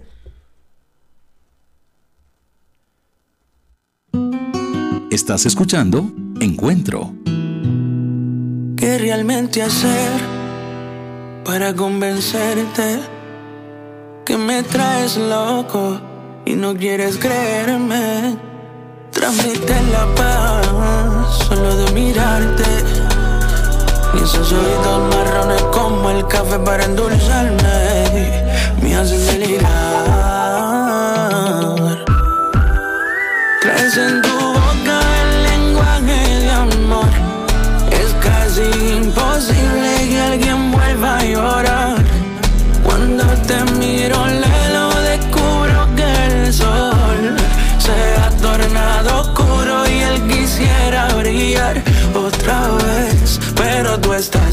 [SPEAKER 1] Estás escuchando Encuentro.
[SPEAKER 19] ¿Qué realmente hacer para convencerte que me traes loco y no quieres creerme? Transmite la paz solo de mirarte. Y esos ojitos marrones como el café para endulzarme me hacen delirar. Traes en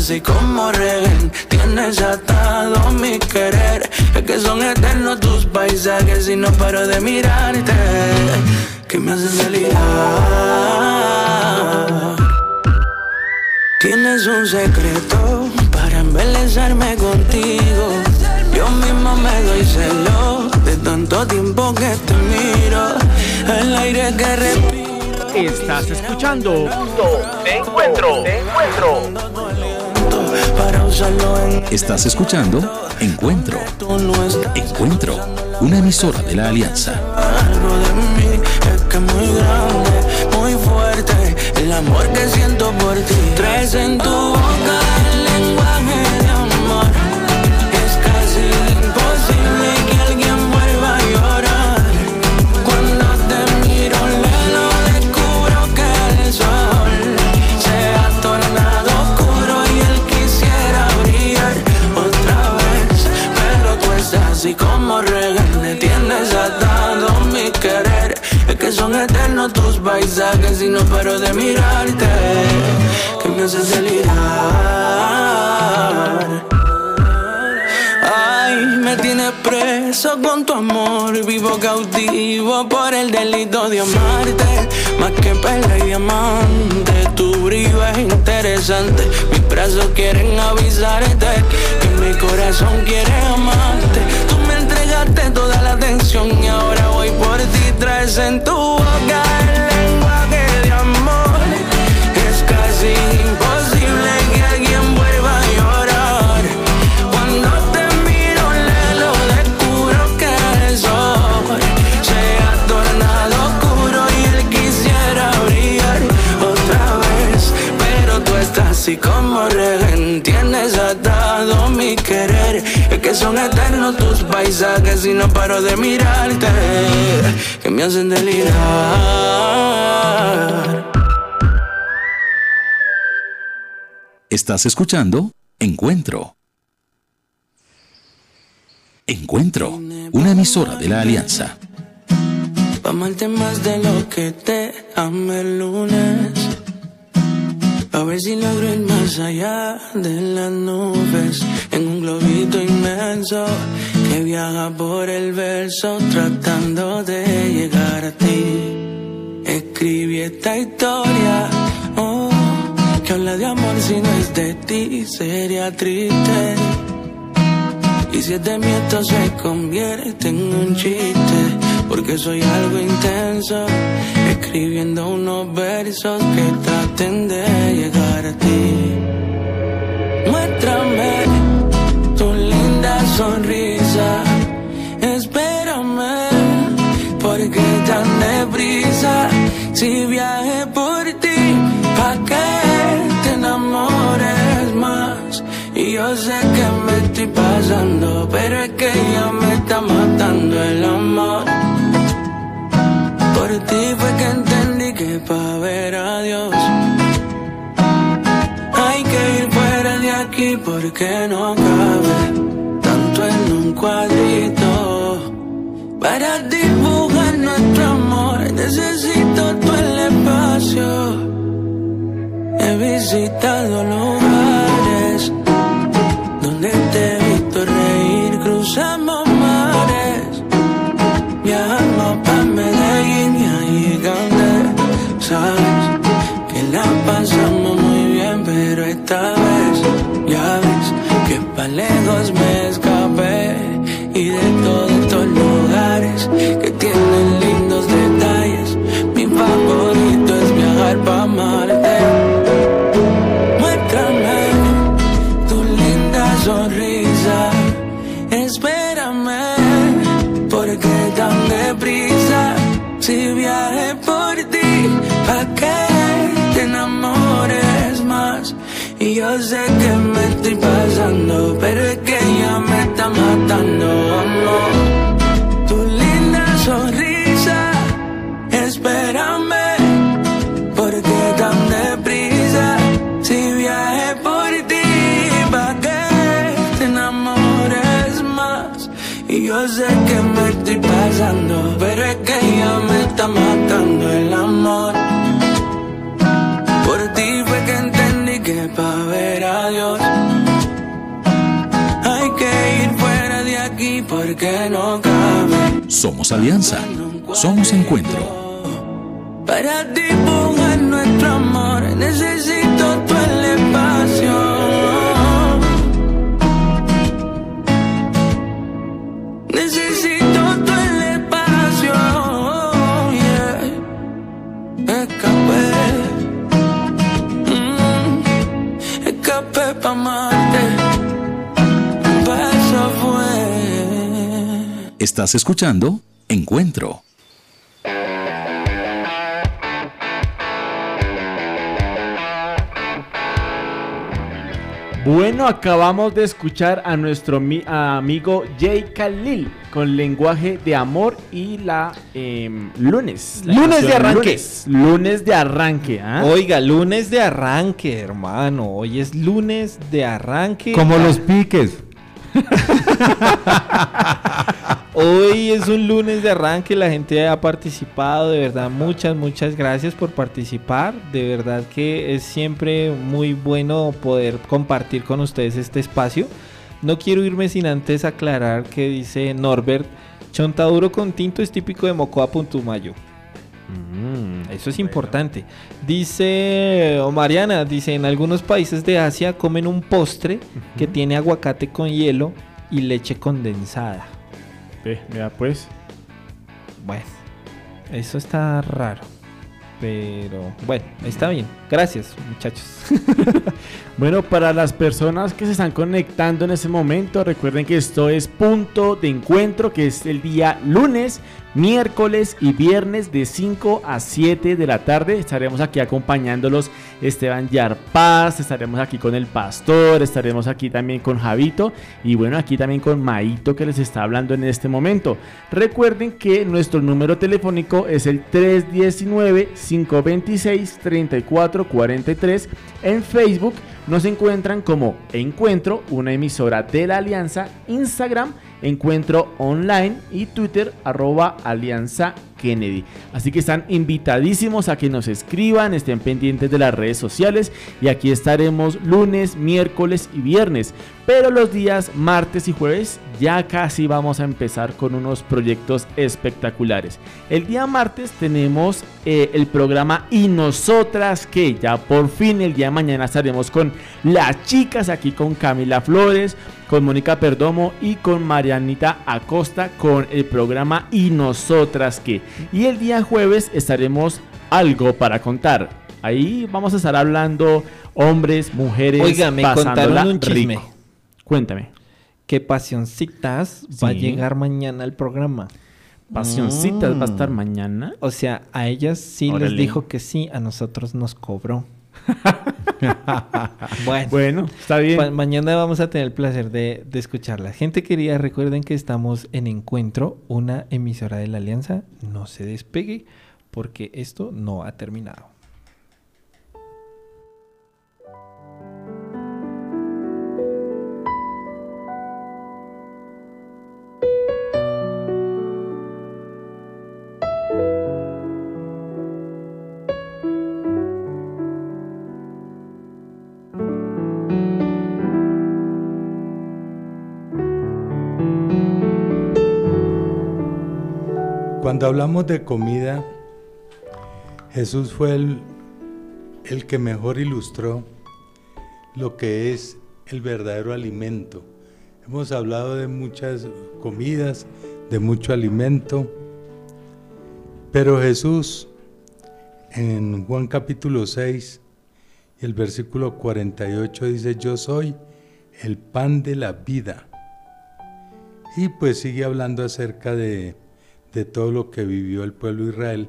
[SPEAKER 19] así como rehén, tienes atado mi querer. Es que son eternos tus paisajes y no paro de mirarte. Que me hacen delirar. Tienes un secreto para embelezarme contigo. Yo mismo me doy celo de tanto tiempo que te miro. El aire que respiro.
[SPEAKER 2] Estás escuchando
[SPEAKER 18] Te encuentro, te encuentro.
[SPEAKER 19] Para usarlo en
[SPEAKER 1] Estás escuchando Encuentro. Encuentro, una emisora de la Alianza.
[SPEAKER 19] algo de mí. Es que es muy grande, muy fuerte. El amor que siento por ti. Traes en tu boca con tu amor. Vivo cautivo por el delito de amarte. Más que perla y diamante, tu brillo es interesante. Mis brazos quieren avisarte que mi corazón quiere amarte. Tú me entregaste toda la atención y ahora voy por ti. Traes en tu boca paisajes y no paro de mirarte, que me hacen delirar.
[SPEAKER 1] Estás escuchando Encuentro. Encuentro, una emisora de la Alianza.
[SPEAKER 19] Pa' amarte más de lo que te amé el lunes. A ver si logro ir más allá de las nubes. En un globito inmenso que viaja por el verso tratando de llegar a ti. Escribí esta historia, oh, que habla de amor si no es de ti, sería triste. Y si es de mí esto se convierte en un chiste Porque soy algo intenso Escribiendo unos versos que traten de llegar a ti Si viaje por ti Pa' que te enamores más y yo sé que me estoy pasando, pero es que ya me está matando el amor. Por ti fue que entendí que pa' ver a Dios hay que ir fuera de aquí porque no cabe tanto en un cuadrito. Para dibujar He visitado lugares donde te he visto reír, cruzamos mares, viajamos pa' Medellín y ahí ¿sabes? esta vez. Ya ves que pa' lejos me escapé y de todos estos lugares que tienen lindos detalles. Mi favorito es viajar pa' Marte. Muéstrame tu linda sonrisa. Espérame, porque tan deprisa. Si viaje por ti, pa' que te enamores más. Y yo sé que me estoy pasando,
[SPEAKER 1] Somos alianza. Somos encuentro. Estás escuchando Encuentro.
[SPEAKER 2] Bueno, acabamos de escuchar a nuestro mi- a amigo Jay Khalil con lenguaje de amor y la em, lunes. la
[SPEAKER 3] Lunes
[SPEAKER 2] canción
[SPEAKER 3] de arranque.
[SPEAKER 2] Lunes, lunes de arranque.
[SPEAKER 3] Oiga, lunes de arranque, hermano. Hoy es lunes de arranque.
[SPEAKER 4] Como los piques.
[SPEAKER 3] Hoy es un lunes de arranque, la gente ha participado, de verdad, muchas, muchas gracias por participar, de verdad que es siempre muy bueno poder compartir con ustedes este espacio. No quiero irme sin antes aclarar que dice Norbert, chontaduro con tinto es típico de Mocoa Puntumayo. Mm, eso es importante. Dice o Mariana, dice, en algunos países de Asia comen un postre que tiene aguacate con hielo y leche condensada.
[SPEAKER 2] Ve, vea pues.
[SPEAKER 3] Bueno, eso está raro. Pero bueno, está bien. Gracias, muchachos.
[SPEAKER 2] Bueno, para las personas que se están conectando en este momento, recuerden que esto es punto de encuentro, que es el día lunes, miércoles y viernes de 5 a 7 de la tarde. Estaremos aquí acompañándolos Esteban Yarpaz, estaremos aquí con el pastor, estaremos aquí también con Javito y bueno, aquí también con Maito que les está hablando en este momento. Recuerden que nuestro número telefónico es el 319-526-3443 en Facebook nos encuentran como Encuentro, una emisora de la Alianza, Instagram, Encuentro Online y Twitter, arroba Alianza Kennedy. Así que están invitadísimos a que nos escriban, estén pendientes de las redes sociales y aquí estaremos lunes, miércoles y viernes. Pero los días martes y jueves ya casi vamos a empezar con unos proyectos espectaculares. El día martes tenemos eh, el programa Y Nosotras que ya por fin el día de mañana estaremos con las chicas aquí con Camila Flores, con Mónica Perdomo y con Marianita Acosta con el programa Y Nosotras que. Y el día jueves estaremos algo para contar. Ahí vamos a estar hablando hombres, mujeres,
[SPEAKER 3] Oiga, me contaron un chisme.
[SPEAKER 2] rico. Cuéntame.
[SPEAKER 3] Que Pasioncitas va a llegar mañana al programa.
[SPEAKER 2] Pasioncitas va a estar
[SPEAKER 3] Mm.
[SPEAKER 2] mañana.
[SPEAKER 3] O sea, a ellas sí
[SPEAKER 2] Órale.
[SPEAKER 3] les dijo que sí, a nosotros nos cobró. bueno,
[SPEAKER 2] Bueno, está bien.
[SPEAKER 3] mañana vamos a tener el placer de, de escucharla. Gente querida, recuerden que estamos en Encuentro, una emisora de la Alianza. No se despegue porque esto no ha terminado.
[SPEAKER 20] Cuando hablamos de comida, Jesús fue el, el que mejor ilustró lo que es el verdadero alimento. Hemos hablado de muchas comidas, de mucho alimento, pero Jesús en Juan capítulo 6 y el versículo 48 dice, yo soy el pan de la vida. Y pues sigue hablando acerca de, de todo lo que vivió el pueblo de Israel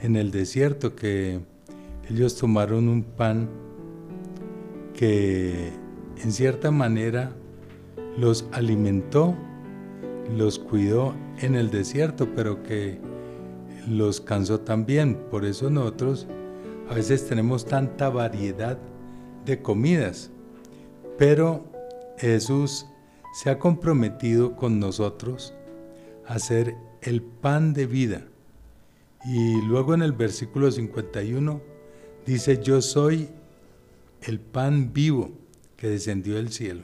[SPEAKER 20] en el desierto, que ellos tomaron un pan que en cierta manera los alimentó, los cuidó en el desierto, pero que los cansó también. Por eso nosotros a veces tenemos tanta variedad de comidas, pero Jesús se ha comprometido con nosotros a ser el pan de vida. Y luego en el versículo 51 dice, yo soy el pan vivo que descendió del cielo.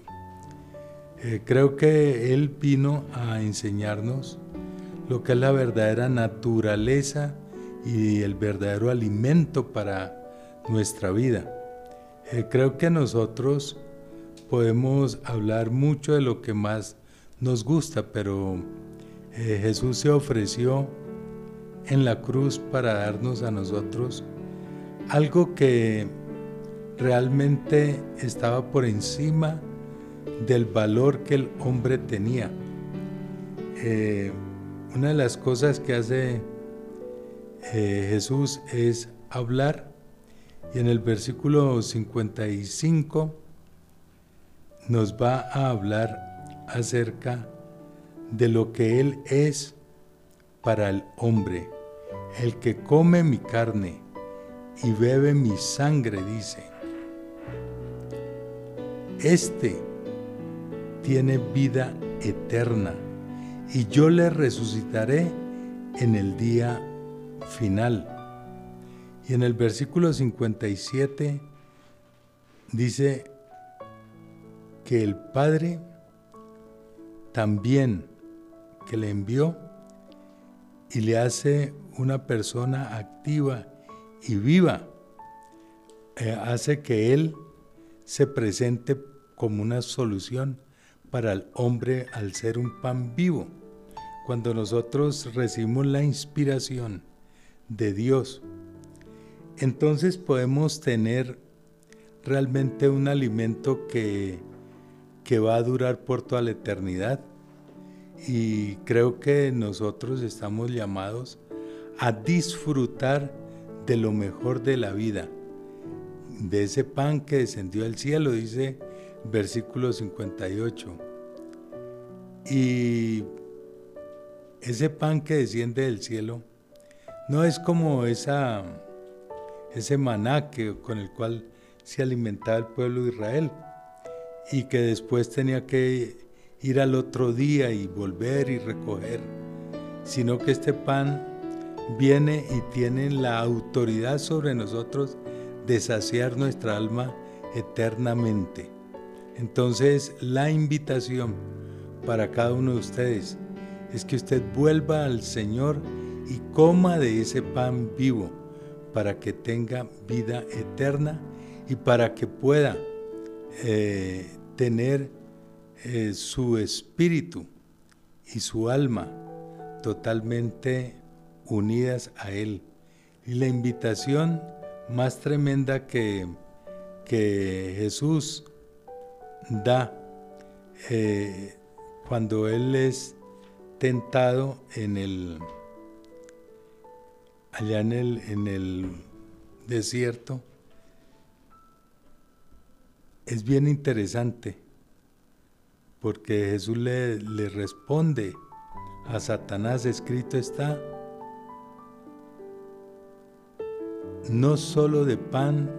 [SPEAKER 20] Eh, creo que Él vino a enseñarnos lo que es la verdadera naturaleza y el verdadero alimento para nuestra vida. Eh, creo que nosotros podemos hablar mucho de lo que más nos gusta, pero eh, Jesús se ofreció en la cruz para darnos a nosotros algo que realmente estaba por encima del valor que el hombre tenía. Eh, una de las cosas que hace eh, Jesús es hablar y en el versículo 55 nos va a hablar acerca de lo que Él es para el hombre. El que come mi carne y bebe mi sangre, dice, este tiene vida eterna y yo le resucitaré en el día final. Y en el versículo 57 dice que el Padre también que le envió y le hace una persona activa y viva, eh, hace que Él se presente como una solución para el hombre al ser un pan vivo. Cuando nosotros recibimos la inspiración de Dios, entonces podemos tener realmente un alimento que, que va a durar por toda la eternidad. Y creo que nosotros estamos llamados a disfrutar de lo mejor de la vida, de ese pan que descendió del cielo, dice versículo 58. Y ese pan que desciende del cielo no es como esa, ese maná con el cual se alimentaba el pueblo de Israel y que después tenía que ir al otro día y volver y recoger, sino que este pan viene y tiene la autoridad sobre nosotros de saciar nuestra alma eternamente. Entonces la invitación para cada uno de ustedes es que usted vuelva al Señor y coma de ese pan vivo para que tenga vida eterna y para que pueda eh, tener eh, su espíritu y su alma totalmente unidas a Él. Y la invitación más tremenda que, que Jesús da eh, cuando él es tentado en el allá en el, en el desierto es bien interesante porque Jesús le, responde a Satanás escrito está no solo de pan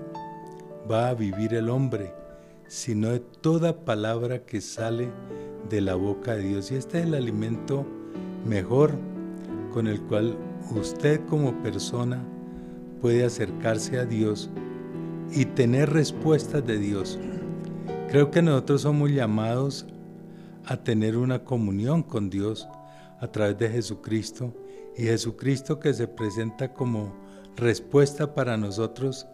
[SPEAKER 20] va a vivir el hombre sino de toda palabra que sale de la boca de Dios. Y este es el alimento mejor con el cual usted como persona puede acercarse a Dios y tener respuestas de Dios. Creo que nosotros somos llamados a tener una comunión con Dios a través de Jesucristo y Jesucristo que se presenta como respuesta para nosotros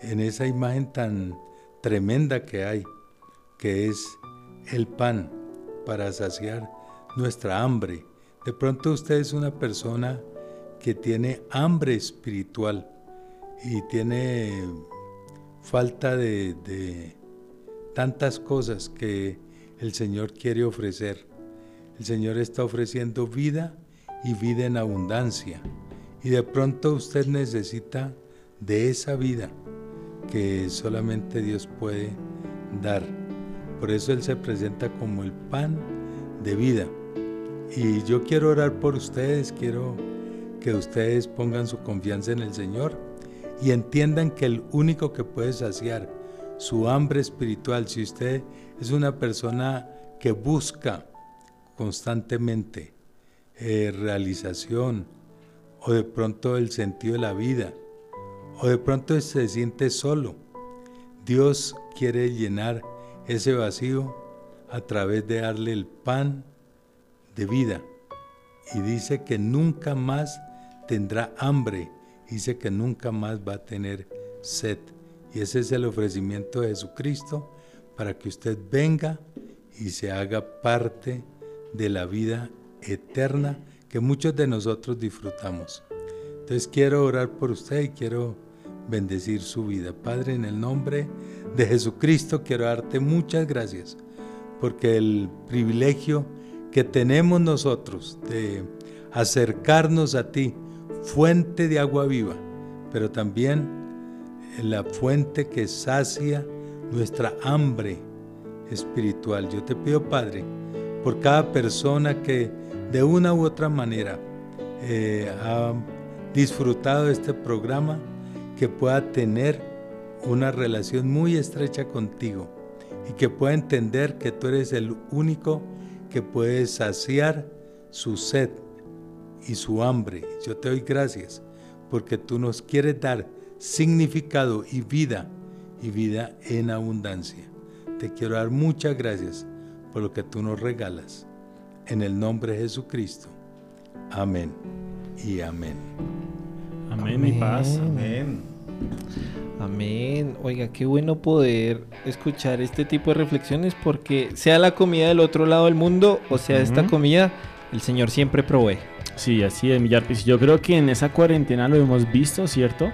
[SPEAKER 20] en esa imagen tan tremenda que hay, que es el pan para saciar nuestra hambre. De pronto usted es una persona que tiene hambre espiritual y tiene falta de, tantas cosas que el Señor quiere ofrecer. El Señor está ofreciendo vida y vida en abundancia. Y de pronto usted necesita de esa vida que solamente Dios puede dar. Por eso Él se presenta como el pan de vida. Y yo quiero orar por ustedes, quiero que ustedes pongan su confianza en el Señor y entiendan que el único que puede saciar su hambre espiritual, si usted es una persona que busca constantemente eh, realización o de pronto el sentido de la vida o de pronto se siente solo, Dios quiere llenar ese vacío a través de darle el pan de vida y dice que nunca más tendrá hambre, dice que nunca más va a tener sed. Y ese es el ofrecimiento de Jesucristo para que usted venga y se haga parte de la vida eterna que muchos de nosotros disfrutamos. Entonces quiero orar por usted y quiero bendecir su vida. Padre, en el nombre de Jesucristo quiero darte muchas gracias porque el privilegio que tenemos nosotros de acercarnos a ti, fuente de agua viva, pero también la fuente que sacia nuestra hambre espiritual. Yo te pido, Padre, por cada persona que de una u otra manera eh, ha disfrutado de este programa, que pueda tener una relación muy estrecha contigo y que pueda entender que tú eres el único que puede saciar su sed y su hambre. Yo te doy gracias porque tú nos quieres dar significado y vida y vida en abundancia. Te quiero dar muchas gracias por lo que tú nos regalas. En el nombre de Jesucristo. Amén y amén.
[SPEAKER 2] Amén, mi paz.
[SPEAKER 3] Amén. Amén. Oiga, qué bueno poder escuchar este tipo de reflexiones porque sea la comida del otro lado del mundo o sea esta comida, el Señor siempre provee.
[SPEAKER 2] Sí, así es, Millarpis. Yo creo que en esa cuarentena lo hemos visto, ¿cierto?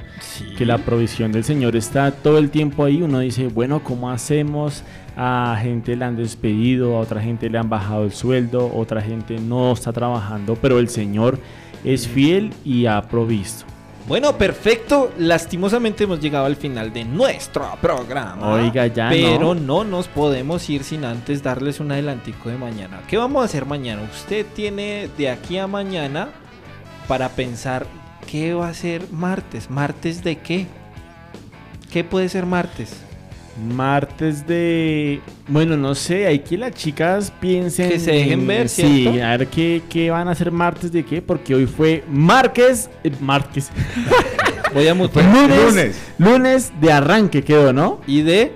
[SPEAKER 2] Que la provisión del Señor está todo el tiempo ahí. Uno dice, bueno, ¿cómo hacemos? A gente le han despedido, a otra gente le han bajado el sueldo, otra gente no está trabajando, pero el Señor es fiel y ha provisto.
[SPEAKER 3] Bueno, perfecto. Lastimosamente hemos llegado al final de nuestro programa.
[SPEAKER 2] Oiga, ya
[SPEAKER 3] Pero
[SPEAKER 2] no.
[SPEAKER 3] no nos podemos ir sin antes darles un adelantico de mañana. ¿Qué vamos a hacer mañana? Usted tiene de aquí a mañana para pensar qué va a ser martes. ¿Martes de qué? ¿Qué puede ser martes?
[SPEAKER 2] Martes de. Bueno, no sé, hay que las chicas piensen.
[SPEAKER 3] Que se dejen
[SPEAKER 2] en-
[SPEAKER 3] ver,
[SPEAKER 2] Sí,
[SPEAKER 3] ¿cierto?
[SPEAKER 2] a ver qué, qué van a hacer martes de qué, porque hoy fue Márquez. eh, Márquez.
[SPEAKER 3] Voy a
[SPEAKER 2] Fue
[SPEAKER 3] mutear.
[SPEAKER 2] lunes,
[SPEAKER 3] Lunes.
[SPEAKER 2] lunes. de arranque quedó, ¿no?
[SPEAKER 3] Y de.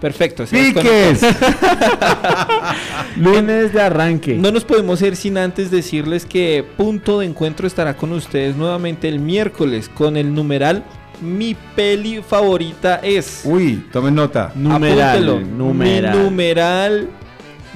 [SPEAKER 3] Perfecto. se
[SPEAKER 2] Piques. lunes de arranque.
[SPEAKER 3] No nos podemos ir sin antes decirles que Punto de Encuentro estará con ustedes nuevamente el miércoles con el numeral Mi peli favorita es.
[SPEAKER 4] Uy, tomen nota.
[SPEAKER 2] Numeral,
[SPEAKER 3] Apúntelo.
[SPEAKER 2] numeral.
[SPEAKER 3] Mi numeral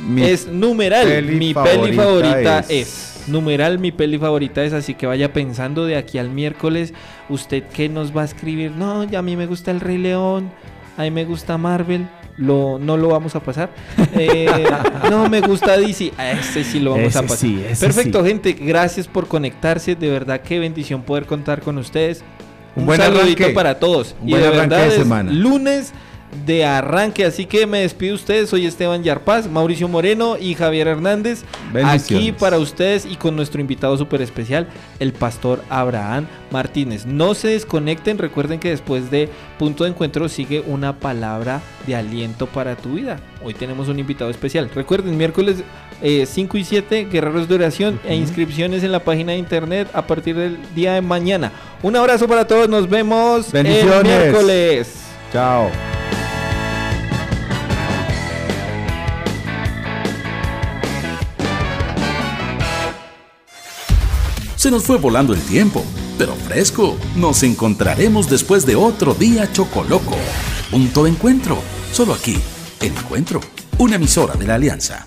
[SPEAKER 4] Mi
[SPEAKER 3] es numeral.
[SPEAKER 4] peli
[SPEAKER 3] mi
[SPEAKER 4] favorita
[SPEAKER 3] peli favorita
[SPEAKER 4] es.
[SPEAKER 3] es. Numeral, mi peli favorita es. Así que vaya pensando de aquí al miércoles. ¿Usted qué nos va a escribir? No, ya a mí me gusta el Rey León. A mí me gusta Marvel. Lo, no lo vamos a pasar. Eh, no, me gusta DC. A ese sí lo vamos
[SPEAKER 2] Ese
[SPEAKER 3] a pasar.
[SPEAKER 2] sí,
[SPEAKER 3] Perfecto,
[SPEAKER 2] sí.
[SPEAKER 3] gente. Gracias por conectarse. De verdad, qué bendición poder contar con ustedes.
[SPEAKER 4] Un
[SPEAKER 3] Un,
[SPEAKER 4] buen
[SPEAKER 3] saludito
[SPEAKER 4] arranque.
[SPEAKER 3] para todos.
[SPEAKER 4] Un
[SPEAKER 3] y
[SPEAKER 4] buen
[SPEAKER 3] de
[SPEAKER 4] arranque
[SPEAKER 3] verdad
[SPEAKER 4] de
[SPEAKER 3] es
[SPEAKER 4] semana.
[SPEAKER 3] lunes de arranque. Así que me despido de ustedes. Soy Esteban Yarpaz, Mauricio Moreno y Javier Hernández. Aquí para ustedes y con nuestro invitado súper especial, el pastor Abraham Martínez. No se desconecten. Recuerden que después de Punto de Encuentro sigue una palabra de aliento para tu vida. Hoy tenemos un invitado especial. Recuerden, miércoles eh, 5 y 7, Guerreros de Oración e inscripciones en la página de internet a partir del día de mañana. Un abrazo para todos. Nos vemos el miércoles.
[SPEAKER 4] Chao.
[SPEAKER 1] Se nos fue volando el tiempo, pero fresco. Nos encontraremos después de otro día chocoloco.
[SPEAKER 7] Punto de encuentro. Solo aquí, en Encuentro, una emisora de la Alianza.